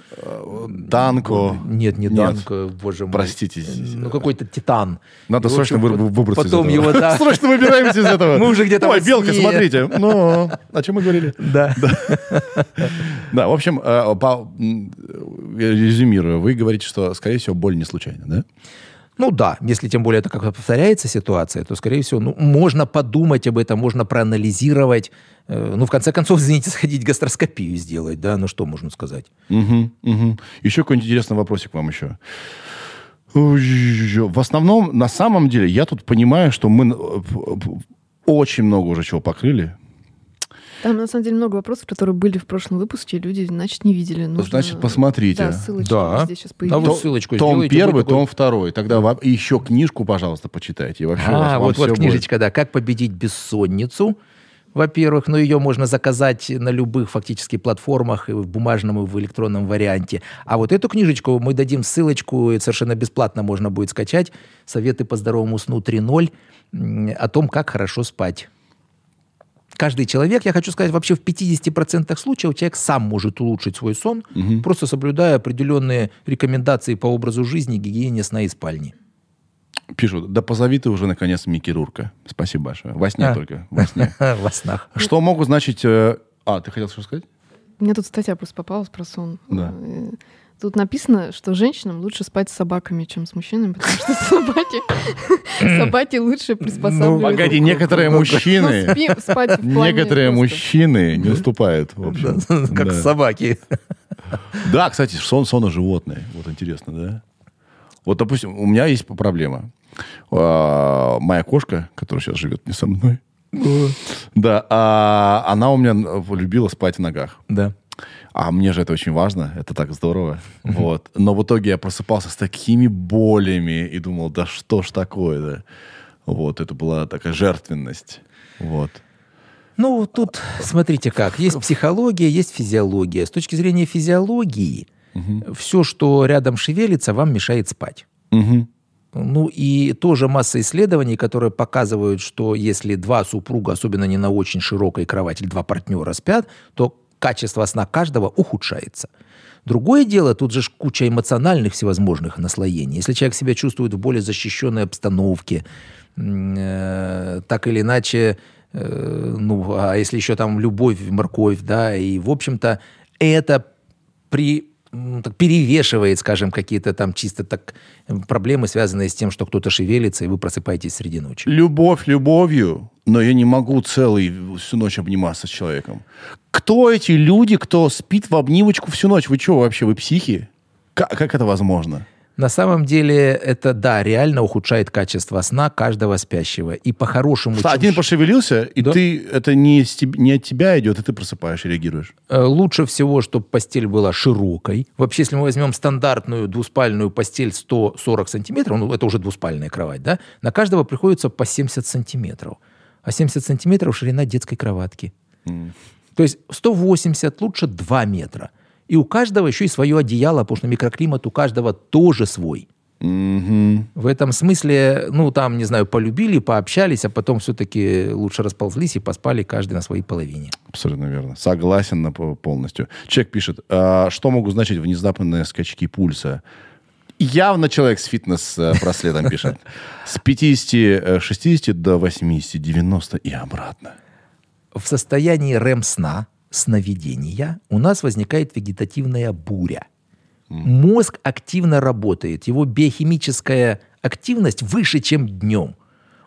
Speaker 2: Данко.
Speaker 3: Нет, не Данко, боже мой.
Speaker 2: Простите.
Speaker 3: Ну какой-то титан.
Speaker 2: Надо срочно выбраться
Speaker 3: потом из этого. Его, да. (laughs)
Speaker 2: Срочно выбираемся из этого. (laughs)
Speaker 3: Мы уже где-то
Speaker 2: Ой, белка, смотрите. Ну, о чем мы говорили? (laughs)
Speaker 3: Да.
Speaker 2: Да, в общем, э, резюмирую. Вы говорите, что, скорее всего, боль не случайна, да?
Speaker 3: Ну да, если тем более это как повторяется ситуация, то, скорее всего, ну, можно подумать об этом, можно проанализировать. Э, ну, в конце концов, (laughs) извините, сходить гастроскопию сделать, да, ну что можно сказать.
Speaker 2: Угу, угу. Еще какой-нибудь интересный вопросик вам еще. В основном, на самом деле, я тут понимаю, что мы очень много уже чего покрыли.
Speaker 1: Там, на самом деле, много вопросов, которые были в прошлом выпуске, люди, значит, не видели. Нужно...
Speaker 2: Значит, посмотрите.
Speaker 1: Да, ссылочки да. здесь сейчас появились.
Speaker 3: А вот ссылочку
Speaker 2: Том первый, том второй. Тогда вам... еще книжку, пожалуйста, почитайте. И вообще
Speaker 3: а, вот, вот книжечка, будет. да. «Как победить бессонницу». Во-первых, но ее можно заказать на любых фактически платформах, и в бумажном, и в электронном варианте. А вот эту книжечку мы дадим ссылочку, и совершенно бесплатно можно будет скачать. «Советы по здоровому сну 3.0» о том, как хорошо спать каждый человек, я хочу сказать, вообще в 50% случаев человек сам может улучшить свой сон, угу. просто соблюдая определенные рекомендации по образу жизни, гигиене сна и спальни.
Speaker 2: Пишут, да позови ты уже, наконец, Микки Рурка. Спасибо большое. Во сне а. только. Во сне. (laughs)
Speaker 3: Во снах.
Speaker 2: Что могут значить... Э, а, ты хотел что сказать?
Speaker 1: Мне тут статья просто попалась про сон.
Speaker 2: Да.
Speaker 1: Тут написано, что женщинам лучше спать с собаками, чем с мужчинами, потому что (laughs) собаки, собаки лучше приспосабливаются.
Speaker 2: Ну, погоди, некоторые мужчины, некоторые мужчины не уступают, в общем. (laughs)
Speaker 3: Как собаки.
Speaker 2: Да, кстати, сон, сон животные. Вот интересно, да? Вот, допустим, у меня есть проблема. А, моя кошка, которая сейчас живет не со мной, да, а она у меня любила спать в ногах.
Speaker 3: Да.
Speaker 2: А мне же это очень важно, это так здорово. Вот. Но в итоге я просыпался с такими болями и думал, да что ж такое-то? Вот, это была такая жертвенность. Вот.
Speaker 3: Ну, тут смотрите как. Есть психология, есть физиология. С точки зрения физиологии, угу. все, что рядом шевелится, вам мешает спать.
Speaker 2: Угу.
Speaker 3: Ну и тоже масса исследований, которые показывают, что если два супруга, особенно не на очень широкой кровати, два партнера спят, то качество сна каждого ухудшается. Другое дело, тут же куча эмоциональных всевозможных наслоений. Если человек себя чувствует в более защищенной обстановке, э, так или иначе, э, ну, а если еще там любовь, морковь, да, и, в общем-то, это при так перевешивает, скажем, какие-то там чисто так проблемы, связанные с тем, что кто-то шевелится, и вы просыпаетесь среди ночи.
Speaker 2: Любовь любовью, но я не могу целый всю ночь обниматься с человеком. Кто эти люди, кто спит в обнимочку всю ночь? Вы что вообще, вы психи? Как, как это возможно?
Speaker 3: На самом деле это, да, реально ухудшает качество сна каждого спящего. И по-хорошему...
Speaker 2: Что, Один пошевелился, и
Speaker 3: Да.
Speaker 2: ты это не, не от тебя идет, и ты просыпаешь и реагируешь.
Speaker 3: Э, Лучше всего, чтобы постель была широкой. Вообще, если мы возьмем стандартную двуспальную постель 140 сантиметров, ну, это уже двуспальная кровать, да, на каждого приходится по 70 сантиметров. А 70 сантиметров ширина детской кроватки. То есть 180, лучше 2 метра. И у каждого еще и свое одеяло, потому что микроклимат у каждого тоже свой.
Speaker 2: Мгм.
Speaker 3: В этом смысле, ну, там, не знаю, полюбили, пообщались, а потом все-таки лучше расползлись и поспали каждый на своей половине.
Speaker 2: Абсолютно верно. Согласен на по- полностью. Человек пишет, «А что могут значить внезапные скачки пульса? Явно человек с фитнес-браслетом (laughs) пишет. С 50-60 до 80-90 и обратно.
Speaker 3: в состоянии РЭМ-сна, сновидения, у нас возникает вегетативная буря. Мозг активно работает, его биохимическая активность выше, чем днем.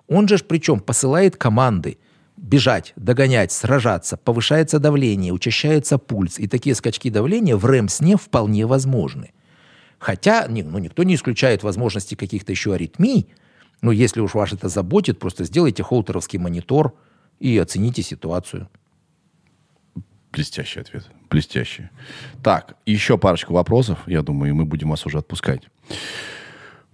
Speaker 3: Он же причем посылает команды бежать, догонять, сражаться, повышается давление, учащается пульс, и такие скачки давления в РЭМ-сне вполне возможны. Хотя ну, никто не исключает возможности каких-то еще аритмий, но если уж вас это заботит, просто сделайте холтеровский монитор и оцените ситуацию.
Speaker 2: Блестящий ответ. Блестящий. Так, еще парочку вопросов, я думаю, и мы будем вас уже отпускать.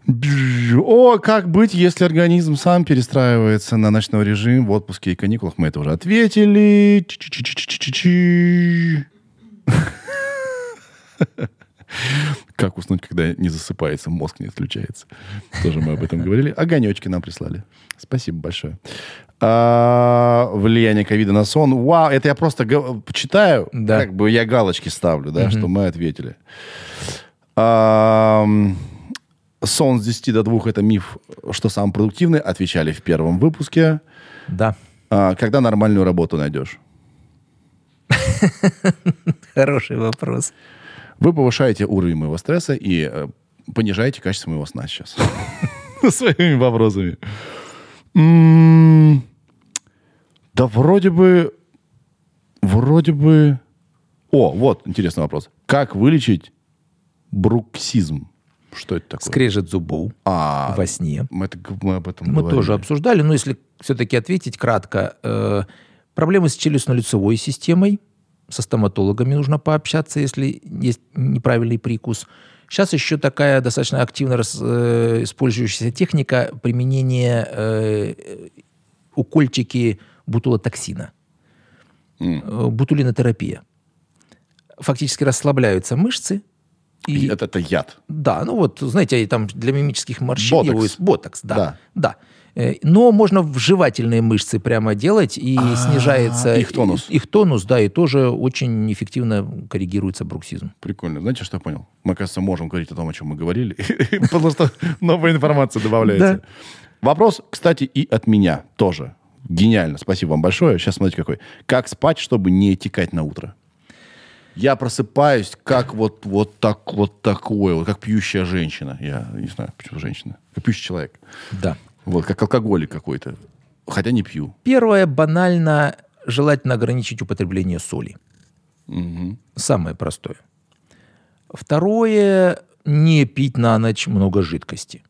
Speaker 2: О, как быть, если организм сам перестраивается на ночной режим в отпуске и каникулах? Мы это уже ответили. Чи-чи-чи-чи-чи-чи. Как уснуть, когда не засыпается, мозг не отключается. Тоже мы об этом говорили. Огонечки нам прислали. Спасибо большое. А, влияние ковида на сон. Вау, это я просто читаю,
Speaker 3: Да.
Speaker 2: как бы я галочки ставлю, да, что мы ответили. Ам, сон с 10 до 2 это миф, что самый продуктивный. Отвечали в первом выпуске.
Speaker 3: Да.
Speaker 2: А, когда нормальную работу найдешь? (laughs)
Speaker 3: Хороший вопрос.
Speaker 2: Вы повышаете уровень моего стресса и э, понижаете качество моего сна сейчас. (laughs) Своими вопросами. М, Да вроде бы... Вроде бы... О, вот интересный вопрос. Как вылечить бруксизм? Что это такое?
Speaker 3: Скрежет зубов
Speaker 2: А,
Speaker 3: во сне.
Speaker 2: мы, это мы об этом
Speaker 3: Мы
Speaker 2: говорили.
Speaker 3: тоже обсуждали, но если все-таки ответить кратко, э, проблемы с челюстно-лицевой системой, со стоматологами нужно пообщаться, если есть неправильный прикус. Сейчас еще такая достаточно активно рас- э, использующаяся техника применения э, укольчики бутулотоксина. Э, Бутулинотерапия. Фактически расслабляются мышцы,
Speaker 2: И это, это яд.
Speaker 3: да, ну вот, знаете, там для мимических морщин
Speaker 2: Ботокс.
Speaker 3: его ботокс, да,
Speaker 2: Да.
Speaker 3: да. Э, Но можно в жевательные мышцы прямо делать, и
Speaker 2: А,
Speaker 3: снижается
Speaker 2: их тонус.
Speaker 3: Их, их тонус, да, и тоже очень эффективно коррегируется бруксизм.
Speaker 2: Прикольно. Знаете, что я понял? Мы, кажется, можем говорить о том, о чем мы говорили, (laughs) потому что новая информация добавляется. Вопрос, кстати, и от меня тоже. Гениально. Спасибо вам большое. Сейчас смотрите какой. Как спать, чтобы не текать на утро? Я просыпаюсь как вот, вот так вот такое, вот как пьющая женщина. Я не знаю, почему женщина. Как пьющий человек.
Speaker 3: Да.
Speaker 2: Вот, как алкоголик какой-то. Хотя не пью.
Speaker 3: Первое, банально, желательно ограничить употребление соли. Самое простое. Второе, не пить на ночь много жидкости.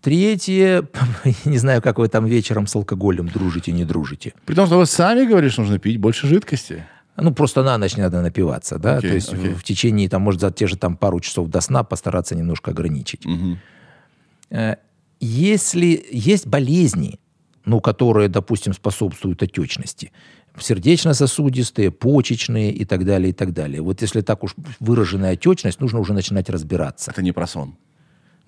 Speaker 3: Третье, (laughs) не знаю, как вы там вечером с алкоголем дружите, не дружите.
Speaker 2: При том, что вы сами говорите, что нужно пить больше жидкости.
Speaker 3: Ну, просто на ночь надо напиваться, да?
Speaker 2: Окей,
Speaker 3: То есть
Speaker 2: окей.
Speaker 3: в, в течение, там, может, за те же там пару часов до сна постараться немножко ограничить. Э, Если есть болезни, ну, которые, допустим, способствуют отечности, сердечно-сосудистые, почечные и так далее, и так далее. Вот если так уж выраженная отечность, нужно уже начинать разбираться.
Speaker 2: Это не про сон.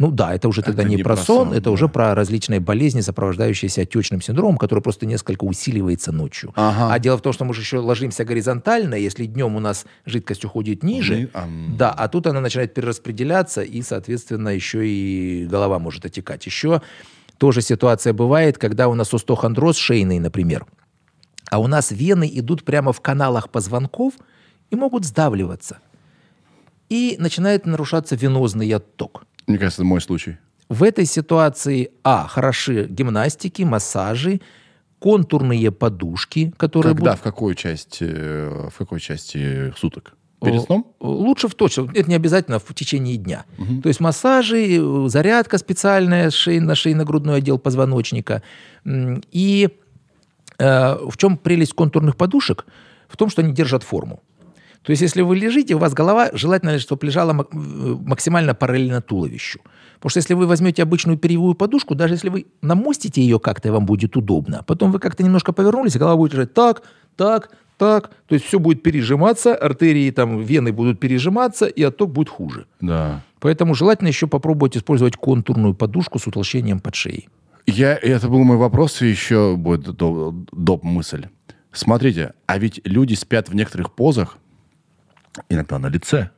Speaker 3: Ну да, это уже тогда
Speaker 2: Это
Speaker 3: не,
Speaker 2: не
Speaker 3: про сон,
Speaker 2: сон,
Speaker 3: это
Speaker 2: да.
Speaker 3: уже про различные болезни, сопровождающиеся отечным синдромом, который просто несколько усиливается ночью.
Speaker 2: Ага.
Speaker 3: А дело в том, что мы же еще ложимся горизонтально, если днем у нас жидкость уходит ниже,
Speaker 2: Ни- ам.
Speaker 3: да, а тут она начинает перераспределяться, и, соответственно, еще и голова может отекать. Еще тоже ситуация бывает, когда у нас остеохондроз шейный, например, а у нас вены идут прямо в каналах позвонков и могут сдавливаться. И начинает нарушаться венозный отток.
Speaker 2: Мне кажется, это мой случай.
Speaker 3: В этой ситуации, а, хороши гимнастики, массажи, контурные подушки, которые
Speaker 2: Когда,
Speaker 3: будут...
Speaker 2: в какой части, э, в какой части суток? Перед сном?
Speaker 3: Лучше в точно. Это не обязательно в течение дня. То есть массажи, э, зарядка специальная шеи, на шейно-грудной отдел позвоночника. И э, в чем прелесть контурных подушек? В том, что они держат форму. То есть, если вы лежите, у вас голова желательно, чтобы лежала мак- максимально параллельно туловищу. Потому что если вы возьмете обычную перьевую подушку, даже если вы намостите ее как-то, и вам будет удобно, потом вы как-то немножко повернулись, и голова будет лежать так, так, так. То есть все будет пережиматься, артерии, там, вены будут пережиматься, и отток будет хуже.
Speaker 2: Да.
Speaker 3: Поэтому желательно еще попробовать использовать контурную подушку с утолщением под шеей.
Speaker 2: Я, это был мой вопрос, и еще будет до- доп. мысль. Смотрите, а ведь люди спят в некоторых позах, иногда на лице,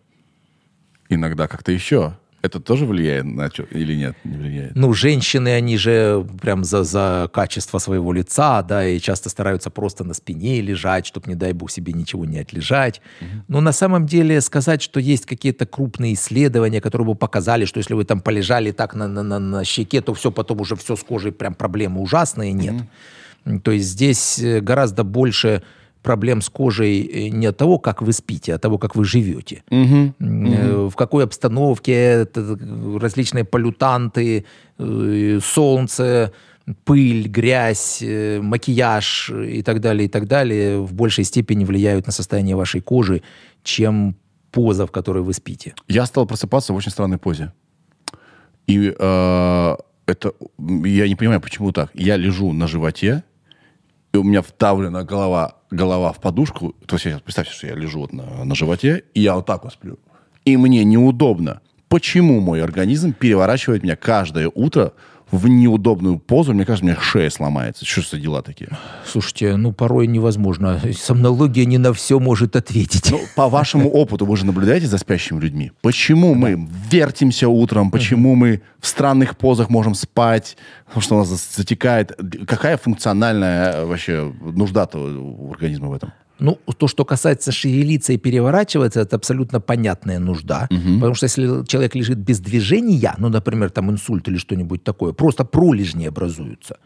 Speaker 2: иногда как-то еще. Это тоже влияет на что или нет? Не влияет.
Speaker 3: Ну, женщины, они же прям за, за качество своего лица, да, и часто стараются просто на спине лежать, чтобы, не дай бог, себе ничего не отлежать. Но на самом деле сказать, что есть какие-то крупные исследования, которые бы показали, что если вы там полежали так на, на, на, на щеке, то все потом уже все с кожей, прям проблемы ужасные, нет. То есть здесь э, гораздо больше проблем с кожей э, не от того, как вы спите, а от того, как вы живете.
Speaker 2: Мгм.
Speaker 3: Э, в какой обстановке, это различные полютанты, э, солнце, пыль, грязь, э, макияж и так далее, и так далее в большей степени влияют на состояние вашей кожи, чем поза, в которой вы спите.
Speaker 2: Я стал просыпаться в очень странной позе. И э, это... Я не понимаю, почему так. Я лежу на животе, и у меня вдавлена голова, голова в подушку. То есть, представьте, что я лежу вот на, на животе, и я вот так вот сплю. И мне неудобно. Почему мой организм переворачивает меня каждое утро в неудобную позу? Мне кажется, у меня шея сломается. Что за дела такие?
Speaker 3: Слушайте, ну порой невозможно. Сомнология не на все может ответить.
Speaker 2: Ну, по вашему (laughs) опыту, вы же наблюдаете за спящими людьми. Почему мы вертимся утром? Почему мы в странных позах можем спать? Потому что у нас за- затекает. Какая функциональная э, вообще нужда-то у организма в этом?
Speaker 3: Ну, то, что касается шевелиться и переворачиваться, это абсолютно понятная нужда. Потому что если человек лежит без движения, ну, например, там инсульт или что-нибудь такое, просто пролежни образуются.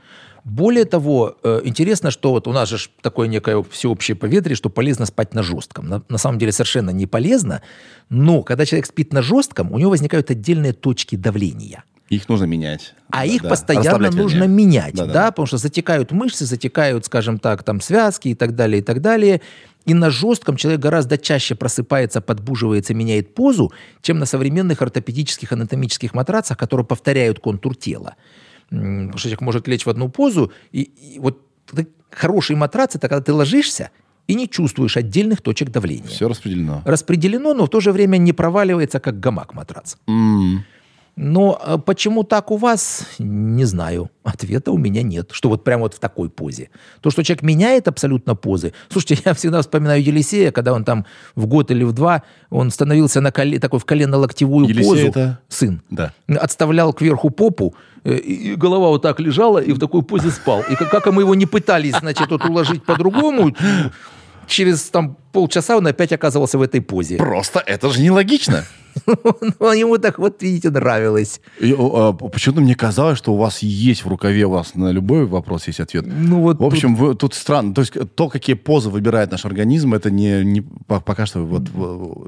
Speaker 3: Более того, э, интересно, что вот у нас же такое некое всеобщее поветрие, что полезно спать на жестком. На, на самом деле совершенно не полезно, но когда человек спит на жестком, у него возникают отдельные точки давления.
Speaker 2: Их нужно менять.
Speaker 3: А
Speaker 2: Да,
Speaker 3: их
Speaker 2: да.
Speaker 3: постоянно нужно менять, да,
Speaker 2: Да-да.
Speaker 3: потому что затекают мышцы, затекают, скажем так, там связки и так далее, и так далее. И на жестком человек гораздо чаще просыпается, подбуживается, меняет позу, чем на современных ортопедических анатомических матрацах, которые повторяют контур тела. Потому что человек может лечь в одну позу, и, и вот хороший матрац это когда ты ложишься и не чувствуешь отдельных точек давления.
Speaker 2: Все распределено.
Speaker 3: Распределено, но в то же время не проваливается, как гамак матрац.
Speaker 2: М.
Speaker 3: Но э, почему так у вас, не знаю. Ответа у меня нет. Что вот прям вот в такой позе. То, что человек меняет абсолютно позы. Слушайте, (laughs) я всегда вспоминаю Елисея, когда он там в год или в два, он становился на коле, такой в колено-локтевую
Speaker 2: Елисей
Speaker 3: позу.
Speaker 2: это?
Speaker 3: Сын.
Speaker 2: Да.
Speaker 3: Отставлял кверху попу, и, и голова вот так лежала, и в такой позе спал. И как, как мы его не пытались, значит, вот уложить по-другому, через там полчаса он опять оказывался в этой позе.
Speaker 2: Просто это же нелогично. (laughs)
Speaker 3: Но ему так вот, видите, нравилось.
Speaker 2: И, а, Почему-то мне казалось, что у вас есть в рукаве, у вас на любой вопрос есть ответ.
Speaker 3: Ну вот
Speaker 2: В общем, вы, тут странно. То есть то, какие позы выбирает наш организм, это не, не по- пока что вот,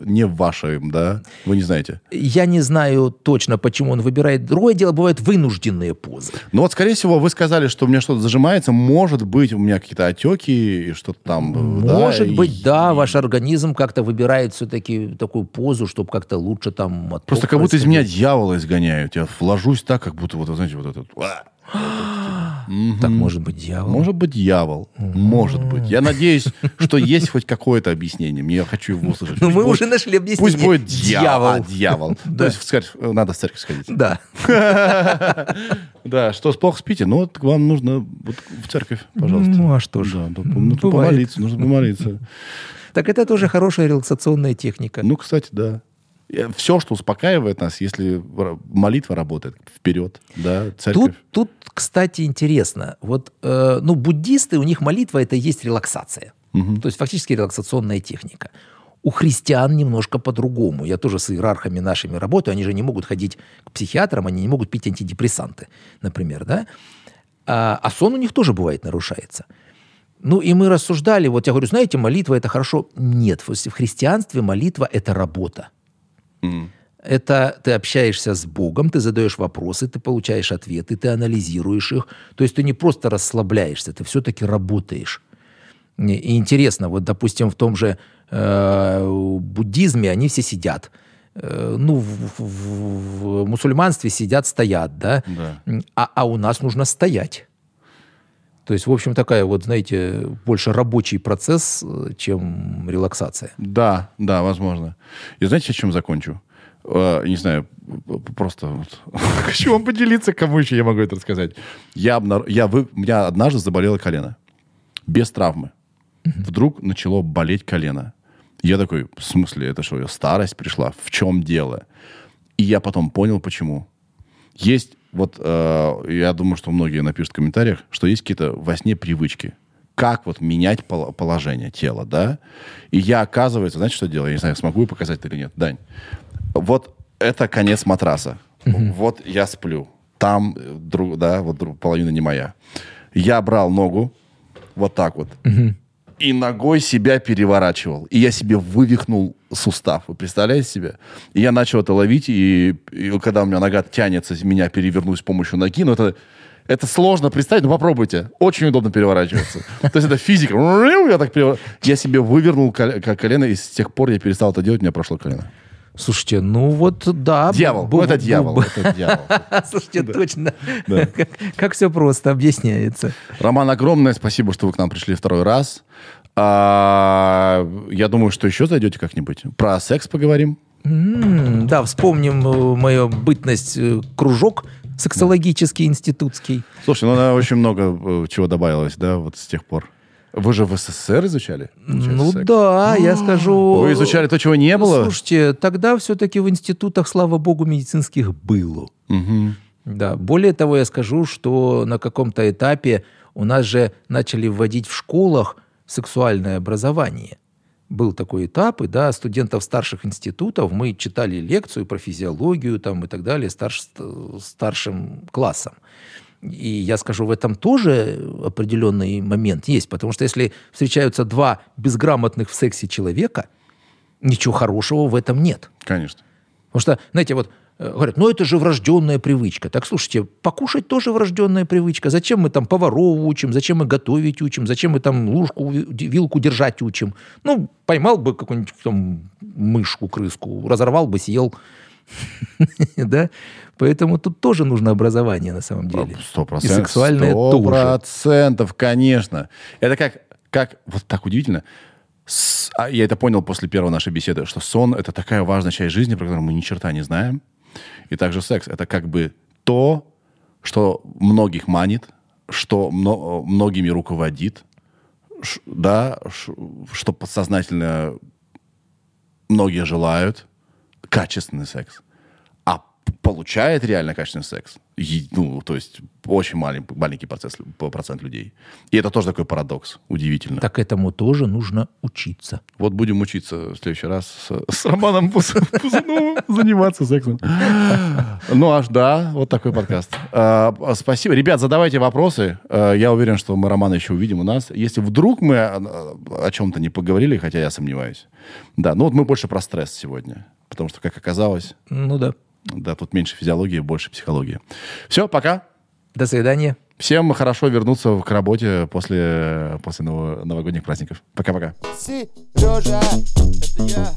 Speaker 2: не в вашем, да? Вы не знаете.
Speaker 3: Я не знаю точно, почему он выбирает. Другое дело, бывают вынужденные позы.
Speaker 2: Ну вот, скорее всего, вы сказали, что у меня что-то зажимается. Может быть, у меня какие-то отеки и что-то там. да,
Speaker 3: Может
Speaker 2: и-
Speaker 3: быть, да, ваш организм как-то выбирает все-таки такую позу, чтобы как-то лучше там... отток
Speaker 2: Просто как будто из меня дьявола изгоняют. Я вложусь так, как будто, вот, знаете, вот этот...
Speaker 3: Так может быть дьявол.
Speaker 2: Может быть, дьявол. Может быть. Я надеюсь, что есть хоть какое-то объяснение. Мне я хочу его услышать. (laughs)
Speaker 3: Ну, мы уже нашли объяснение.
Speaker 2: Пусть будет дьявол. А,
Speaker 3: Дьявол. (laughs)
Speaker 2: То есть церковь- надо в церковь сходить.
Speaker 3: Да. (laughs)
Speaker 2: Да, что, плохо спите? Ну, вот вам нужно в церковь, пожалуйста.
Speaker 3: Ну, а что ж.
Speaker 2: Да, да, ну,
Speaker 3: Бывает.
Speaker 2: помолиться, нужно помолиться.
Speaker 3: Так это тоже хорошая релаксационная техника.
Speaker 2: Ну, кстати, да. Все, что успокаивает нас, если молитва работает, вперед, да, церковь.
Speaker 3: Тут, тут, кстати, интересно. Вот, э, ну, буддисты, у них молитва это и есть релаксация. То есть фактически релаксационная техника. У христиан немножко по-другому. Я тоже с иерархами нашими работаю. Они же не могут ходить к психиатрам, они не могут пить антидепрессанты, например, да? А, а сон у них тоже бывает нарушается. Ну, и мы рассуждали, вот я говорю, знаете, молитва это хорошо. Нет, в христианстве молитва это работа.
Speaker 2: М.
Speaker 3: Это ты общаешься с Богом, ты задаешь вопросы, ты получаешь ответы, ты анализируешь их. То есть ты не просто расслабляешься, ты все-таки работаешь. И интересно, вот, допустим, в том же э, буддизме они все сидят. Э, ну, в, в- в мусульманстве сидят, стоят, да?
Speaker 2: Да.
Speaker 3: А, а у нас нужно стоять. То есть, в общем, такая вот, знаете, больше рабочий процесс, э, чем релаксация.
Speaker 2: Да, да, возможно. И знаете, чем закончу? Э, не знаю, просто вот (laughs) хочу вам поделиться, кому еще я могу это рассказать. Я, обнар- я вы... У меня однажды заболело колено. Без травмы. Вдруг начало болеть колено. Я такой, в смысле, это что, старость пришла? В чем дело? И я потом понял, почему. Есть, вот, э, я думаю, что многие напишут в комментариях, что есть какие-то во сне привычки. Как вот менять пол- положение тела, да? И я, оказывается, знаете, что делаю? Я не знаю, смогу я показать или нет. Дань, вот это конец матраса. Вот я сплю. Там, э, друг, да, вот друг- половина не моя. Я брал ногу вот так вот. И ногой себя переворачивал. И я себе вывихнул сустав. Вы представляете себе? И я начал это ловить, и, и когда у меня нога тянется, меня перевернуть с помощью ноги, ну это, это сложно представить, но попробуйте. Очень удобно переворачиваться. То есть это физика. Я, так перевор- я себе вывернул кол- ко- колено, и с тех пор я перестал это делать, у меня прошло колено.
Speaker 3: Слушайте, ну вот да.
Speaker 2: Дьявол.
Speaker 3: бу-
Speaker 2: это дьявол. Это дьявол. (laughs)
Speaker 3: Слушайте, точно. (laughs) Как, все просто объясняется.
Speaker 2: Роман, огромное спасибо, что вы к нам пришли второй раз. А, я думаю, что еще зайдете как-нибудь. Про секс поговорим.
Speaker 3: М, Да, вспомним э, мою бытность э, кружок сексологический, институтский.
Speaker 2: Слушай, ну очень много э, чего добавилось, да, вот с тех пор. Вы же в СССР изучали?
Speaker 3: Ну
Speaker 2: секс?
Speaker 3: да, я скажу...
Speaker 2: Вы изучали то, чего не было?
Speaker 3: Слушайте, тогда все-таки в институтах, слава богу, медицинских было.
Speaker 2: Мгм.
Speaker 3: Да. Более того, я скажу, что на каком-то этапе у нас же начали вводить в школах сексуальное образование. Был такой этап, и да, студентов старших институтов мы читали лекцию про физиологию там, и так далее старш- старшим классом. И я скажу, в этом тоже определенный момент есть, потому что если встречаются два безграмотных в сексе человека, ничего хорошего в этом нет.
Speaker 2: Конечно.
Speaker 3: Потому что, знаете, вот э, говорят, ну это же врожденная привычка. Так слушайте, покушать тоже врожденная привычка. Зачем мы там поваров учим, зачем мы готовить учим, зачем мы там ложку, ви- вилку держать учим? Ну, поймал бы какую-нибудь там мышку, крыску, разорвал бы, съел. (laughs) Да? Поэтому тут тоже нужно образование на самом деле.
Speaker 2: Сто
Speaker 3: И
Speaker 2: процентов.
Speaker 3: сексуальное
Speaker 2: Сто
Speaker 3: тоже.
Speaker 2: процентов, конечно. Это как, как, вот так удивительно. С- а я это понял после первой нашей беседы, что сон — это такая важная часть жизни, про которую мы ни черта не знаем. И также секс — это как бы то, что многих манит, что мно- многими руководит, ш- да, ш- что подсознательно многие желают качественный секс. А получает реально качественный секс. Ну, то есть очень маленький, маленький процесс, процент людей. И это тоже такой парадокс. Удивительно.
Speaker 3: Так этому тоже нужно учиться.
Speaker 2: Вот будем учиться в следующий раз с, с Романом Пуз- Пузановым заниматься сексом. Ну аж да, вот такой подкаст. А, спасибо. Ребят, задавайте вопросы. А, я уверен, что мы Романа еще увидим у нас. Если вдруг мы о, о чем-то не поговорили, хотя я сомневаюсь. Да, ну вот мы больше про стресс сегодня. Потому что, как оказалось,
Speaker 3: Ну да.
Speaker 2: Да, тут меньше физиологии, больше психологии. Все, пока.
Speaker 3: До свидания.
Speaker 2: Всем хорошо вернуться к работе после, после ново- новогодних праздников. Пока-пока.
Speaker 4: Сережа, это я.